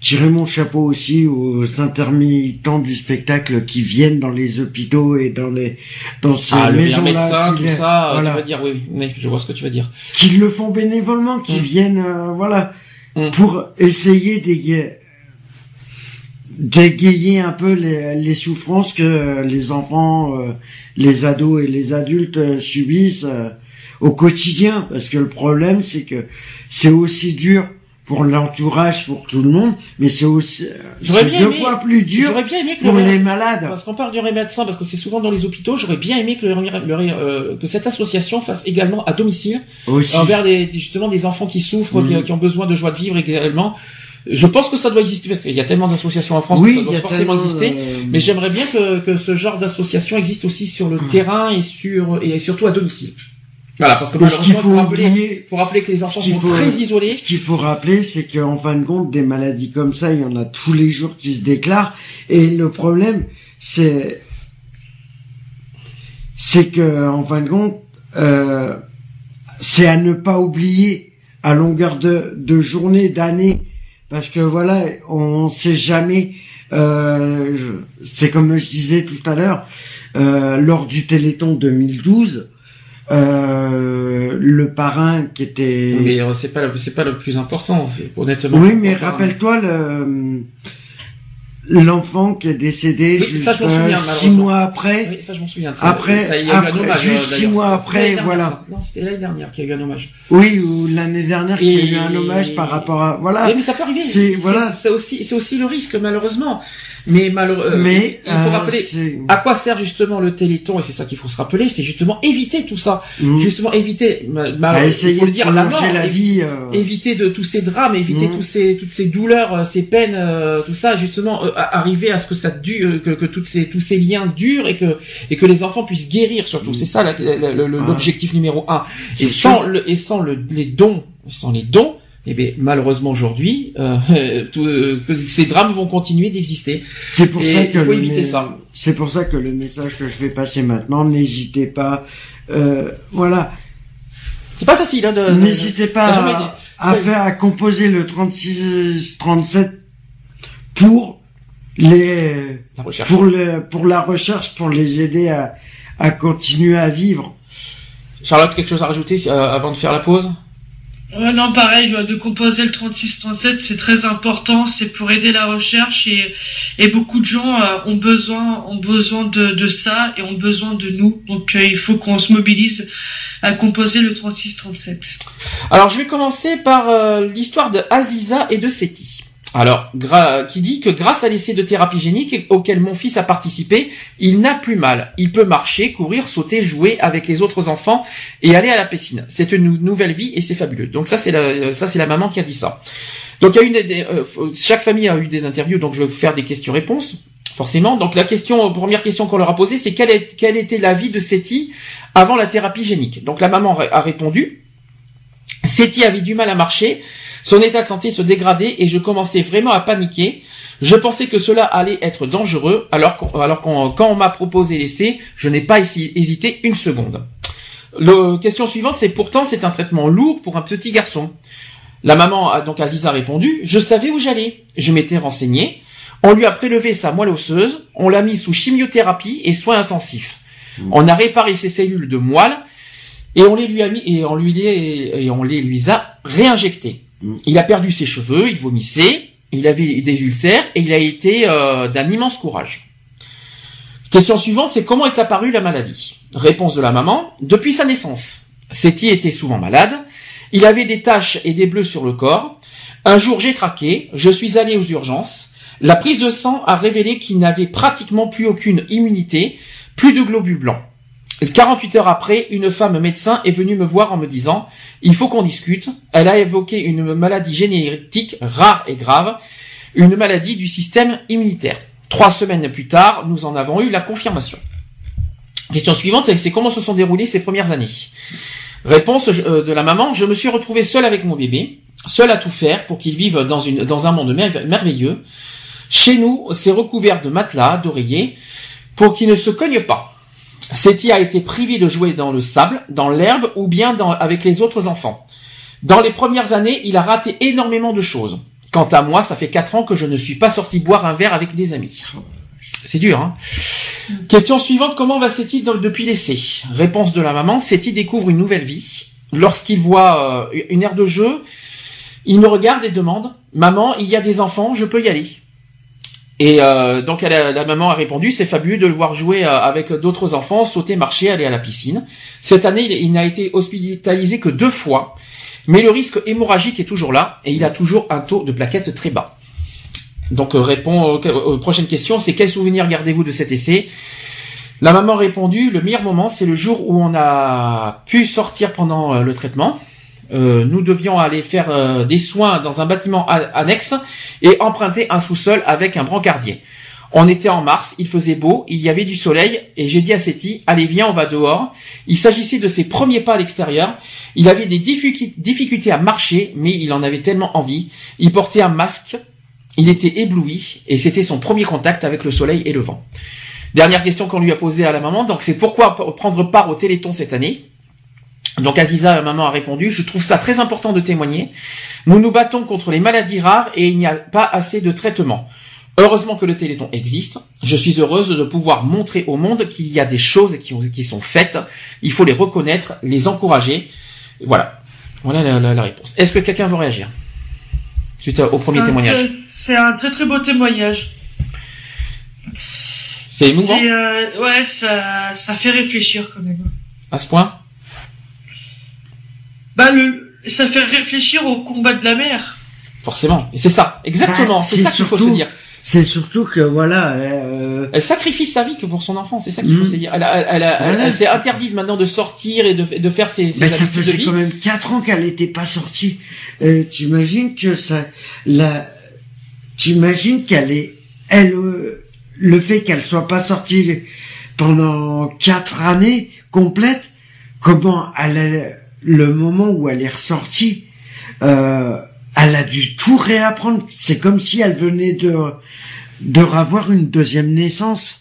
Speaker 2: tirer mon chapeau aussi aux intermittents du spectacle qui viennent dans les hôpitaux et dans les dans ces
Speaker 1: Ah, le
Speaker 2: maisons
Speaker 1: médecin,
Speaker 2: là
Speaker 1: tout ça,
Speaker 2: voilà.
Speaker 1: tu vas dire, oui, je vois ce que tu vas dire.
Speaker 2: qui le font bénévolement qui
Speaker 1: Mm.
Speaker 2: viennent euh, voilà
Speaker 1: Mm.
Speaker 2: pour essayer d'égayer d'égayer un peu les, les souffrances que les enfants euh, les ados et les adultes euh, subissent euh, au quotidien parce que le problème c'est que c'est aussi dur pour l'entourage pour tout le monde mais c'est aussi c'est deux
Speaker 1: aimé-
Speaker 2: fois plus dur
Speaker 1: bien aimé que
Speaker 2: pour
Speaker 1: le
Speaker 2: les malades
Speaker 1: parce qu'on parle du médecin parce que c'est souvent dans les hôpitaux. J'aurais bien aimé que le, le- euh, que cette association fasse également à domicile
Speaker 2: aussi
Speaker 1: envers les, justement des enfants qui souffrent, qui, qui ont besoin de joie de vivre également. Je pense que ça doit exister parce qu'il y a tellement d'associations en France
Speaker 2: oui
Speaker 1: que ça doit forcément
Speaker 2: tellement,
Speaker 1: exister.
Speaker 2: euh,
Speaker 1: Mais j'aimerais bien que, que ce genre d'association existe aussi sur le terrain et sur et surtout à domicile. Voilà, parce que
Speaker 2: faut
Speaker 1: faut rappeler,
Speaker 2: oublier
Speaker 1: faut rappeler que les enfants sont
Speaker 2: faut-
Speaker 1: très isolés.
Speaker 2: Ce qu'il faut rappeler, c'est qu'en fin de compte, des maladies comme ça, il y en a tous les jours qui se déclarent. Et le problème, c'est, c'est que en fin de compte, euh, c'est à ne pas oublier à longueur de, de journée, d'année, parce que voilà, on sait jamais. Euh, c'est comme je disais tout à l'heure, euh, lors du Téléthon 2012. Euh, le parrain qui était
Speaker 1: Mais euh, c'est pas le- c'est pas le plus important, honnêtement.
Speaker 2: oui, mais rappelle-toi le l'enfant qui est décédé juste six mois après.
Speaker 1: Oui, ça je m'en souviens.
Speaker 2: Après, ça, il y a après, eu un hommage, juste six mois après, voilà.
Speaker 1: Non, c'était l'année dernière qu'il y a eu un hommage.
Speaker 2: Oui, ou l'année dernière qu'il y a eu un hommage par rapport à, voilà.
Speaker 1: Oui, mais ça peut arriver. C'est, voilà. C'est aussi, c'est aussi le risque, malheureusement. Mais malheureusement, euh, mais, il faut euh, rappeler à quoi sert justement le Téléthon, et c'est ça qu'il faut se rappeler, c'est justement éviter tout ça. Mm. Justement, éviter,
Speaker 2: mal, il faut le dire, la mort, la vie,
Speaker 1: euh... éviter de tous ces drames, éviter mm. tous ces, toutes ces douleurs, ces peines, tout ça, justement, arriver à ce que ça dure, que, que toutes ces, tous ces liens durent et que, et que les enfants puissent guérir surtout. Mm. C'est ça l'objectif numéro un. Et sans, le, et sans le, les dons, sans les dons, eh bien, malheureusement aujourd'hui, euh, euh ces drames vont continuer d'exister.
Speaker 2: C'est pour ça que faut éviter ça. C'est pour ça que le message que je vais passer maintenant, n'hésitez pas, euh, voilà.
Speaker 1: C'est pas facile hein, de.
Speaker 2: N'hésitez pas à, faire à composer le 36 37 pour les pour le pour la recherche pour les aider à à continuer à vivre.
Speaker 1: Charlotte, quelque chose à rajouter euh, avant de faire la pause?
Speaker 3: Non, pareil, de composer le 36-37, c'est très important, c'est pour aider la recherche et, et beaucoup de gens euh, ont besoin, ont besoin de, de, ça et ont besoin de nous. Donc euh, il faut qu'on se mobilise à composer le 36-37.
Speaker 1: Alors je vais commencer par euh, l'histoire de Aziza et de Seti. Alors, qui dit que grâce à l'essai de thérapie génique auquel mon fils a participé, il n'a plus mal. Il peut marcher, courir, sauter, jouer avec les autres enfants et aller à la piscine. C'est une nouvelle vie et c'est fabuleux. Donc ça, c'est la, c'est la maman qui a dit ça. Donc il y a eu des, euh, chaque famille a eu des interviews, donc je vais faire des questions-réponses forcément. Donc la question, première question qu'on leur a posée, c'est quelle, est, quelle était la vie de Seti avant la thérapie génique? Donc la maman a répondu. Seti avait du mal à marcher son état de santé se dégradait et je commençais vraiment à paniquer. Je pensais que cela allait être dangereux, alors, alors quand on m'a proposé l'essai, je n'ai pas hésité une seconde. La question suivante, c'est pourtant c'est un traitement lourd pour un petit garçon. La maman a donc Aziza répondu, je savais où j'allais. Je m'étais renseigné. On lui a prélevé sa moelle osseuse, on l'a mis sous chimiothérapie et soins intensifs. On a réparé ses cellules de moelle et on les lui a mis et on lui les, et on les lui a réinjectées. Il a perdu ses cheveux, il vomissait, il avait des ulcères et il a été euh, d'un immense courage. Question suivante, c'est comment est apparue la maladie? Réponse de la maman, depuis sa naissance. Seti était souvent malade, il avait des taches et des bleus sur le corps. Un jour j'ai craqué, je suis allé aux urgences. La prise de sang a révélé qu'il n'avait pratiquement plus aucune immunité, plus de globules blancs. 48 heures après, une femme médecin est venue me voir en me disant il faut qu'on discute. Elle a évoqué une maladie génétique rare et grave, une maladie du système immunitaire. Trois semaines plus tard, nous en avons eu la confirmation. Question suivante, c'est comment se sont déroulées ces premières années? Réponse euh, de la maman, je me suis retrouvée seule avec mon bébé, seule à tout faire pour qu'il vive dans, un monde merveilleux. Chez nous, c'est recouvert de matelas, d'oreillers, pour qu'il ne se cogne pas. Seti a été privé de jouer dans le sable, dans l'herbe ou bien avec les autres enfants. Dans les premières années, il a raté énormément de choses. Quant à moi, ça fait quatre ans que je ne suis pas sorti boire un verre avec des amis. C'est dur, hein Question suivante, comment va Seti depuis l'essai? Réponse de la maman, Seti découvre une nouvelle vie. Lorsqu'il voit euh, une aire de jeu, il me regarde et demande, Maman, il y a des enfants, je peux y aller? Et euh, donc la maman a répondu, c'est fabuleux de le voir jouer euh, avec d'autres enfants, sauter, marcher, aller à la piscine. Cette année, il, n'a été hospitalisé que deux fois, mais le risque hémorragique est toujours là et il a toujours un taux de plaquettes très bas. Donc euh, répond aux, prochaines questions, c'est quel souvenir gardez-vous de cet essai? La maman a répondu, le meilleur moment, c'est le jour où on a pu sortir pendant le traitement. Euh, nous devions aller faire euh, des soins dans un bâtiment annexe et emprunter un sous-sol avec un brancardier. On était en mars, il faisait beau, il y avait du soleil, et j'ai dit à Seti, allez viens, on va dehors. Il s'agissait de ses premiers pas à l'extérieur. Il avait des difficultés à marcher, mais il en avait tellement envie. Il portait un masque, il était ébloui, et c'était son premier contact avec le soleil et le vent. Dernière question qu'on lui a posée à la maman, donc c'est pourquoi prendre part au Téléthon cette année? Donc Aziza, maman, a répondu, je trouve ça très important de témoigner. Nous nous battons contre les maladies rares et il n'y a pas assez de traitements. Heureusement que le Téléthon existe. Je suis heureuse de pouvoir montrer au monde qu'il y a des choses qui, qui, sont faites. Il faut les reconnaître, les encourager. Voilà. Voilà la, réponse. Est-ce que quelqu'un veut réagir suite au premier témoignage
Speaker 3: C'est un très très beau témoignage.
Speaker 1: C'est émouvant
Speaker 3: euh, ouais, ça, ça fait réfléchir quand même.
Speaker 1: à ce point.
Speaker 3: Bah le, ça fait réfléchir au combat de la mer.
Speaker 1: Forcément. Et c'est ça, exactement.
Speaker 2: Bah,
Speaker 1: c'est ça qu'il faut se dire.
Speaker 2: C'est surtout que voilà. euh,
Speaker 1: Elle sacrifie sa vie que pour son enfant. C'est ça qu'il faut
Speaker 2: Mm.
Speaker 1: se dire. Elle, a- elle, a- elle, a-
Speaker 2: Voilà,
Speaker 1: elle s'est
Speaker 2: c'est-
Speaker 1: interdite maintenant de sortir et de, de faire ses, ses
Speaker 2: Mais ça
Speaker 1: habitudes de
Speaker 2: faisait
Speaker 1: vie.
Speaker 2: quand même quatre ans qu'elle n'était pas sortie. Euh, T'imagines que ça, la, t'imagines qu'elle est, elle, euh, le fait qu'elle soit pas sortie pendant quatre années complètes, comment elle le moment où elle est ressortie, euh, elle a dû tout réapprendre. C'est comme si elle venait de, de revoir une deuxième naissance.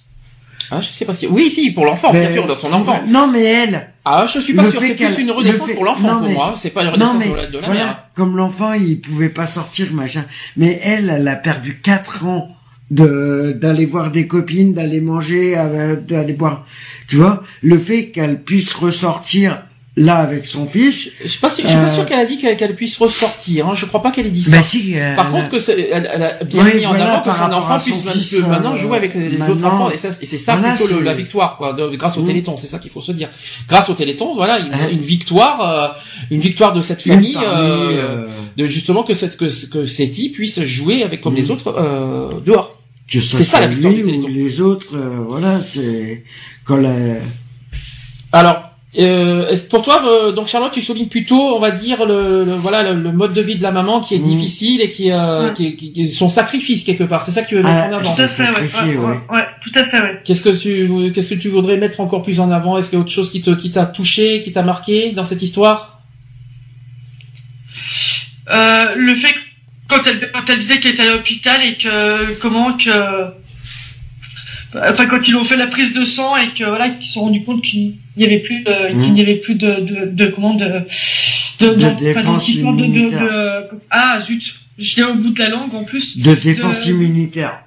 Speaker 1: Ah, je sais pas si. Oui, si, pour l'enfant, bien
Speaker 2: Mais-
Speaker 1: sûr, dans son enfant.
Speaker 2: Non, mais elle,
Speaker 1: Ah, je suis pas sûr. C'est plus une renaissance
Speaker 2: fait-
Speaker 1: pour l'enfant
Speaker 2: non,
Speaker 1: pour
Speaker 2: mais-
Speaker 1: moi. C'est pas une
Speaker 2: Non
Speaker 1: renaissance
Speaker 2: mais
Speaker 1: de la, de la
Speaker 2: voilà,
Speaker 1: mère.
Speaker 2: comme l'enfant il pouvait pas sortir machin, mais elle elle a perdu quatre ans de d'aller voir des copines, d'aller manger, euh, d'aller boire, tu vois, le fait qu'elle puisse ressortir là avec son fils,
Speaker 1: Je suis pas je suis pas
Speaker 2: Euh,
Speaker 1: sûr qu'elle a dit qu'elle puisse ressortir. Hein. Je crois pas qu'elle ait dit ça.
Speaker 2: bah si. euh,
Speaker 1: Par contre, que elle, elle a bien
Speaker 2: Oui,
Speaker 1: mis en avant que son enfant
Speaker 2: son
Speaker 1: puisse
Speaker 2: fils,
Speaker 1: maintenant-
Speaker 2: euh,
Speaker 1: jouer avec les autres enfants. Et, ça, et c'est ça
Speaker 2: voilà,
Speaker 1: plutôt le- la victoire, quoi, de- grâce au
Speaker 2: Mm.
Speaker 1: Téléthon. C'est ça qu'il faut se dire. Grâce au Téléthon, voilà, une,
Speaker 2: Hein.
Speaker 1: une victoire, euh, une victoire de cette famille, euh,
Speaker 2: euh,
Speaker 1: de justement que cette que que Seti puisse jouer avec comme
Speaker 2: Mm.
Speaker 1: les autres euh, dehors. c'est ça, la victoire du Téléthon.
Speaker 2: ou les autres, euh, voilà, c'est quand la,
Speaker 1: Alors. Euh, pour toi, euh, donc Charlotte, tu soulignes plutôt, on va dire le, le- voilà le, le mode de vie de la maman qui est
Speaker 2: Mm.
Speaker 1: difficile et qui, euh,
Speaker 3: Ouais.
Speaker 1: qui, qui- qui- son sacrifice quelque part. C'est ça que tu veux mettre
Speaker 2: Ah,
Speaker 1: en avant.
Speaker 3: Tout à fait, ouais,
Speaker 2: sacrifié,
Speaker 3: ouais, ouais,
Speaker 2: ouais.
Speaker 3: ouais, tout à fait, ouais.
Speaker 1: Qu'est-ce que tu qu'est-ce que tu voudrais mettre encore plus en avant? Est-ce qu'il y a autre chose qui te qui t'a touché, qui t'a marqué dans cette histoire?
Speaker 3: Euh, le fait que quand elle, quand elle disait qu'elle était à l'hôpital et que comment que enfin quand ils ont fait la prise de sang et que voilà qu'ils se sont rendus compte qu'il n'y avait plus de,
Speaker 2: Mhm.
Speaker 3: qu'il n'y avait plus de de, de comment de de,
Speaker 2: De
Speaker 3: pas de, de,
Speaker 2: immunitaire.
Speaker 3: de- ah zut je l'ai au bout de la langue en plus
Speaker 2: de défense
Speaker 3: De-
Speaker 2: immunitaire.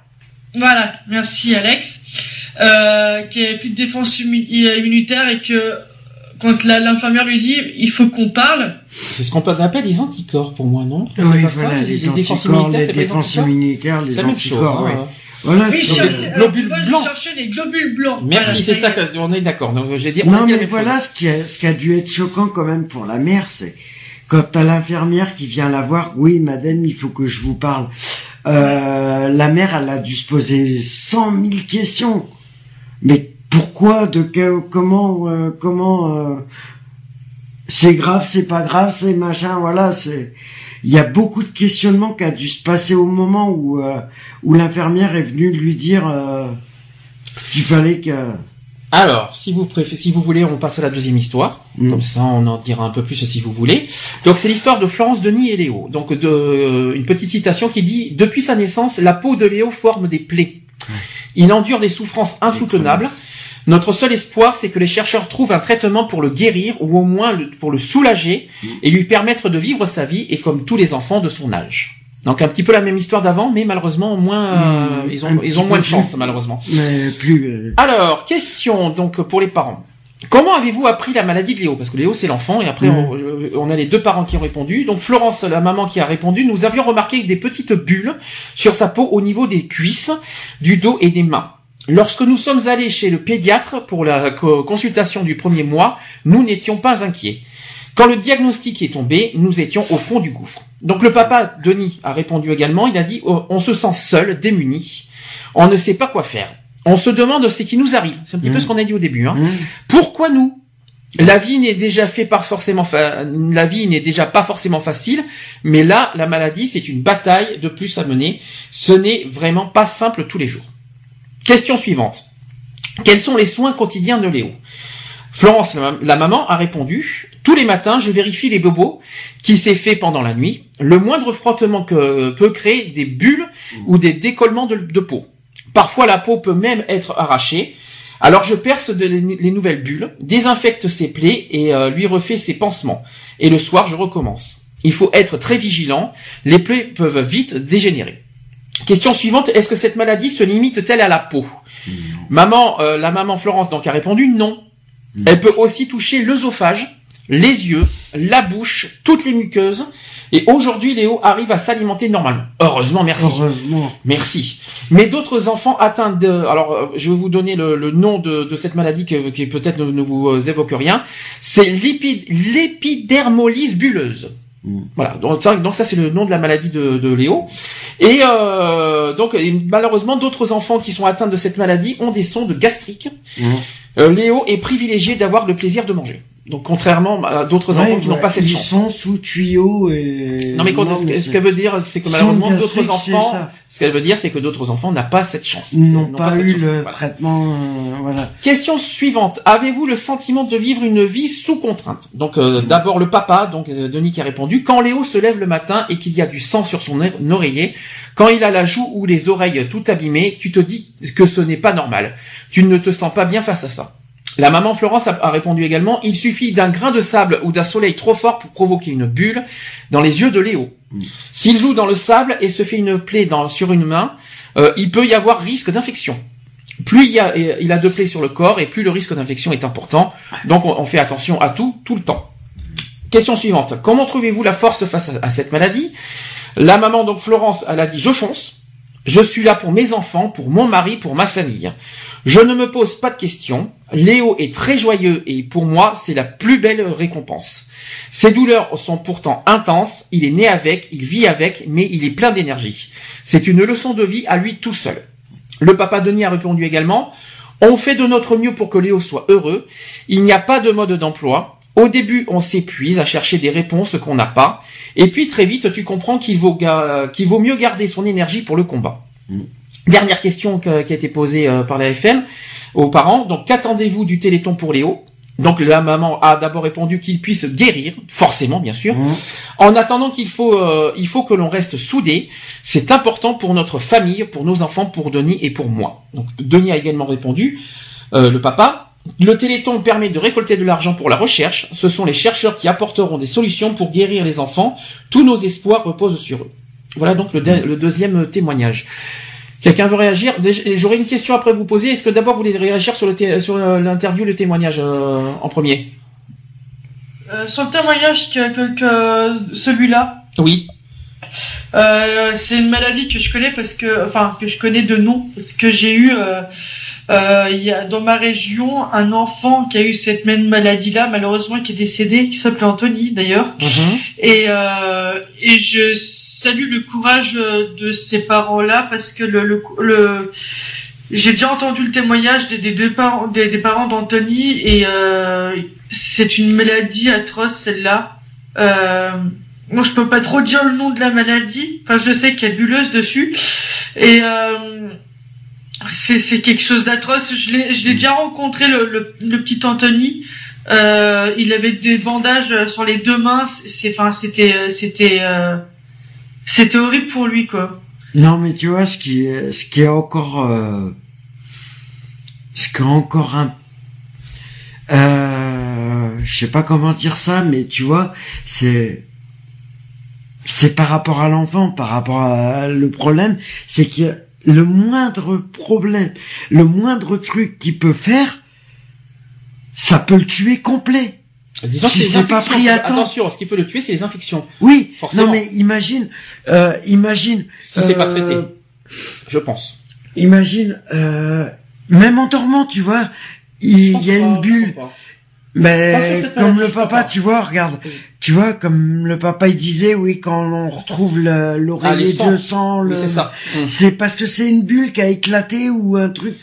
Speaker 3: voilà merci Alex euh, qu'il n'y avait plus de défense immu- immunitaire et que quand la- l'infirmière lui dit il faut qu'on parle
Speaker 1: C'est ce qu'on peut appelle les anticorps pour moi, non? C'est
Speaker 2: Oui,
Speaker 1: pas
Speaker 2: voilà,
Speaker 1: ça,
Speaker 2: les,
Speaker 1: défenses
Speaker 2: anticorps, les
Speaker 1: les
Speaker 2: défenses
Speaker 1: anticorps
Speaker 2: immunitaires, les
Speaker 1: C'est la même chose.
Speaker 2: anticorps,
Speaker 1: hein.
Speaker 2: ouais. Voilà,
Speaker 3: oui, je,
Speaker 1: des
Speaker 3: alors,
Speaker 1: globules
Speaker 3: tu vois, je
Speaker 1: blancs.
Speaker 3: cherchais des globules blancs
Speaker 1: Merci,
Speaker 3: Voilà,
Speaker 1: c'est ça que on est d'accord. Donc j'ai dit on a
Speaker 2: Non, mais voilà, ce qui, a, ce qui a dû être choquant quand même pour la mère, c'est quand t'as l'infirmière qui vient la voir, oui, madame, il faut que je vous parle. Euh, la mère, elle a dû se poser cent mille questions. Mais pourquoi, de que, comment, euh, comment, euh, c'est grave, c'est pas grave, c'est machin, voilà, c'est, il y a beaucoup de questionnements qui a dû se passer au moment où, euh, où l'infirmière est venue lui dire, euh, qu'il fallait que,
Speaker 1: Alors, si vous préférez, si vous voulez, on passe à la deuxième histoire.
Speaker 2: Mm.
Speaker 1: Comme ça, on en dira un peu plus si vous voulez. Donc, c'est l'histoire de Florence, Denis et Léo. Donc, de, euh, une petite citation qui dit Depuis sa naissance, la peau de Léo forme des plaies. Il endure des souffrances insoutenables. Notre seul espoir, c'est que les chercheurs trouvent un traitement pour le guérir ou au moins le- pour le soulager et lui permettre de vivre sa vie et comme tous les enfants de son âge. Donc un petit peu la même histoire d'avant, mais malheureusement moins, euh,
Speaker 2: Mm,
Speaker 1: ils ont, ils ont moins de
Speaker 2: plus.
Speaker 1: chance malheureusement.
Speaker 2: Mais plus. euh,
Speaker 1: Alors, question donc pour les parents. Comment avez-vous appris la maladie de Léo? Parce que Léo c'est l'enfant et après
Speaker 2: Mhm.
Speaker 1: on, euh, on a les deux parents qui ont répondu. Donc Florence, la maman qui a répondu, nous avions remarqué des petites bulles sur sa peau au niveau des cuisses, du dos et des mains. Lorsque nous sommes allés chez le pédiatre pour la co- consultation du premier mois, nous n'étions pas inquiets. Quand le diagnostic est tombé, nous étions au fond du gouffre. Donc le papa, Denis, a répondu également, il a dit, oh, on se sent seul, démuni, on ne sait pas quoi faire. On se demande ce qui nous arrive. C'est un petit peu
Speaker 2: Mhm.
Speaker 1: ce qu'on a dit au début. Hein.
Speaker 2: hum,
Speaker 1: Pourquoi nous? La vie n'est déjà fait pas forcément fa- la vie n'est déjà pas forcément facile, mais là la maladie c'est une bataille de plus à mener. Ce n'est vraiment pas simple tous les jours. Question suivante. Quels sont les soins quotidiens de Léo? Florence, la, maman, a répondu Tous les matins, je vérifie les bobos qui s'est fait pendant la nuit. Le moindre frottement que peut créer des bulles ou des décollements de, de peau. Parfois, la peau peut même être arrachée. Alors, je perce de- les nouvelles bulles, désinfecte ses plaies et euh, lui refais ses pansements. Et le soir, je recommence. Il faut être très vigilant. Les plaies peuvent vite dégénérer. Question suivante est-ce que cette maladie se limite-t-elle à la peau Maman, euh, la maman Florence donc a répondu non. Elle peut aussi toucher l'œsophage, les yeux, la bouche, toutes les muqueuses. Et aujourd'hui, Léo arrive à s'alimenter normalement. Heureusement, merci.
Speaker 2: Heureusement.
Speaker 1: Merci. Mais d'autres enfants atteints de... Alors, euh, je vais vous donner le, le nom de, de cette maladie que- qui peut-être ne, ne vous euh, évoque rien. C'est l'épid- l'épidermolyse bulleuse. Voilà, donc ça, donc ça c'est le nom de la maladie de, de Léo. Et euh, donc et malheureusement d'autres enfants qui sont atteints de cette maladie ont des sondes gastriques.
Speaker 2: Mm.
Speaker 1: Euh, Léo est privilégié d'avoir le plaisir de manger. Donc contrairement à d'autres
Speaker 2: Ouais,
Speaker 1: enfants qui n'ont pas cette
Speaker 2: ils
Speaker 1: chance.
Speaker 2: sont sous tuyau et.
Speaker 1: Non mais, quand, ce, qu'elle veut dire, c'est que malheureusement d'autres enfants, ce qu'elle veut dire, c'est que d'autres enfants n'ont pas cette chance.
Speaker 2: Ils n'ont pas, eu
Speaker 1: chance.
Speaker 2: le
Speaker 1: Voilà.
Speaker 2: traitement, euh, voilà.
Speaker 1: Question suivante. Avez-vous le sentiment de vivre une vie sous contrainte? Donc euh, d'abord le papa, donc euh, Denis qui a répondu. Quand Léo se lève le matin et qu'il y a du sang sur son oreiller, quand il a la joue ou les oreilles tout abîmées, tu te dis que ce n'est pas normal. Tu ne te sens pas bien face à ça. La maman Florence a, répondu également, il suffit d'un grain de sable ou d'un soleil trop fort pour provoquer une bulle dans les yeux de Léo. S'il joue dans le sable et se fait une plaie sur une main, euh, il peut y avoir risque d'infection. Plus il, y a, de plaies sur le corps et plus le risque d'infection est important. Donc on, fait attention à tout, tout le temps. Question suivante. Comment trouvez-vous la force face à, à cette maladie? La maman, donc Florence, elle a dit je fonce. Je suis là pour mes enfants, pour mon mari, pour ma famille. Je ne me pose pas de questions. Léo est très joyeux et pour moi, c'est la plus belle récompense. Ses douleurs sont pourtant intenses. Il est né avec, il vit avec, mais il est plein d'énergie. C'est une leçon de vie à lui tout seul. Le papa Denis a répondu également. On fait de notre mieux pour que Léo soit heureux. Il n'y a pas de mode d'emploi. Au début, on s'épuise à chercher des réponses qu'on n'a pas. Et puis très vite, tu comprends qu'il vaut, vaut mieux garder son énergie pour le combat. Dernière question que- qui a été posée euh, par la FM aux parents. Donc, qu'attendez-vous du Téléthon pour Léo? Donc, la maman a d'abord répondu qu'il puisse guérir, forcément, bien sûr.
Speaker 2: Mmh.
Speaker 1: En attendant qu'il faut, euh, il faut que l'on reste soudés. C'est important pour notre famille, pour nos enfants, pour Denis et pour moi. Donc, Denis a également répondu, euh, le papa. Le Téléthon permet de récolter de l'argent pour la recherche. Ce sont les chercheurs qui apporteront des solutions pour guérir les enfants. Tous nos espoirs reposent sur eux. Voilà donc le, de- le deuxième témoignage. Quelqu'un veut réagir? J'aurais une question après vous poser. Est-ce que d'abord vous voulez réagir sur l'interview, le témoignage euh, en premier?
Speaker 3: Euh, sur le témoignage que, que, que celui-là,
Speaker 1: Oui.
Speaker 3: euh, c'est une maladie que je connais parce que, enfin, que je connais de nom parce que j'ai eu, il y a dans ma région un enfant qui a eu cette même maladie-là, malheureusement qui est décédé, qui s'appelait Anthony d'ailleurs.
Speaker 1: Mhm.
Speaker 3: Et, et je salue le courage euh, de ces parents-là parce que le, j'ai déjà entendu le témoignage des, des deux parents, des, parents d'Anthony et euh, c'est une maladie atroce celle-là. Euh, moi, je peux pas trop dire le nom de la maladie. Enfin, je sais qu'il y a bulleuse dessus et euh, c'est quelque chose d'atroce. Je l'ai déjà rencontré le, le, petit Anthony. Euh, il avait des bandages sur les deux mains. C'est, enfin, c'était, c'était, c'était horrible pour lui, quoi.
Speaker 2: Non, mais tu vois, ce qui est, ce qui est encore, euh, ce qui est encore un, euh, je sais pas comment dire ça, mais tu vois, c'est, c'est par rapport à l'enfant, par rapport à le problème, c'est que le moindre problème, le moindre truc qu'il peut faire, ça peut le tuer complet.
Speaker 1: Disons
Speaker 2: Si c'est pas pris à temps.
Speaker 1: Attention, ce qui peut le tuer, c'est les infections.
Speaker 2: Oui,
Speaker 1: Forcément.
Speaker 2: non mais imagine, euh, imagine.
Speaker 1: Si c'est pas
Speaker 2: euh,
Speaker 1: traité. Je pense.
Speaker 2: Imagine, euh, même en dormant, tu vois, il y a
Speaker 1: pas,
Speaker 2: une bulle. Mais comme le papa, tu vois, regarde, tu vois, comme le papa il disait, oui, quand on retrouve le-
Speaker 1: Ah,
Speaker 2: l'oreiller
Speaker 1: sangs.
Speaker 2: de sang,
Speaker 1: Oui,
Speaker 2: le-
Speaker 1: c'est ça. Mm.
Speaker 2: c'est parce que c'est une bulle qui a éclaté ou un truc.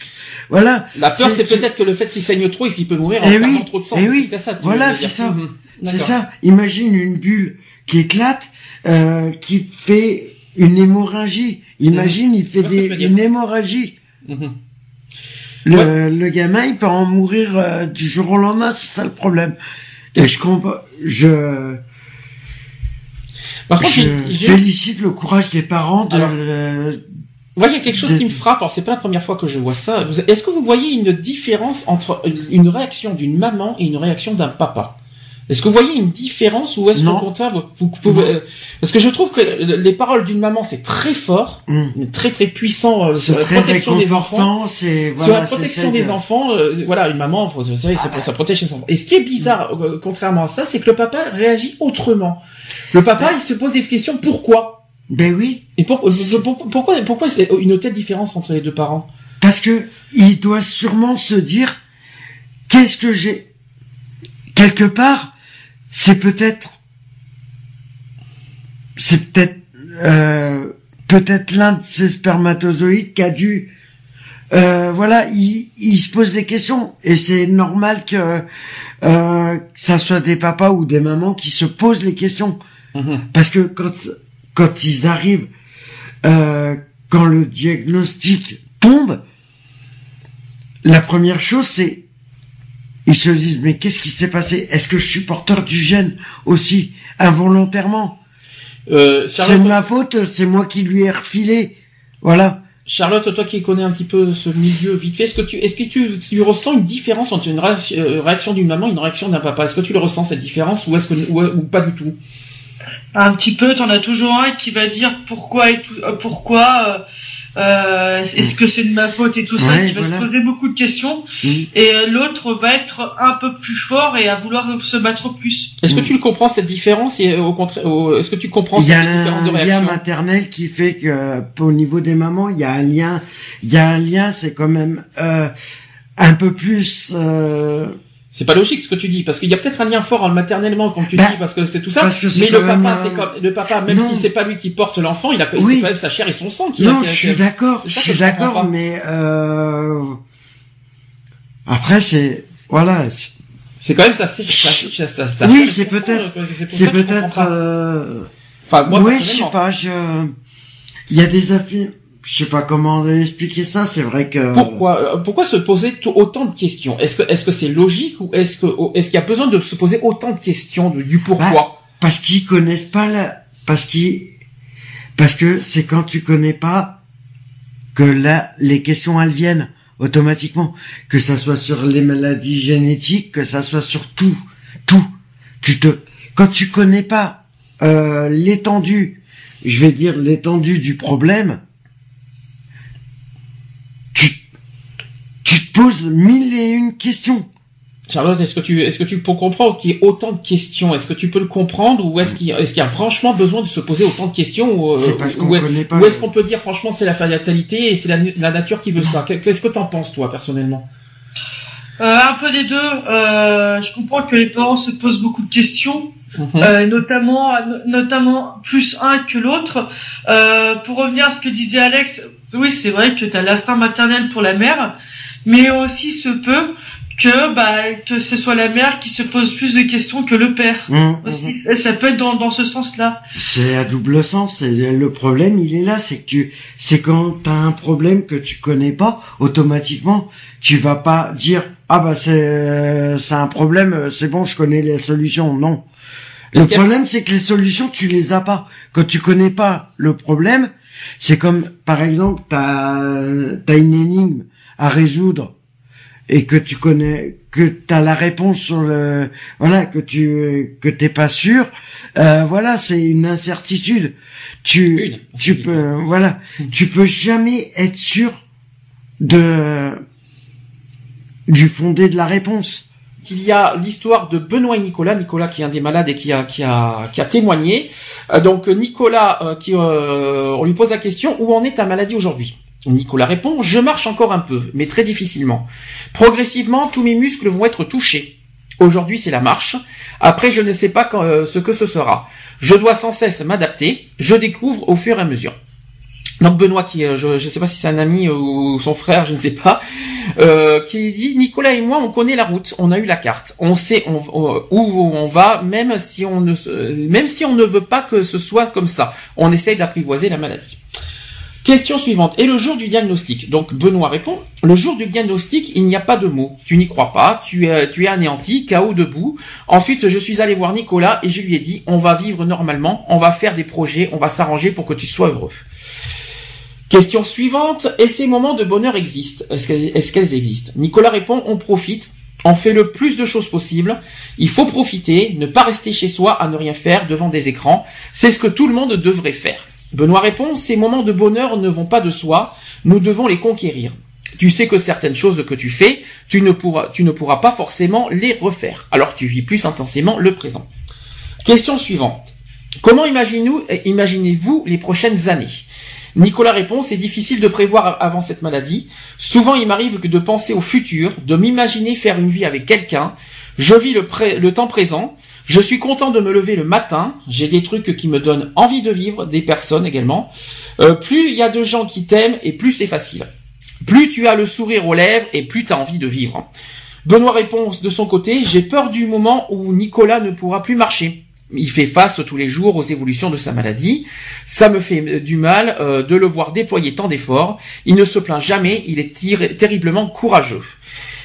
Speaker 2: Voilà.
Speaker 1: La peur, c'est peut-être que le fait qu'il saigne trop et qu'il peut mourir en
Speaker 2: Eh
Speaker 1: perdant
Speaker 2: oui,
Speaker 1: trop de sang.
Speaker 2: eh oui,
Speaker 1: C'est ça, tu
Speaker 2: voilà, c'est ça.
Speaker 1: Mhm.
Speaker 2: C'est ça. Imagine une bulle qui éclate, euh, qui fait une hémorragie. Imagine, il fait des, une hémorragie. Le, le gamin, il peut en mourir euh, du jour au lendemain, c'est ça le problème. Et je comprends, je,
Speaker 1: Par contre,
Speaker 2: je
Speaker 1: j'ai-
Speaker 2: félicite le courage des parents de,
Speaker 1: Alors, Ouais, il y a quelque chose
Speaker 2: de-
Speaker 1: qui me frappe. Alors, c'est pas la première fois que je vois ça. Est-ce que vous voyez une différence entre une réaction d'une maman et une réaction d'un papa? Est-ce que vous voyez une différence ou est-ce qu'au contraire vous, vous pouvez euh, parce que je trouve que les paroles d'une maman c'est très fort,
Speaker 2: Mm.
Speaker 1: très très puissant euh, sur la
Speaker 2: très
Speaker 1: protection des enfants. sur la protection des
Speaker 2: de-
Speaker 1: enfants, euh, voilà, une maman, vous savez,
Speaker 2: Ah
Speaker 1: ça, ça protège ses enfants. Et ce qui est bizarre, contrairement à ça, c'est que le papa réagit autrement. Le papa, il se pose des questions pourquoi?
Speaker 2: Ben oui,
Speaker 1: Et pour- pour- pourquoi, pourquoi c'est une telle différence entre les deux parents?
Speaker 2: Parce que il doit sûrement se dire qu'est-ce que j'ai quelque part, c'est peut-être c'est peut-être euh, peut-être l'un de ces spermatozoïdes qui a dû euh, voilà, il, il se pose des questions. Et c'est normal que euh, que ça soit des papas ou des mamans qui se posent les questions. Parce que quand quand ils arrivent euh, quand le diagnostic tombe la première chose c'est ils se disent mais qu'est-ce qui s'est passé? Est-ce que je suis porteur du gène aussi involontairement?
Speaker 1: Euh,
Speaker 2: C'est de ma faute, c'est moi qui lui ai refilé. Voilà.
Speaker 1: Charlotte, toi qui connais un petit peu ce milieu vite fait, est-ce que tu, est-ce que tu, tu ressens une différence entre une réaction, euh, réaction d'une maman et une réaction d'un papa? Est-ce que tu le ressens cette différence ou est-ce que ou, ou pas du tout?
Speaker 3: Un petit peu, t'en as toujours un qui va dire pourquoi et tout, euh, pourquoi, euh, euh, est-ce que c'est de ma faute et tout ça,
Speaker 2: Ouais,
Speaker 3: qui va
Speaker 2: voilà.
Speaker 3: se poser beaucoup de questions,
Speaker 2: Mm.
Speaker 3: et euh, l'autre va être un peu plus fort et à vouloir se battre plus.
Speaker 1: Est-ce que
Speaker 2: Mm.
Speaker 1: tu le comprends cette différence et euh, au contraire, est-ce que tu comprends
Speaker 2: Il y a
Speaker 1: cette différence de
Speaker 2: un lien
Speaker 1: réaction
Speaker 2: maternel qui fait que au niveau des mamans, il y a un lien. Il y a un lien, c'est quand même euh, un peu plus. euh,
Speaker 1: C'est pas logique ce que tu dis parce qu'il y a peut-être un lien fort en maternellement comme tu
Speaker 2: Bah,
Speaker 1: dis parce que c'est tout ça.
Speaker 2: parce que c'est
Speaker 1: mais le
Speaker 2: quand
Speaker 1: papa, c'est comme le papa, même
Speaker 2: non.
Speaker 1: si c'est pas lui qui porte l'enfant, il a
Speaker 2: Oui.
Speaker 1: quand même sa chair et son sang qui.
Speaker 2: Non,
Speaker 1: qui-
Speaker 2: je suis d'accord, je suis d'accord, mais euh, après c'est voilà, c'est-
Speaker 1: quand même ça. ça, ça, ça, ça
Speaker 2: Oui, c'est peut-être-
Speaker 1: c'est
Speaker 2: peut-être.
Speaker 1: Enfin, moi,
Speaker 2: je sais pas, je. Il y a des affaires. Je sais pas comment expliquer ça. C'est vrai que.
Speaker 1: Pourquoi, euh, pourquoi se poser autant de questions? Est-ce que, est-ce que c'est logique ou est-ce que, est-ce qu'il y a besoin de se poser autant de questions du pourquoi?
Speaker 2: Parce qu'ils connaissent pas la. Parce qu'ils. Parce que c'est quand tu connais pas que là les questions elles viennent automatiquement. Que ça soit sur les maladies génétiques, que ça soit sur tout, tout. Tu te. Quand tu connais pas euh, l'étendue, je vais dire l'étendue du problème, tu poses mille et une questions.
Speaker 1: Charlotte, est-ce que tu, est-ce que tu peux comprendre qu'il y ait autant de questions? Est-ce que tu peux le comprendre ou est-ce qu'il y a, est-ce qu'il y a franchement besoin de se poser autant de questions ou, euh,
Speaker 2: C'est parce qu'on
Speaker 1: ou
Speaker 2: connaît pas
Speaker 1: Ou est-ce qu'on peut dire franchement c'est la fatalité et c'est la, la nature qui veut ça? Qu'est-ce que t'en penses toi personnellement?
Speaker 3: Euh, un peu des deux. Euh, je comprends que les parents se posent beaucoup de questions,
Speaker 1: Mhm.
Speaker 3: euh, notamment, no- notamment plus un que l'autre. Euh, pour revenir à ce que disait Alex, oui, c'est vrai que tu as l'instinct maternel pour la mère, mais aussi se peut que bah que ce soit la mère qui se pose plus de questions que le père.
Speaker 2: Hum,
Speaker 3: Aussi, ça- ça peut être dans, dans ce sens-là.
Speaker 2: C'est à double sens. Le problème, il est là, c'est que tu, c'est quand t'as un problème que tu connais pas, automatiquement, tu vas pas dire ah bah c'est, c'est un problème, c'est bon, je connais les solutions. Non. Le problème, c'est que les solutions, tu les as pas. Quand tu connais pas le problème, c'est comme, par exemple, t'as, t'as une énigme à résoudre et que tu connais, que t'as la réponse sur le, voilà, que tu, que t'es pas sûr, euh, voilà, c'est une incertitude. Tu,
Speaker 1: Une.
Speaker 2: tu peux, voilà, tu peux jamais être sûr de, du fondé de la réponse.
Speaker 1: qu'il y a l'histoire de Benoît et Nicolas, Nicolas qui est un des malades et qui a qui a qui a témoigné. Euh, donc Nicolas, euh, qui euh, on lui pose la question où en est ta maladie aujourd'hui? Nicolas répond je marche encore un peu, mais très difficilement. Progressivement, tous mes muscles vont être touchés. Aujourd'hui, c'est la marche. Après, je ne sais pas euh, ce que ce sera. Je dois sans cesse m'adapter. Je découvre au fur et à mesure. Donc Benoît, qui euh, je ne sais pas si c'est un ami ou son frère, je ne sais pas, euh, qui dit Nicolas et moi, on connaît la route, on a eu la carte, on sait où on va, même si on ne même si on ne veut pas que ce soit comme ça. On essaye d'apprivoiser la maladie. Question suivante. Et le jour du diagnostic? Donc Benoît répond Le jour du diagnostic, il n'y a pas de mots. Tu n'y crois pas. Tu es, tu es anéanti, KO debout. Ensuite, je suis allé voir Nicolas et je lui ai dit On va vivre normalement. On va faire des projets. On va s'arranger pour que tu sois heureux. Question suivante. Et ces moments de bonheur existent? Est-ce qu'elles existent? Nicolas répond On profite. On fait le plus de choses possible. Il faut profiter, ne pas rester chez soi à ne rien faire devant des écrans. C'est ce que tout le monde devrait faire. Benoît répond, ces moments de bonheur ne vont pas de soi. Nous devons les conquérir. Tu sais que certaines choses que tu fais, tu ne pourras, pas forcément les refaire. Alors tu vis plus intensément le présent. Question suivante. Comment imaginez-vous imaginez les prochaines années? Nicolas répond, c'est difficile de prévoir avant cette maladie. Souvent, il m'arrive que de penser au futur, de m'imaginer faire une vie avec quelqu'un. Je vis le temps présent. Je suis content de me lever le matin. J'ai des trucs qui me donnent envie de vivre, des personnes également. Euh, plus il y a de gens qui t'aiment et plus c'est facile. Plus tu as le sourire aux lèvres et plus tu as envie de vivre. Benoît répond de son côté, j'ai peur du moment où Nicolas ne pourra plus marcher il fait face tous les jours aux évolutions de sa maladie. Ça me fait du mal euh, de le voir déployer tant d'efforts. Il ne se plaint jamais, il est terriblement courageux.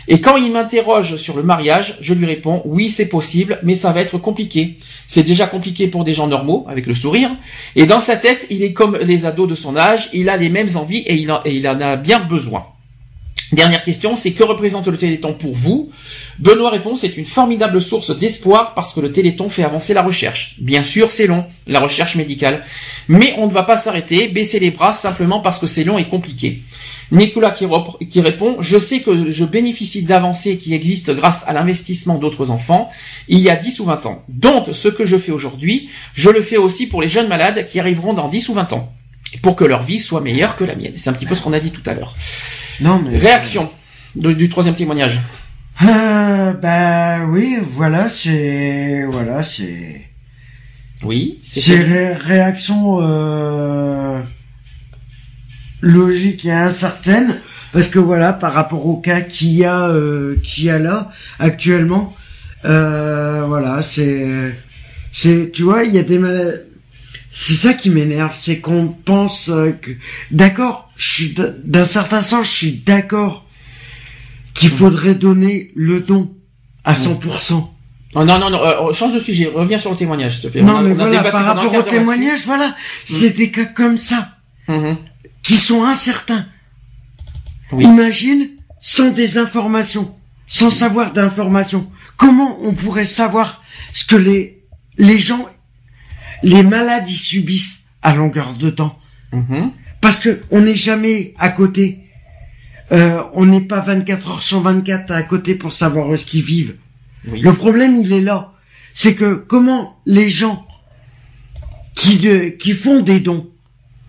Speaker 1: Et quand il m'interroge sur le mariage, je lui réponds oui c'est possible, mais ça va être compliqué. C'est déjà compliqué pour des gens normaux, avec le sourire. Et dans sa tête, il est comme les ados de son âge, il a les mêmes envies et il en a bien besoin. Dernière question, c'est que représente le Téléthon pour vous? Benoît répond, c'est une formidable source d'espoir parce que le Téléthon fait avancer la recherche. Bien sûr, c'est long, la recherche médicale. Mais on ne va pas s'arrêter, baisser les bras simplement parce que c'est long et compliqué. Nicolas qui, répond, je sais que je bénéficie d'avancées qui existent grâce à l'investissement d'autres enfants il y a 10 ou 20 ans. Donc, ce que je fais aujourd'hui, je le fais aussi pour les jeunes malades qui arriveront dans 10 ou 20 ans. Pour que leur vie soit meilleure que la mienne. C'est un petit peu ce qu'on a dit tout à l'heure. Non, mais... Réaction du troisième témoignage.
Speaker 2: Euh, bah oui, voilà, c'est voilà, c'est.
Speaker 1: Oui,
Speaker 2: c'est. Ré réaction euh, logique et incertaine parce que voilà, par rapport au cas qu'il y a euh, qu'il y a là actuellement, euh, voilà, c'est c'est tu vois, il y a des c'est ça qui m'énerve, c'est qu'on pense euh, que d'accord, je suis d'un certain sens, je suis d'accord qu'il mmh. faudrait donner le don à 100%. Mmh.
Speaker 1: non, non, non, euh, change de sujet, reviens sur le témoignage, s'il te plaît.
Speaker 2: Non, mais voilà, par rapport au témoignage, voilà, mmh. c'est des cas comme ça, qui sont incertains. Imagine, sans des informations, sans savoir d'informations, comment on pourrait savoir ce que les, les gens les maladies subissent à longueur de temps. Mhm. Parce que on n'est jamais à côté. Euh, on n'est pas 24 heures sur 24 à côté pour savoir ce qu'ils vivent. Le problème, il est là. C'est que comment les gens qui, qui font des dons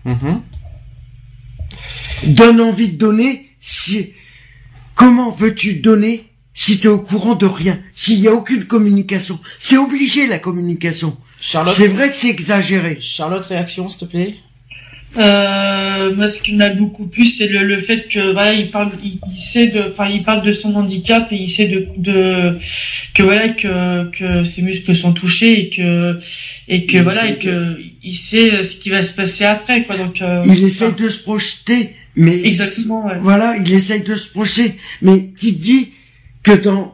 Speaker 2: mhm. donnent envie de donner si, comment veux-tu donner si tu es au courant de rien, s'il n'y a aucune communication C'est obligé la communication. Charlotte. C'est vrai que c'est exagéré.
Speaker 1: Charlotte, réaction, s'il te plaît.
Speaker 3: Euh, moi, ce qui m'a beaucoup plu, c'est le, le, fait que voilà, il parle, il, sait de, enfin, il parle de son handicap et il sait de, de que voilà que que ses muscles sont touchés et que et que voilà et que il sait ce qui va se passer après quoi. Donc
Speaker 2: euh, il essaie de se projeter, mais exactement. Ouais. Voilà, il essaie de se projeter, mais qui dit que dans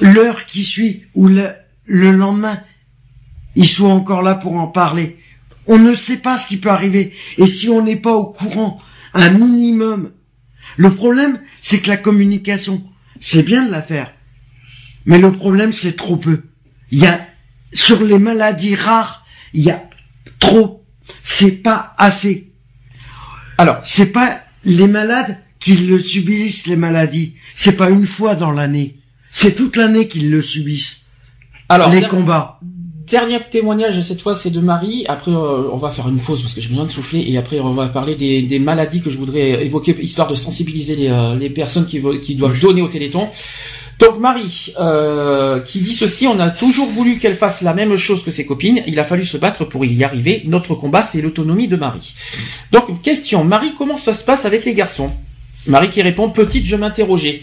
Speaker 2: l'heure qui suit ou le, le lendemain, ils soient encore là pour en parler. On ne sait pas ce qui peut arriver. Et si on n'est pas au courant, un minimum. Le problème, c'est que la communication, c'est bien de la faire. Mais le problème, c'est trop peu. Il y a, sur les maladies rares, il y a trop. C'est pas assez. Alors, c'est pas les malades qui le subissent, les maladies. C'est pas une fois dans l'année. C'est toute l'année qu'ils le subissent. Alors, les combats
Speaker 1: dernier témoignage cette fois c'est de Marie. Après euh, on va faire une pause parce que j'ai besoin de souffler et après on va parler des, maladies que je voudrais évoquer histoire de sensibiliser les, euh, personnes qui, doivent donner au Téléthon. Donc Marie euh, qui dit ceci, on a toujours voulu qu'elle fasse la même chose que ses copines. Il a fallu se battre pour y arriver. Notre combat c'est l'autonomie de Marie. Donc question Marie comment ça se passe avec les garçons? Marie qui répond petite je m'interrogeais.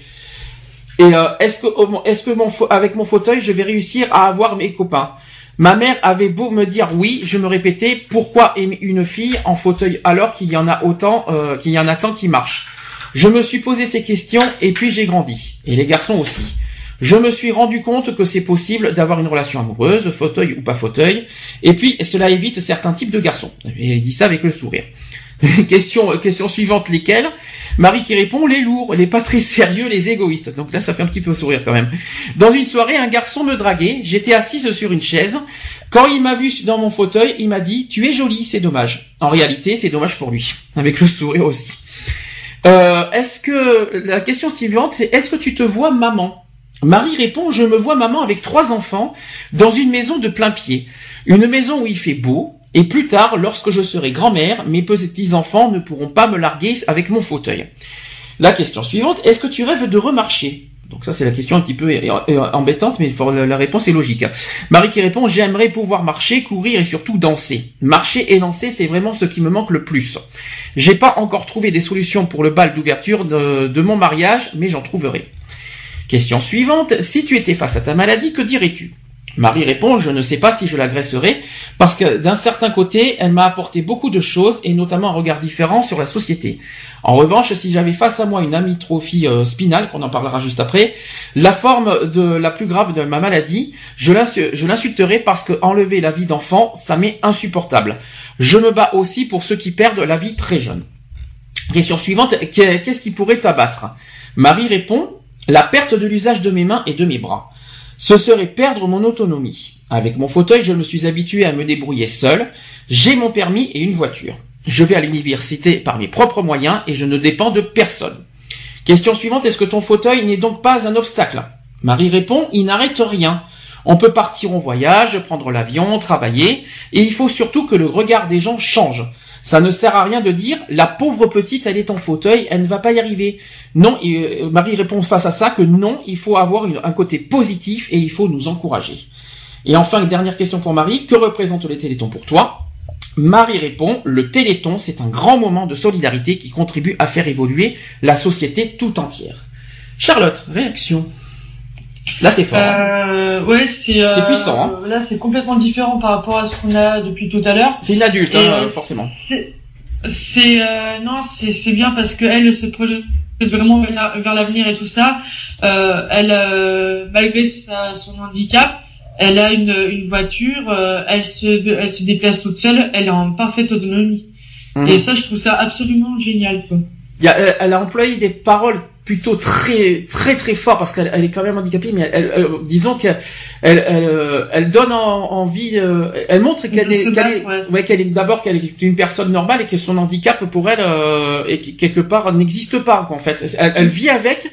Speaker 1: Et est-ce que est-ce que avec mon fauteuil je vais réussir à avoir mes copains? Ma mère avait beau me dire oui, je me répétais pourquoi aimer une fille en fauteuil alors qu'il y en a autant, euh, qu'il y en a tant qui marchent? Je me suis posé ces questions et puis j'ai grandi. Et les garçons aussi. Je me suis rendu compte que c'est possible d'avoir une relation amoureuse, fauteuil ou pas fauteuil. Et puis cela évite certains types de garçons. Il dit ça avec le sourire. question, question suivante, lesquelles? Marie qui répond les lourds, les pas très sérieux, les égoïstes. Donc là, ça fait un petit peu sourire quand même. Dans une soirée, un garçon me draguait. J'étais assise sur une chaise. Quand il m'a vu dans mon fauteuil, il m'a dit "Tu es jolie, c'est dommage." En réalité, c'est dommage pour lui, avec le sourire aussi. Euh, est-ce que la question suivante, c'est est-ce que tu te vois maman? Marie répond "Je me vois maman avec trois enfants dans une maison de plein pied, une maison où il fait beau." Et plus tard, lorsque je serai grand-mère, mes petits-enfants ne pourront pas me larguer avec mon fauteuil. La question suivante, est-ce que tu rêves de remarcher? Donc ça c'est la question un petit peu embêtante, mais la réponse est logique. Marie qui répond j'aimerais pouvoir marcher, courir et surtout danser. Marcher et danser c'est vraiment ce qui me manque le plus. J'ai pas encore trouvé des solutions pour le bal d'ouverture de, de mon mariage, mais j'en trouverai. Question suivante si tu étais face à ta maladie, que dirais-tu? Marie répond, je ne sais pas si je l'agresserai, parce que d'un certain côté, elle m'a apporté beaucoup de choses, et notamment un regard différent sur la société. En revanche, si j'avais face à moi une amitrophie euh, spinale, qu'on en parlera juste après, la forme la plus grave de ma maladie, je l'insulterai parce que enlever la vie d'enfant, ça m'est insupportable. Je me bats aussi pour ceux qui perdent la vie très jeune. Question suivante, qu'est-ce qui pourrait t'abattre? Marie répond, la perte de l'usage de mes mains et de mes bras ce serait perdre mon autonomie. Avec mon fauteuil, je me suis habitué à me débrouiller seul. J'ai mon permis et une voiture. Je vais à l'université par mes propres moyens et je ne dépends de personne. Question suivante, est-ce que ton fauteuil n'est donc pas un obstacle? Marie répond, il n'arrête rien. On peut partir en voyage, prendre l'avion, travailler, et il faut surtout que le regard des gens change. Ça ne sert à rien de dire la pauvre petite, elle est en fauteuil, elle ne va pas y arriver. Non, euh, Marie répond face à ça que non, il faut avoir un côté positif et il faut nous encourager. Et enfin, dernière question pour Marie, que représentent les télétons pour toi? Marie répond, le téléthon, c'est un grand moment de solidarité qui contribue à faire évoluer la société tout entière. Charlotte, réaction Là, c'est fort.
Speaker 3: Hein. Euh, ouais, c'est.
Speaker 1: Euh, puissant. Hein.
Speaker 3: Là, c'est complètement différent par rapport à ce qu'on a depuis tout à l'heure.
Speaker 1: C'est une adulte, hein, forcément.
Speaker 3: C'est euh, non, c'est bien parce que elle se projette vraiment vers l'avenir et tout ça. Euh, elle, euh, malgré sa, son handicap, elle a une, une voiture, euh, elle se elle se déplace toute seule, elle est en parfaite autonomie. Mhm. Et ça, je trouve ça absolument génial. Quoi.
Speaker 1: Il y a, elle a employé des paroles plutôt très très très fort parce qu'elle est quand même handicapée mais elle, disons qu'elle elle, elle, elle, donne envie euh, elle montre qu'elle est qu'elle est, ouais. qu'elle est d'abord qu'elle est une personne normale et que son handicap pour elle euh, et quelque part n'existe pas en fait elle, vit avec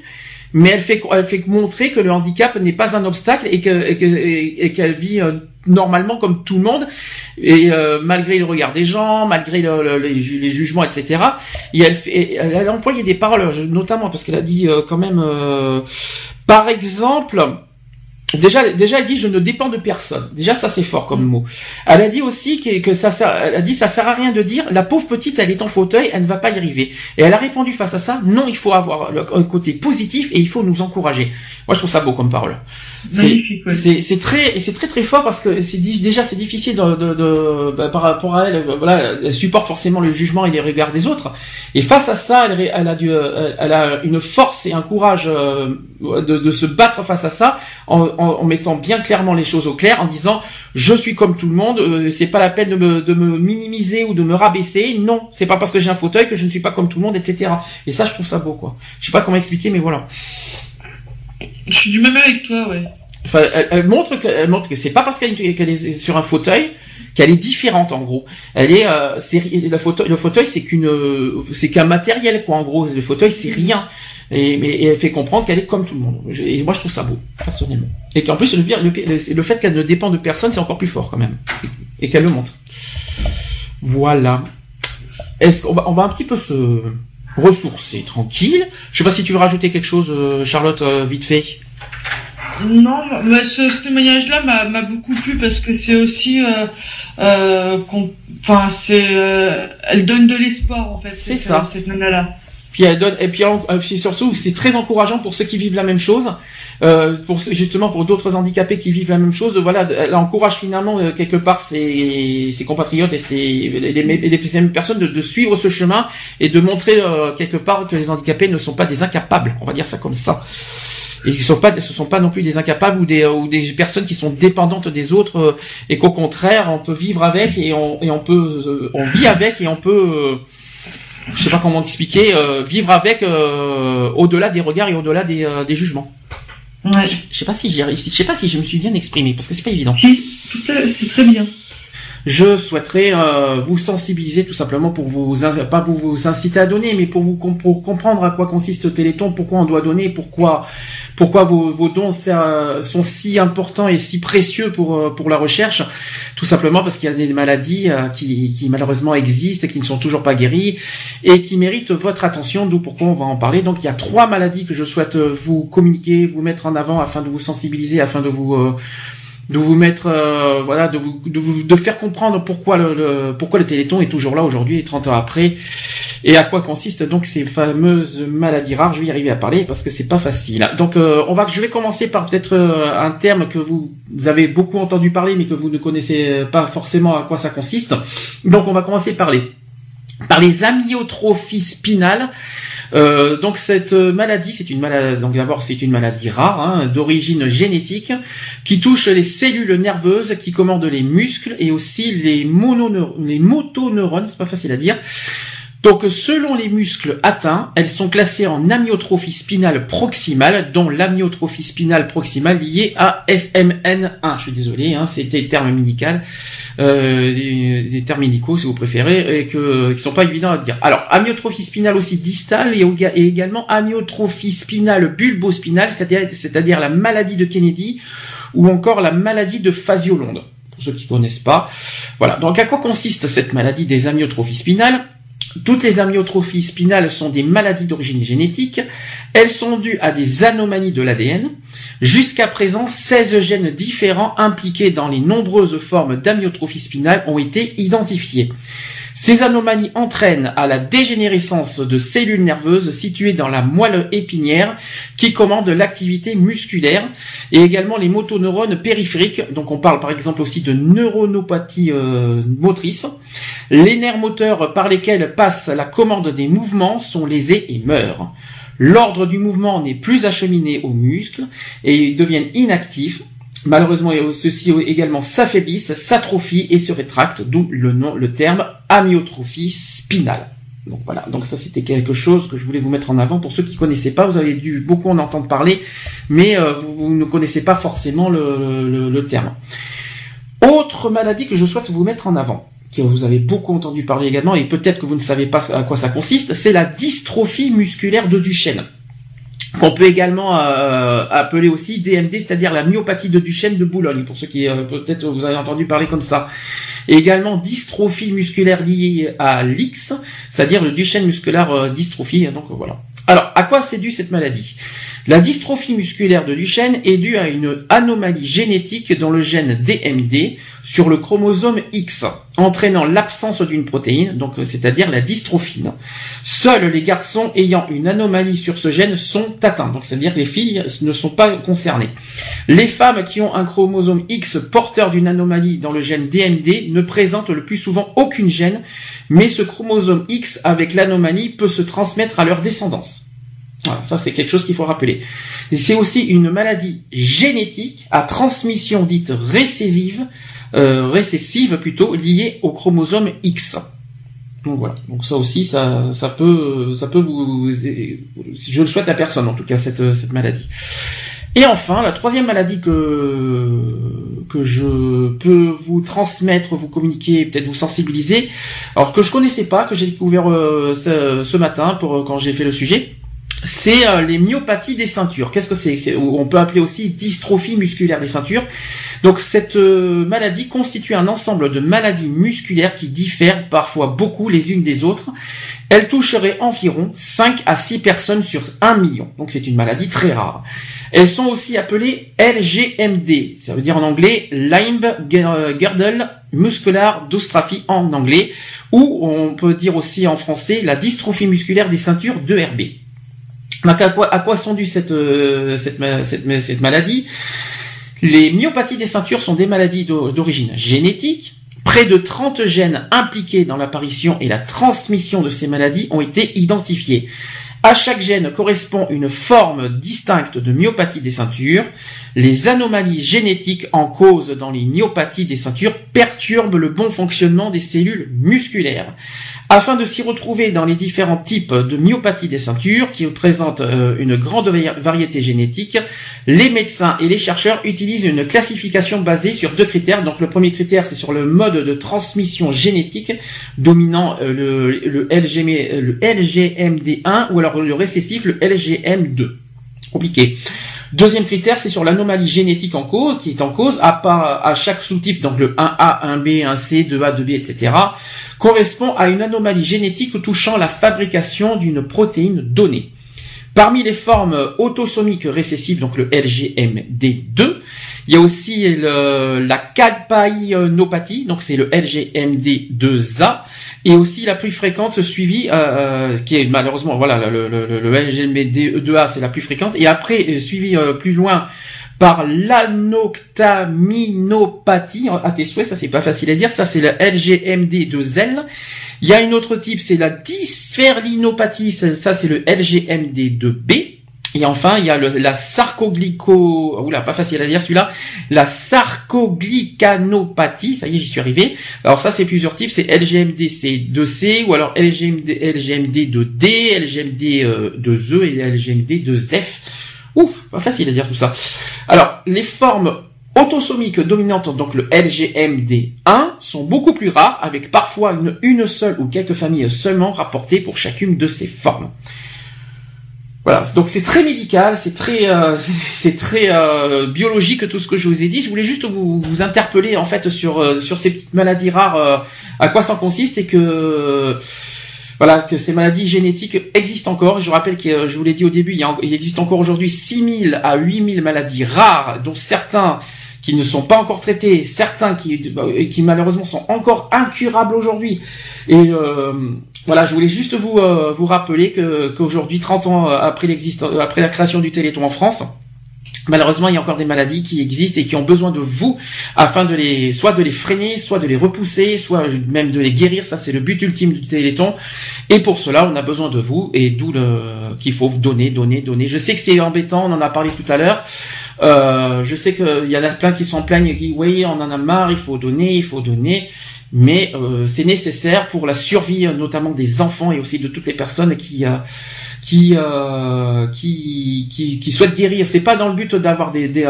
Speaker 1: mais elle fait elle fait montrer que le handicap n'est pas un obstacle et que et qu'elle vit euh, normalement comme tout le monde et euh, malgré le regard des gens malgré les, jugements etc et elle fait elle a employé des paroles notamment parce qu'elle a dit euh, quand même par exemple Déjà, déjà, elle dit je ne dépends de personne. Déjà, ça c'est fort comme mot. Elle a dit aussi que, que ça, sert, elle a dit ça sert à rien de dire la pauvre petite, elle est en fauteuil, elle ne va pas y arriver. Et elle a répondu face à ça non, il faut avoir un côté positif et il faut nous encourager. Moi, je trouve ça beau comme parole. C'est très, c'est très très fort parce que c'est déjà c'est difficile de, de, de bah, par rapport à elle. Voilà, elle supporte forcément le jugement et les regards des autres. Et face à ça, elle, elle a du, elle a une force et un courage euh, de, de se battre face à ça en, en, mettant bien clairement les choses au clair, en disant je suis comme tout le monde, euh, c'est pas la peine de me, de me minimiser ou de me rabaisser. Non, c'est pas parce que j'ai un fauteuil que je ne suis pas comme tout le monde, etc. Et ça, je trouve ça beau, quoi. Je sais pas comment expliquer, mais voilà.
Speaker 3: Je suis du même avec toi, ouais.
Speaker 1: Enfin, elle, montre que, montre que c'est pas parce qu'elle est sur un fauteuil qu'elle est différente en gros. Elle est, euh, fauteuil, le fauteuil c'est qu'une, c'est qu'un matériel quoi en gros. Le fauteuil c'est rien. Et, elle fait comprendre qu'elle est comme tout le monde. Et moi je trouve ça beau personnellement. Et qu'en plus le fait qu'elle ne dépend de personne c'est encore plus fort quand même. Et, qu'elle le montre. Voilà. Est-ce qu'on va, on va un petit peu se ressourcer tranquille. Je sais pas si tu veux rajouter quelque chose, euh, Charlotte, euh, vite fait.
Speaker 3: Non, mais ce, témoignage-là m'a beaucoup plu parce que c'est aussi, euh, enfin, c'est, elle donne de l'espoir en fait.
Speaker 1: C'est ça.
Speaker 3: Cette nana-là.
Speaker 1: Puis elle donne, et puis, puis surtout, c'est très encourageant pour ceux qui vivent la même chose. Euh, pour justement pour d'autres handicapés qui vivent la même chose, voilà, elle encourage finalement euh, quelque part ses, ses compatriotes et ses les, mêmes personnes de, de, suivre ce chemin et de montrer euh, quelque part que les handicapés ne sont pas des incapables, on va dire ça comme ça. Et ils sont pas, ce sont pas non plus des incapables ou des ou des personnes qui sont dépendantes des autres et qu'au contraire on peut vivre avec et on et on peut on vit avec et on peut je sais pas comment expliquer, euh, vivre avec euh, au-delà des regards et au-delà des, euh, des jugements.
Speaker 3: Ouais.
Speaker 1: Je sais pas si j'ai réussi, je sais pas si je me suis bien exprimé parce que c'est pas évident.
Speaker 3: À- c'est très bien.
Speaker 1: Je souhaiterais euh, vous sensibiliser tout simplement pour vous pas pour vous inciter à donner, mais pour vous pour comprendre à quoi consiste Téléthon, pourquoi on doit donner, pourquoi pourquoi vos, vos dons sont si importants et si précieux pour euh, pour la recherche, tout simplement parce qu'il y a des maladies euh, qui, qui malheureusement existent et qui ne sont toujours pas guéries et qui méritent votre attention. D'où pourquoi on va en parler. Donc il y a trois maladies que je souhaite euh, vous communiquer, vous mettre en avant afin de vous sensibiliser, afin de vous euh, de vous mettre euh, voilà de vous, de faire comprendre pourquoi le, le- pourquoi le Téléthon est toujours là aujourd'hui et 30 ans après. Et à quoi consistent donc ces fameuses maladies rares? Je vais y arriver à parler parce que c'est pas facile. Donc euh, on va je vais commencer par peut-être euh, un terme que vous, vous avez beaucoup entendu parler mais que vous ne connaissez pas forcément à quoi ça consiste. Donc on va commencer par les par les amyotrophies spinales euh, donc cette maladie, c'est une maladie. Donc d'abord, c'est une maladie rare, hein, d'origine génétique, qui touche les cellules nerveuses, qui commandent les muscles et aussi les, mononeur- les motoneurones. C'est pas facile à dire. Donc selon les muscles atteints, elles sont classées en amyotrophie spinale proximale, dont l'amyotrophie spinale proximale liée à SMN1. Je suis désolé, hein, c'était terme médical, euh, des, des termes médicaux si vous préférez, et que qui sont pas évidents à dire. Alors amyotrophie spinale aussi distale et, également amyotrophie spinale bulbospinale, c'est-à-dire c'est-à-dire la maladie de Kennedy ou encore la maladie de Fasiolonde. Pour ceux qui connaissent pas, voilà. Donc à quoi consiste cette maladie des amyotrophies spinales? Toutes les amyotrophies spinales sont des maladies d'origine génétique. Elles sont dues à des anomalies de l'ADN. Jusqu'à présent, 16 gènes différents impliqués dans les nombreuses formes d'amyotrophie spinale ont été identifiés. Ces anomalies entraînent à la dégénérescence de cellules nerveuses situées dans la moelle épinière qui commandent l'activité musculaire et également les motoneurones périphériques. Donc on parle par exemple aussi de neuronopathie euh, motrice. Les nerfs moteurs par lesquels passe la commande des mouvements sont lésés et meurent. L'ordre du mouvement n'est plus acheminé aux muscles et ils deviennent inactifs. Malheureusement, ceux-ci également s'affaiblissent, s'atrophient et se rétractent, d'où le nom, le terme amyotrophie spinale. Donc voilà, donc ça c'était quelque chose que je voulais vous mettre en avant. Pour ceux qui connaissaient pas, vous avez dû beaucoup en entendre parler, mais euh, vous, ne connaissez pas forcément le, le- le terme. Autre maladie que je souhaite vous mettre en avant, que vous avez beaucoup entendu parler également, et peut-être que vous ne savez pas à quoi ça consiste, c'est la dystrophie musculaire de Duchenne qu'on peut également euh, appeler aussi DMD, c'est-à-dire la myopathie de Duchenne de Boulogne, pour ceux qui euh, peut-être vous avez entendu parler comme ça. Et également dystrophie musculaire liée à l'X, c'est-à-dire le Duchenne musculaire euh, dystrophie. Donc euh, voilà. Alors, à quoi c'est dû cette maladie? La dystrophie musculaire de Duchenne est due à une anomalie génétique dans le gène DMD sur le chromosome X, entraînant l'absence d'une protéine, donc euh, c'est-à-dire la dystrophine. Seuls les garçons ayant une anomalie sur ce gène sont atteints, donc c'est-à-dire que les filles ne sont pas concernées. Les femmes qui ont un chromosome X porteur d'une anomalie dans le gène DMD ne présentent le plus souvent aucune gène, mais ce chromosome X avec l'anomalie peut se transmettre à leur descendance. Voilà, ça c'est quelque chose qu'il faut rappeler. C'est aussi une maladie génétique à transmission dite récessive, euh, récessive plutôt, liée au chromosome X. Donc voilà. Donc ça aussi, ça, ça peut, ça peut vous, je le souhaite à personne en tout cas cette cette maladie. Et enfin, la troisième maladie que que je peux vous transmettre, vous communiquer, peut-être vous sensibiliser, alors que je connaissais pas, que j'ai découvert euh, ce, ce matin pour quand j'ai fait le sujet, c'est euh, les myopathies des ceintures. Qu'est-ce que c'est? On peut appeler aussi dystrophie musculaire des ceintures. Donc cette euh, maladie constitue un ensemble de maladies musculaires qui diffèrent parfois beaucoup les unes des autres. Elle toucherait environ 5 à 6 personnes sur 1 million. Donc c'est une maladie très rare. Elles sont aussi appelées LGMD. Ça veut dire en anglais Limb Girdle Muscular Dystrophy en anglais. Ou on peut dire aussi en français la dystrophie musculaire des ceintures 2RB. Donc à quoi, sont dues cette, euh, cette, ma- cette, ma- cette maladie? Les myopathies des ceintures sont des maladies d'o- d'origine génétique. Près de 30 gènes impliqués dans l'apparition et la transmission de ces maladies ont été identifiés. À chaque gène correspond une forme distincte de myopathie des ceintures. Les anomalies génétiques en cause dans les myopathies des ceintures perturbent le bon fonctionnement des cellules musculaires. Afin de s'y retrouver dans les différents types de myopathie des ceintures qui présentent euh, une grande variété génétique, les médecins et les chercheurs utilisent une classification basée sur deux critères. Donc le premier critère c'est sur le mode de transmission génétique dominant euh, le, le, le LGMD1 ou alors le récessif le LGM2. Compliqué. Deuxième critère, c'est sur l'anomalie génétique en cause, qui est en cause, à, part, à chaque sous-type, donc le 1A, 1B, 1C, 2A, 2B, etc., correspond à une anomalie génétique touchant la fabrication d'une protéine donnée. Parmi les formes autosomiques récessives, donc le LGMD2, il y a aussi le, la cadpaïnopathie, donc c'est le LGMD2A, et aussi la plus fréquente suivie, euh, euh, qui est malheureusement, voilà, le, le, le, le LGMD2A, c'est la plus fréquente, et après, euh, suivi euh, plus loin par l'anoctaminopathie, à tes souhaits, ça c'est pas facile à dire, ça c'est la LGMD2L, il y a une autre type, c'est la dysferlinopathie, ça c'est le LGMD2B, et enfin, il y a le, la sarcoglyco, oula, pas facile à dire celui-là, la sarcoglycanopathie, ça y est, j'y suis arrivé. Alors ça, c'est plusieurs types, c'est LGMD-C2C, ou alors LGMD, LGMD2D, LGMD2E et LGMD2F. Ouf, pas facile à dire tout ça. Alors, les formes autosomiques dominantes, donc le LGMD1, sont beaucoup plus rares, avec parfois une seule ou quelques familles seulement rapportées pour chacune de ces formes. Voilà, donc c'est très médical, c'est très, euh, c'est très euh, biologique tout ce que je vous ai dit. Je voulais juste vous, vous interpeller en fait sur euh, sur ces petites maladies rares, à quoi ça consiste et que voilà que ces maladies génétiques existent encore. Je rappelle que je vous l'ai dit au début, il, il existe encore aujourd'hui 6000 à 8000 maladies rares, dont certains qui ne sont pas encore traités, certains qui, qui malheureusement sont encore incurables aujourd'hui. Et euh, voilà, je voulais juste vous euh, vous rappeler qu'aujourd'hui, 30 ans après l'existence, après la création du Téléthon en France, Malheureusement, il y a encore des maladies qui existent et qui ont besoin de vous afin de les, soit de les freiner, soit de les repousser, soit même de les guérir. Ça, c'est le but ultime du Téléthon. Et pour cela, on a besoin de vous et d'où qu'il faut donner, donner, donner. Je sais que c'est embêtant. On en a parlé tout à l'heure. Euh, je sais qu'il y en a plein qui s'en plaignent et qui, oui, on en a marre. Il faut donner, il faut donner mais euh, c'est nécessaire pour la survie notamment des enfants et aussi de toutes les personnes qui euh, qui, euh, qui, qui qui souhaitent guérir. C'est pas dans le but d'avoir des, des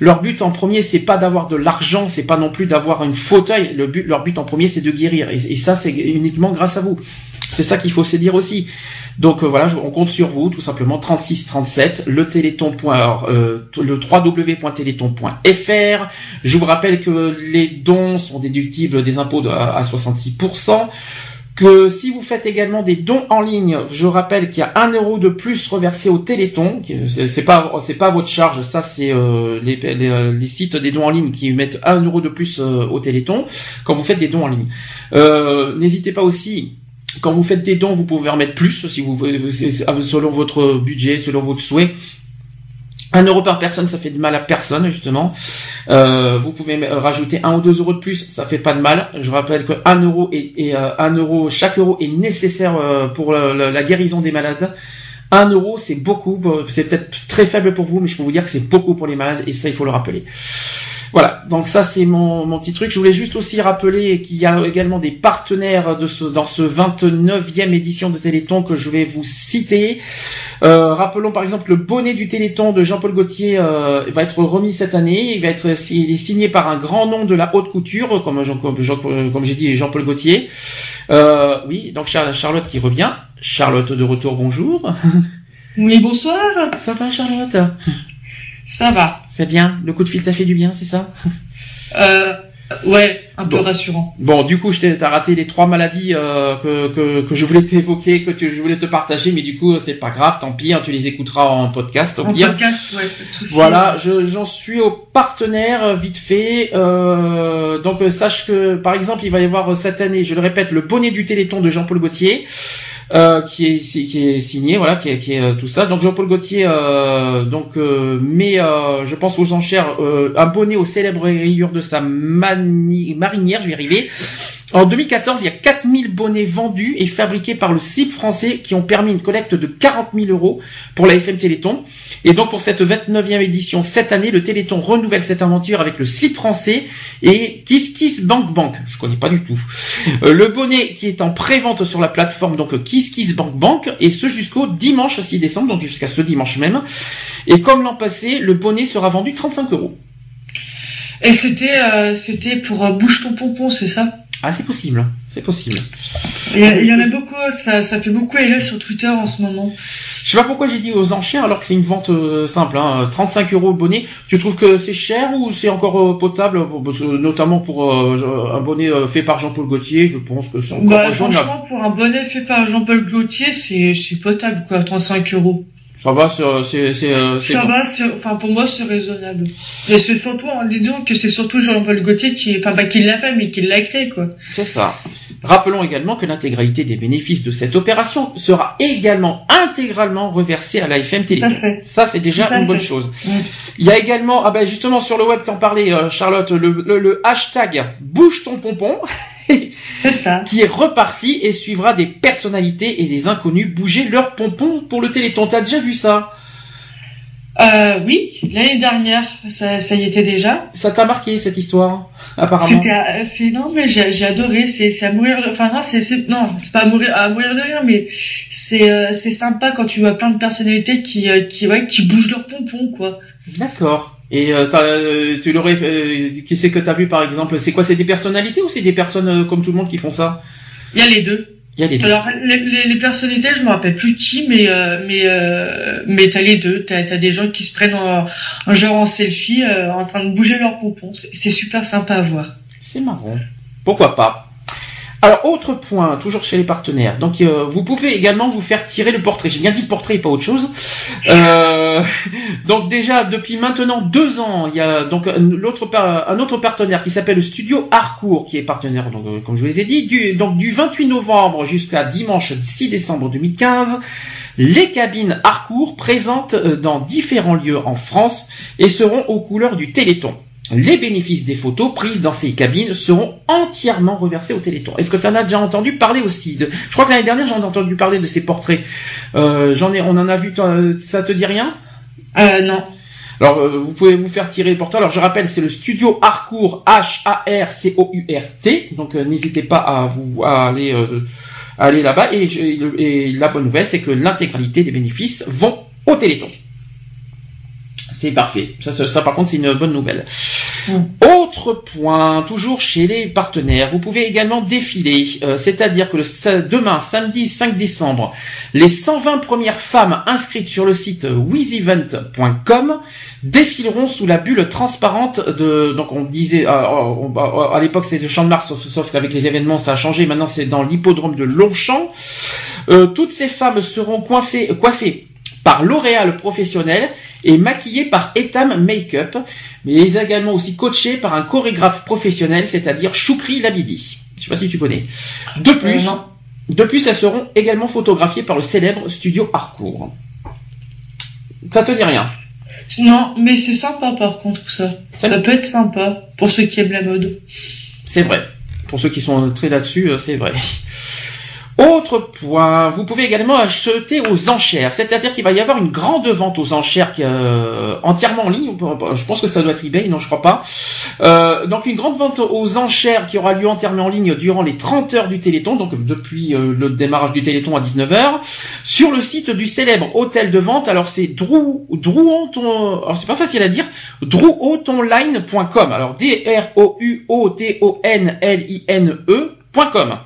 Speaker 1: leur but en premier, c'est pas d'avoir de l'argent, c'est pas non plus d'avoir une fauteuil. Le but, leur but en premier, c'est de guérir. Et ça, c'est uniquement grâce à vous. C'est ça qu'il faut se dire aussi. Donc euh, voilà, on compte sur vous, tout simplement 36 37, le téléthon. Euh, le www.téléthon.fr. Je vous rappelle que les dons sont déductibles des impôts à 66% que si vous faites également des dons en ligne, je rappelle qu'il y a un euro de plus reversé au Téléthon. C'est pas pas votre charge, ça c'est euh, les, les, sites des dons en ligne qui mettent un euro de plus au Téléthon quand vous faites des dons en ligne. N'hésitez pas aussi quand vous faites des dons, vous pouvez en mettre plus si vous selon votre budget, selon votre souhait. Un euro par personne, ça fait de mal à personne justement. Euh, vous pouvez rajouter un ou deux euros de plus, ça fait pas de mal. Je rappelle que un euro et, euh, un euro, chaque euro est nécessaire euh, pour la, guérison des malades. Un euro, c'est beaucoup. C'est peut-être très faible pour vous, mais je peux vous dire que c'est beaucoup pour les malades et ça, il faut le rappeler. Voilà, donc ça c'est mon, mon petit truc. Je voulais juste aussi rappeler qu'il y a également des partenaires de ce, dans ce 29e édition de Téléthon que je vais vous citer. Euh, rappelons par exemple le bonnet du Téléthon de Jean-Paul Gaultier euh, va être remis cette année. Il va être il est signé par un grand nom de la haute couture, comme, comme, comme j'ai dit Jean-Paul Gaultier. Euh, oui, donc Charlotte qui revient. Charlotte de retour, bonjour.
Speaker 3: Oui, bonsoir.
Speaker 1: Ça va Charlotte?
Speaker 3: Ça va.
Speaker 1: C'est bien. Le coup de fil t'a fait du bien, c'est ça?
Speaker 3: Euh, Ouais, un peu rassurant.
Speaker 1: Bon, du coup, je t'ai raté les trois maladies euh, que, que, que je voulais t'évoquer, que je voulais te partager, mais du coup, c'est pas grave, tant pis, hein, tu les écouteras en podcast.
Speaker 3: En podcast, ouais.
Speaker 1: Voilà, j'en suis au partenaire euh, vite fait. Euh, donc, euh, sache que, par exemple, il va y avoir cette année, je le répète, le bonnet du Téléthon de Jean-Paul Gaultier. Euh, qui est qui est signé, voilà, qui est, euh, tout ça. Donc Jean-Paul Gaultier, euh, donc met, je pense aux enchères, abonné aux célèbres rayures de sa marinière, je vais y arriver. En 2014, il y a 4000 bonnets vendus et fabriqués par le slip français qui ont permis une collecte de 40 000 euros pour la FM Téléthon. Et donc pour cette 29e édition, cette année, le Téléthon renouvelle cette aventure avec le slip français et Kiss Kiss Bank Bank. Je connais pas du tout. Euh, le bonnet qui est en pré-vente sur la plateforme donc Kiss Kiss Bank Bank et ce jusqu'au dimanche 6 décembre, donc jusqu'à ce dimanche même. Et comme l'an passé, le bonnet sera vendu 35 euros.
Speaker 3: Et c'était euh, c'était pour euh, ton pompon, c'est ça?
Speaker 1: Ah, c'est possible, c'est possible.
Speaker 3: Il y, a- il y en a beaucoup, ça, ça fait beaucoup sur Twitter en ce moment.
Speaker 1: Je sais pas pourquoi j'ai dit aux enchères alors que c'est une vente euh, simple, hein, 35 euros le bonnet. Tu trouves que c'est cher ou c'est encore euh, potable, notamment pour euh, un bonnet fait par Jean-Paul Gaultier, je pense que c'est encore
Speaker 3: Bah,
Speaker 1: raisonnable.
Speaker 3: franchement, pour un bonnet fait par Jean-Paul Gaultier, c'est c'est potable, quoi, 35 euros.
Speaker 1: Ça va, c'est euh,
Speaker 3: Ça
Speaker 1: bon.
Speaker 3: va, enfin pour moi c'est raisonnable. Et c'est surtout, en disant que c'est surtout Jean-Paul Gaultier qui, enfin pas qui l'a fait, mais qui l'a créé, quoi.
Speaker 1: C'est ça. Rappelons également que l'intégralité des bénéfices de cette opération sera également intégralement reversée à la FM
Speaker 3: fait.
Speaker 1: Ça, c'est déjà une bonne chose. Il y a également, ah ben justement sur le web, t'en parlais, euh, Charlotte, le, le, le hashtag bouge ton pompon
Speaker 3: C'est ça.
Speaker 1: qui est reparti et suivra des personnalités et des inconnus bouger leur pompon pour le Téléthon. T'as déjà vu ça?
Speaker 3: Euh, oui, l'année dernière, ça, ça y était déjà.
Speaker 1: Ça t'a marqué cette histoire Apparemment?
Speaker 3: C'était, euh, c'est non mais j'ai, j'ai adoré. C'est, c'est à mourir. de- Enfin non, c'est, c'est non, c'est pas à mourir, à mourir de rire, mais c'est, euh, c'est sympa quand tu vois plein de personnalités qui, euh, qui, ouais, qui bougent leurs pompons, quoi.
Speaker 1: D'accord. Et euh, euh, tu l'aurais, euh, qui c'est que t'as vu par exemple C'est quoi C'est des personnalités ou c'est des personnes comme tout le monde qui font ça?
Speaker 3: Il y a les deux.
Speaker 1: Il y a les deux.
Speaker 3: Alors les, les, les personnalités, je me rappelle plus qui, mais euh, mais euh, mais t'as les deux. T'as t'as des gens qui se prennent en, en genre en selfie, euh, en train de bouger leurs pompons. C'est super sympa à voir.
Speaker 1: C'est marrant. Pourquoi pas? Alors, autre point, toujours chez les partenaires. Donc, euh, vous pouvez également vous faire tirer le portrait. J'ai bien dit le portrait pas autre chose. Euh, donc déjà, depuis maintenant deux ans, il y a donc un, autre partenaire qui s'appelle le Studio Harcourt, qui est partenaire, donc, euh, comme je vous les ai dit, du, donc du 28 novembre jusqu'à dimanche 6 décembre 2015. Les cabines Harcourt présentent euh, dans différents lieux en France et seront aux couleurs du Téléthon. Les bénéfices des photos prises dans ces cabines seront entièrement reversés au Téléthon. Est-ce que tu en as déjà entendu parler aussi de... Je crois que l'année dernière j'en ai entendu parler de ces portraits. Euh, j'en ai, on en a vu. Ça te dit rien?
Speaker 3: Euh, non.
Speaker 1: Alors euh, vous pouvez vous faire tirer les portraits. Alors je rappelle, c'est le studio Harcourt H A R C O U R T. Donc euh, n'hésitez pas à vous à aller euh, aller là-bas. Et, je- et le- et la bonne nouvelle, c'est que l'intégralité des bénéfices vont au Téléthon. C'est parfait. Ça, ça, ça, par contre, c'est une bonne nouvelle. Autre point, toujours chez les partenaires, vous pouvez également défiler, euh, c'est-à-dire que le, demain, samedi 5 décembre, les 120 premières femmes inscrites sur le site wizevent.com défileront sous la bulle transparente de, donc on disait, euh, on- à l'époque c'était le Champ de Mars, sauf, sauf qu'avec les événements ça a changé, maintenant c'est dans l'hippodrome de Longchamp. Euh, toutes ces femmes seront coiffées, coiffées par L'Oréal professionnel et maquillées par Etam Makeup, mais également aussi coachées par un chorégraphe professionnel, c'est-à-dire Choukri Labidi. Je sais pas si tu connais. De plus,
Speaker 3: Euh, non.
Speaker 1: de plus, elles seront également photographiées par le célèbre studio Harcourt. Ça te dit rien?
Speaker 3: Non, mais c'est sympa par contre ça. Ça peut être sympa pour ceux qui aiment la mode.
Speaker 1: C'est vrai. Pour ceux qui sont très là-dessus, euh, c'est vrai. Autre point, vous pouvez également acheter aux enchères, c'est-à-dire qu'il va y avoir une grande vente aux enchères euh, entièrement en ligne. Je pense que ça doit être eBay, non, je crois pas. Euh, donc une grande vente aux enchères qui aura lieu entièrement en ligne durant les 30 heures du Téléthon, donc depuis euh, le démarrage du Téléthon à 19h, sur le site du célèbre hôtel de vente. Alors c'est Drou, Drouon, alors c'est pas facile à dire, drouotonline.com. Alors D-R-O-U-O-T-O-N-L-I-N-E.com.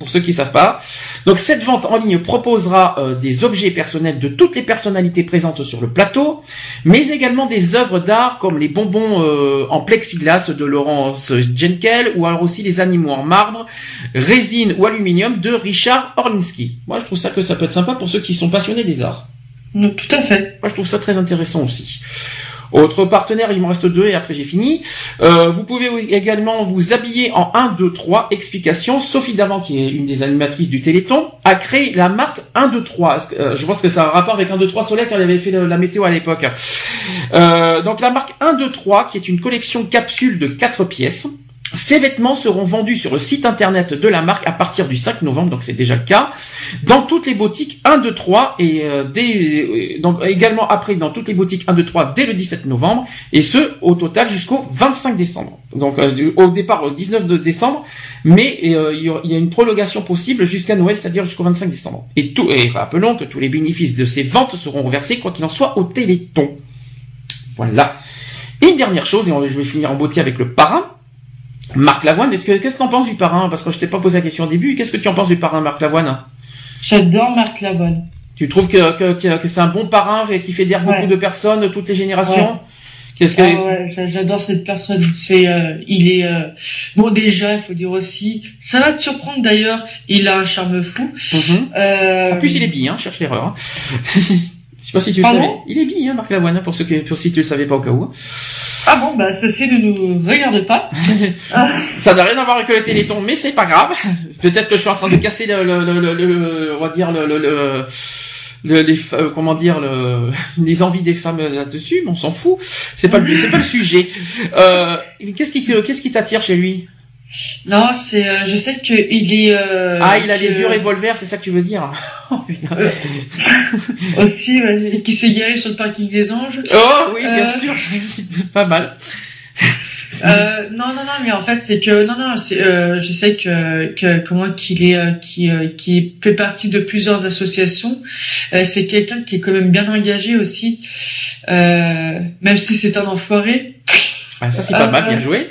Speaker 1: Pour ceux qui savent pas. Donc cette vente en ligne proposera euh, des objets personnels de toutes les personnalités présentes sur le plateau, mais également des œuvres d'art comme les bonbons euh, en plexiglas de Laurence Jenkel ou alors aussi les animaux en marbre, résine ou aluminium de Richard Orlinski. Moi je trouve ça que ça peut être sympa pour ceux qui sont passionnés des arts.
Speaker 3: Donc, tout à fait.
Speaker 1: Moi, je trouve ça très intéressant aussi. Autre partenaire, il me reste deux et après j'ai fini. Euh, vous pouvez également vous habiller en 1, 2, 3 explications. Sophie Davant, qui est une des animatrices du Téléthon, a créé la marque 1, 2, 3. Est-ce que- euh, je pense que ça a un rapport avec 1, 2, 3 Soleil quand elle avait fait la météo à l'époque. Euh, donc la marque 1, 2, 3, qui est une collection capsule de 4 pièces. Ces vêtements seront vendus sur le site internet de la marque à partir du 5 novembre, donc c'est déjà le cas, dans toutes les boutiques 1, 2, 3 et euh, euh, donc également après dans toutes les boutiques 1, 2, 3 dès le 17 novembre et ce au total jusqu'au 25 décembre. Donc euh, au départ au 19 de décembre, mais euh, il y a- une prolongation possible jusqu'à Noël, c'est-à-dire jusqu'au 25 décembre. Et tout et rappelons que tous les bénéfices de ces ventes seront reversés quoi qu'il en soit au Téléthon. Voilà. Et une dernière chose, et je vais finir en beauté avec le parrain. Marc Lavoine, qu'est-ce que tu en penses du parrain? Parce que je t'ai pas posé la question au début. Qu'est-ce que tu en penses du parrain, Marc Lavoine?
Speaker 3: J'adore Marc Lavoine.
Speaker 1: Tu trouves que, que, que, que c'est un bon parrain et qui fédère beaucoup
Speaker 3: Ouais.
Speaker 1: de personnes, toutes les générations? Qu'est-ce que
Speaker 3: Ah ouais, j'adore cette personne. C'est, euh, il est euh, bon déjà, il faut dire aussi. Ça va te surprendre d'ailleurs. Il a un charme fou.
Speaker 1: Mhm.
Speaker 3: Euh,
Speaker 1: En plus, il est bi, hein, cherche l'erreur. Hein. je sais pas si tu le
Speaker 3: Pardon
Speaker 1: savais. Il est bi, hein, Marc Lavoine, hein, pour ceux qui, pour si tu le savais pas au cas où. hein.
Speaker 3: Ah bon, bah ceci ne nous regarde pas.
Speaker 1: Ça n'a rien à voir avec le Téléthon, mais c'est pas grave. Peut-être que je suis en train de casser le, le, le, le- le- on va dire le, le, le- le- les, euh, comment dire, le, les envies des femmes là-dessus, mais on s'en fout. C'est pas le, c'est pas le sujet. Euh, qu'est-ce qui, qu'est-ce qui t'attire chez lui?
Speaker 3: Non, c'est, euh, je sais que il est. euh,
Speaker 1: Ah, il a
Speaker 3: que-
Speaker 1: les yeux revolver, c'est ça que tu veux dire Oh putain.
Speaker 3: Aussi, ouais, et qui s'est garé sur le parking des anges.
Speaker 1: Oh oui, bien
Speaker 3: Euh.
Speaker 1: sûr, pas mal.
Speaker 3: Euh, non, non, non, mais en fait, c'est que non, non, c'est, euh, je sais que, que comment qu'il est, euh, qui, euh, qui fait partie de plusieurs associations. Euh, c'est quelqu'un qui est quand même bien engagé aussi, euh, même si c'est un enfoiré.
Speaker 1: Ah, ça c'est pas
Speaker 3: Euh,
Speaker 1: mal, bien joué.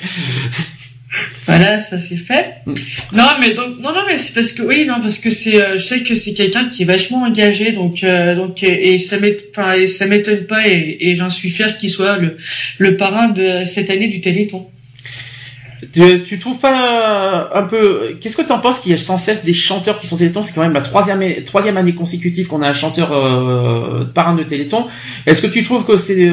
Speaker 3: Voilà, ça c'est fait.
Speaker 1: Mm.
Speaker 3: Non, mais donc non, non, mais c'est parce que oui, non, parce que c'est, euh, je sais que c'est quelqu'un qui est vachement engagé, donc euh, donc et, et ça m'ét- enfin, et ça m'étonne pas et, et j'en suis fier qu'il soit le le parrain de cette année du Téléthon.
Speaker 1: Tu, tu trouves pas un peu Qu'est-ce que tu en penses qu'il y a sans cesse des chanteurs qui sont Téléthon? C'est quand même la troisième troisième année consécutive qu'on a un chanteur euh, parrain de Téléthon. Est-ce que tu trouves que c'est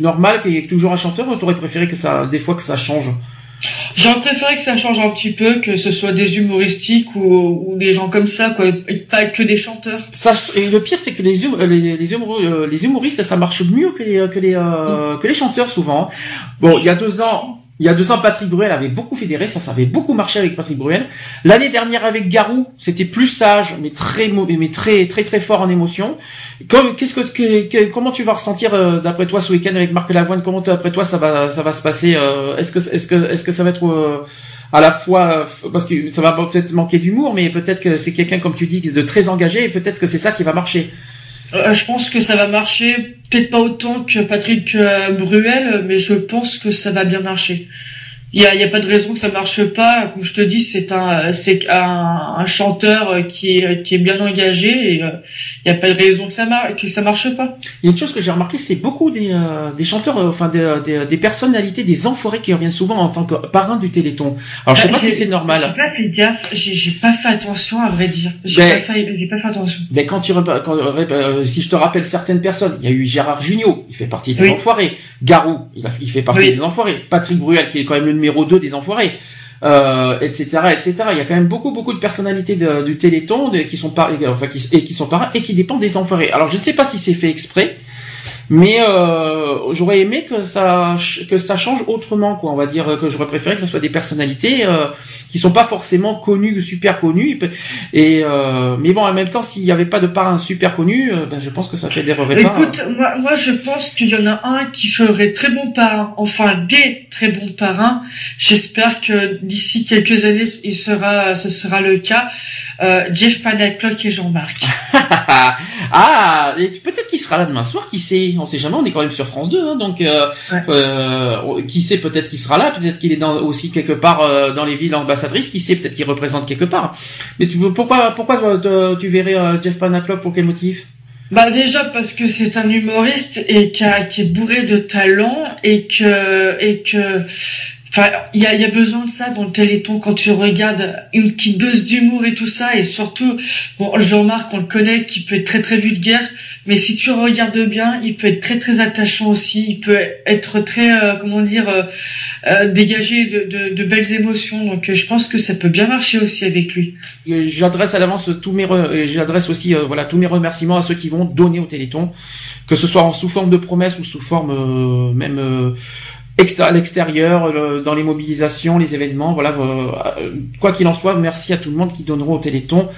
Speaker 1: normal qu'il y ait toujours un chanteur ou t'aurais préféré que ça, des fois que ça change?
Speaker 3: J'aurais préféré que ça change un petit peu, que ce soit des humoristiques ou, ou des gens comme ça, quoi, et pas que des chanteurs.
Speaker 1: ça, Et le pire, c'est que les, hum- les, les, humo- euh, les humoristes, ça marche mieux que les que les euh, que les chanteurs souvent. Bon, il y a deux ans. Il y a deux ans, Patrick Bruel avait beaucoup fédéré, ça, ça avait beaucoup marché avec Patrick Bruel. L'année dernière avec Garou, c'était plus sage, mais très mais très très très fort en émotion. Qu'est-ce que, comment tu vas ressentir euh, d'après toi ce week-end avec Marc Lavoine? Comment d'après toi ça va ça va se passer euh, Est-ce que est-ce que est-ce que ça va être euh, à la fois parce que ça va peut-être manquer d'humour, mais peut-être que c'est quelqu'un comme tu dis de très engagé et peut-être que c'est ça qui va marcher.
Speaker 3: Euh, je pense que ça va marcher, peut-être pas autant que Patrick euh, Bruel, mais je pense que ça va bien marcher. Il y a, il y a pas de raison que ça marche pas. Comme je te dis, c'est un, c'est un, un chanteur euh, qui est, qui est bien engagé et euh, il y a pas de raison que ça marche, que ça marche pas.
Speaker 1: Il y a une chose que j'ai remarqué, c'est beaucoup des, euh, des chanteurs, euh, enfin des, des, des personnalités, des enfoirés qui reviennent souvent en tant que parrain du Téléthon. Alors je sais
Speaker 3: Bah,
Speaker 1: pas si c'est normal.
Speaker 3: J'ai pas fait gaffe, j'ai pas fait attention à vrai dire. J'ai
Speaker 1: Mais-
Speaker 3: pas fait, j'ai pas fait attention.
Speaker 1: Mais quand tu quand, euh, si je te rappelle certaines personnes, il y a eu Gérard Jugnot, il fait partie des
Speaker 3: Oui.
Speaker 1: enfoirés. Garou, il, a, il fait partie
Speaker 3: Oui.
Speaker 1: des enfoirés. Patrick Bruel, qui est quand même le numéro 2 des enfoirés. Euh, etc etc il y a quand même beaucoup beaucoup de personnalités du Téléthon qui sont par, enfin qui, et qui sont parrains et qui dépendent des enfoirés alors je ne sais pas si c'est fait exprès mais euh, j'aurais aimé que ça que ça change autrement quoi on va dire que j'aurais préféré que ce soit des personnalités euh, qui sont pas forcément connues super connues et euh, mais bon en même temps s'il n'y avait pas de parrain super connu euh, ben, je pense que ça fédérerait pas
Speaker 3: Écoute, moi, moi je pense qu'il y en a un qui ferait très bon parrain, enfin des très bons parrains. J'espère que d'ici quelques années, il sera, ce sera le cas. Euh, Jeff Panaclock et Jean-Marc.
Speaker 1: ah, et peut-être qu'il sera là demain soir, qui sait? On sait jamais, on est quand même sur France 2, hein, donc euh,
Speaker 3: Ouais.
Speaker 1: euh, qui sait peut-être qu'il sera là, peut-être qu'il est dans, aussi quelque part dans les villes ambassadrices, qui sait peut-être qu'il représente quelque part. Mais tu, pourquoi pourquoi tu verrais Jeff Panaclock pour quel motif?
Speaker 3: Bah déjà parce que c'est un humoriste et qui, a- qui est bourré de talent et que et que il y a, y a besoin de ça dans le Téléthon quand tu regardes une petite dose d'humour et tout ça et surtout bon Jean-Marc on le connaît qui peut être très très vulgaire mais si tu regardes bien il peut être très très attachant aussi il peut être très euh, comment dire euh, euh, dégagé de, de, de belles émotions donc euh, je pense que ça peut bien marcher aussi avec lui.
Speaker 1: J'adresse à l'avance tous mes, re- j'adresse aussi euh, voilà tous mes remerciements à ceux qui vont donner au Téléthon, que ce soit en sous forme de promesses ou sous forme même à l'extérieur, dans les mobilisations, les événements, voilà. quoi qu'il en soit, merci à tout le monde qui donneront au Téléthon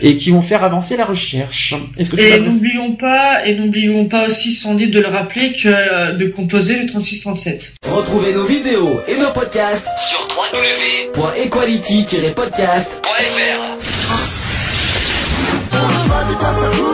Speaker 1: et qui vont faire avancer la recherche.
Speaker 3: Est-ce que et n'oublions pas, et n'oublions pas aussi, sans doute, de le rappeler que euh, de composer le 3637.
Speaker 4: Retrouvez nos vidéos et nos podcasts sur www.equality-podcast.fr.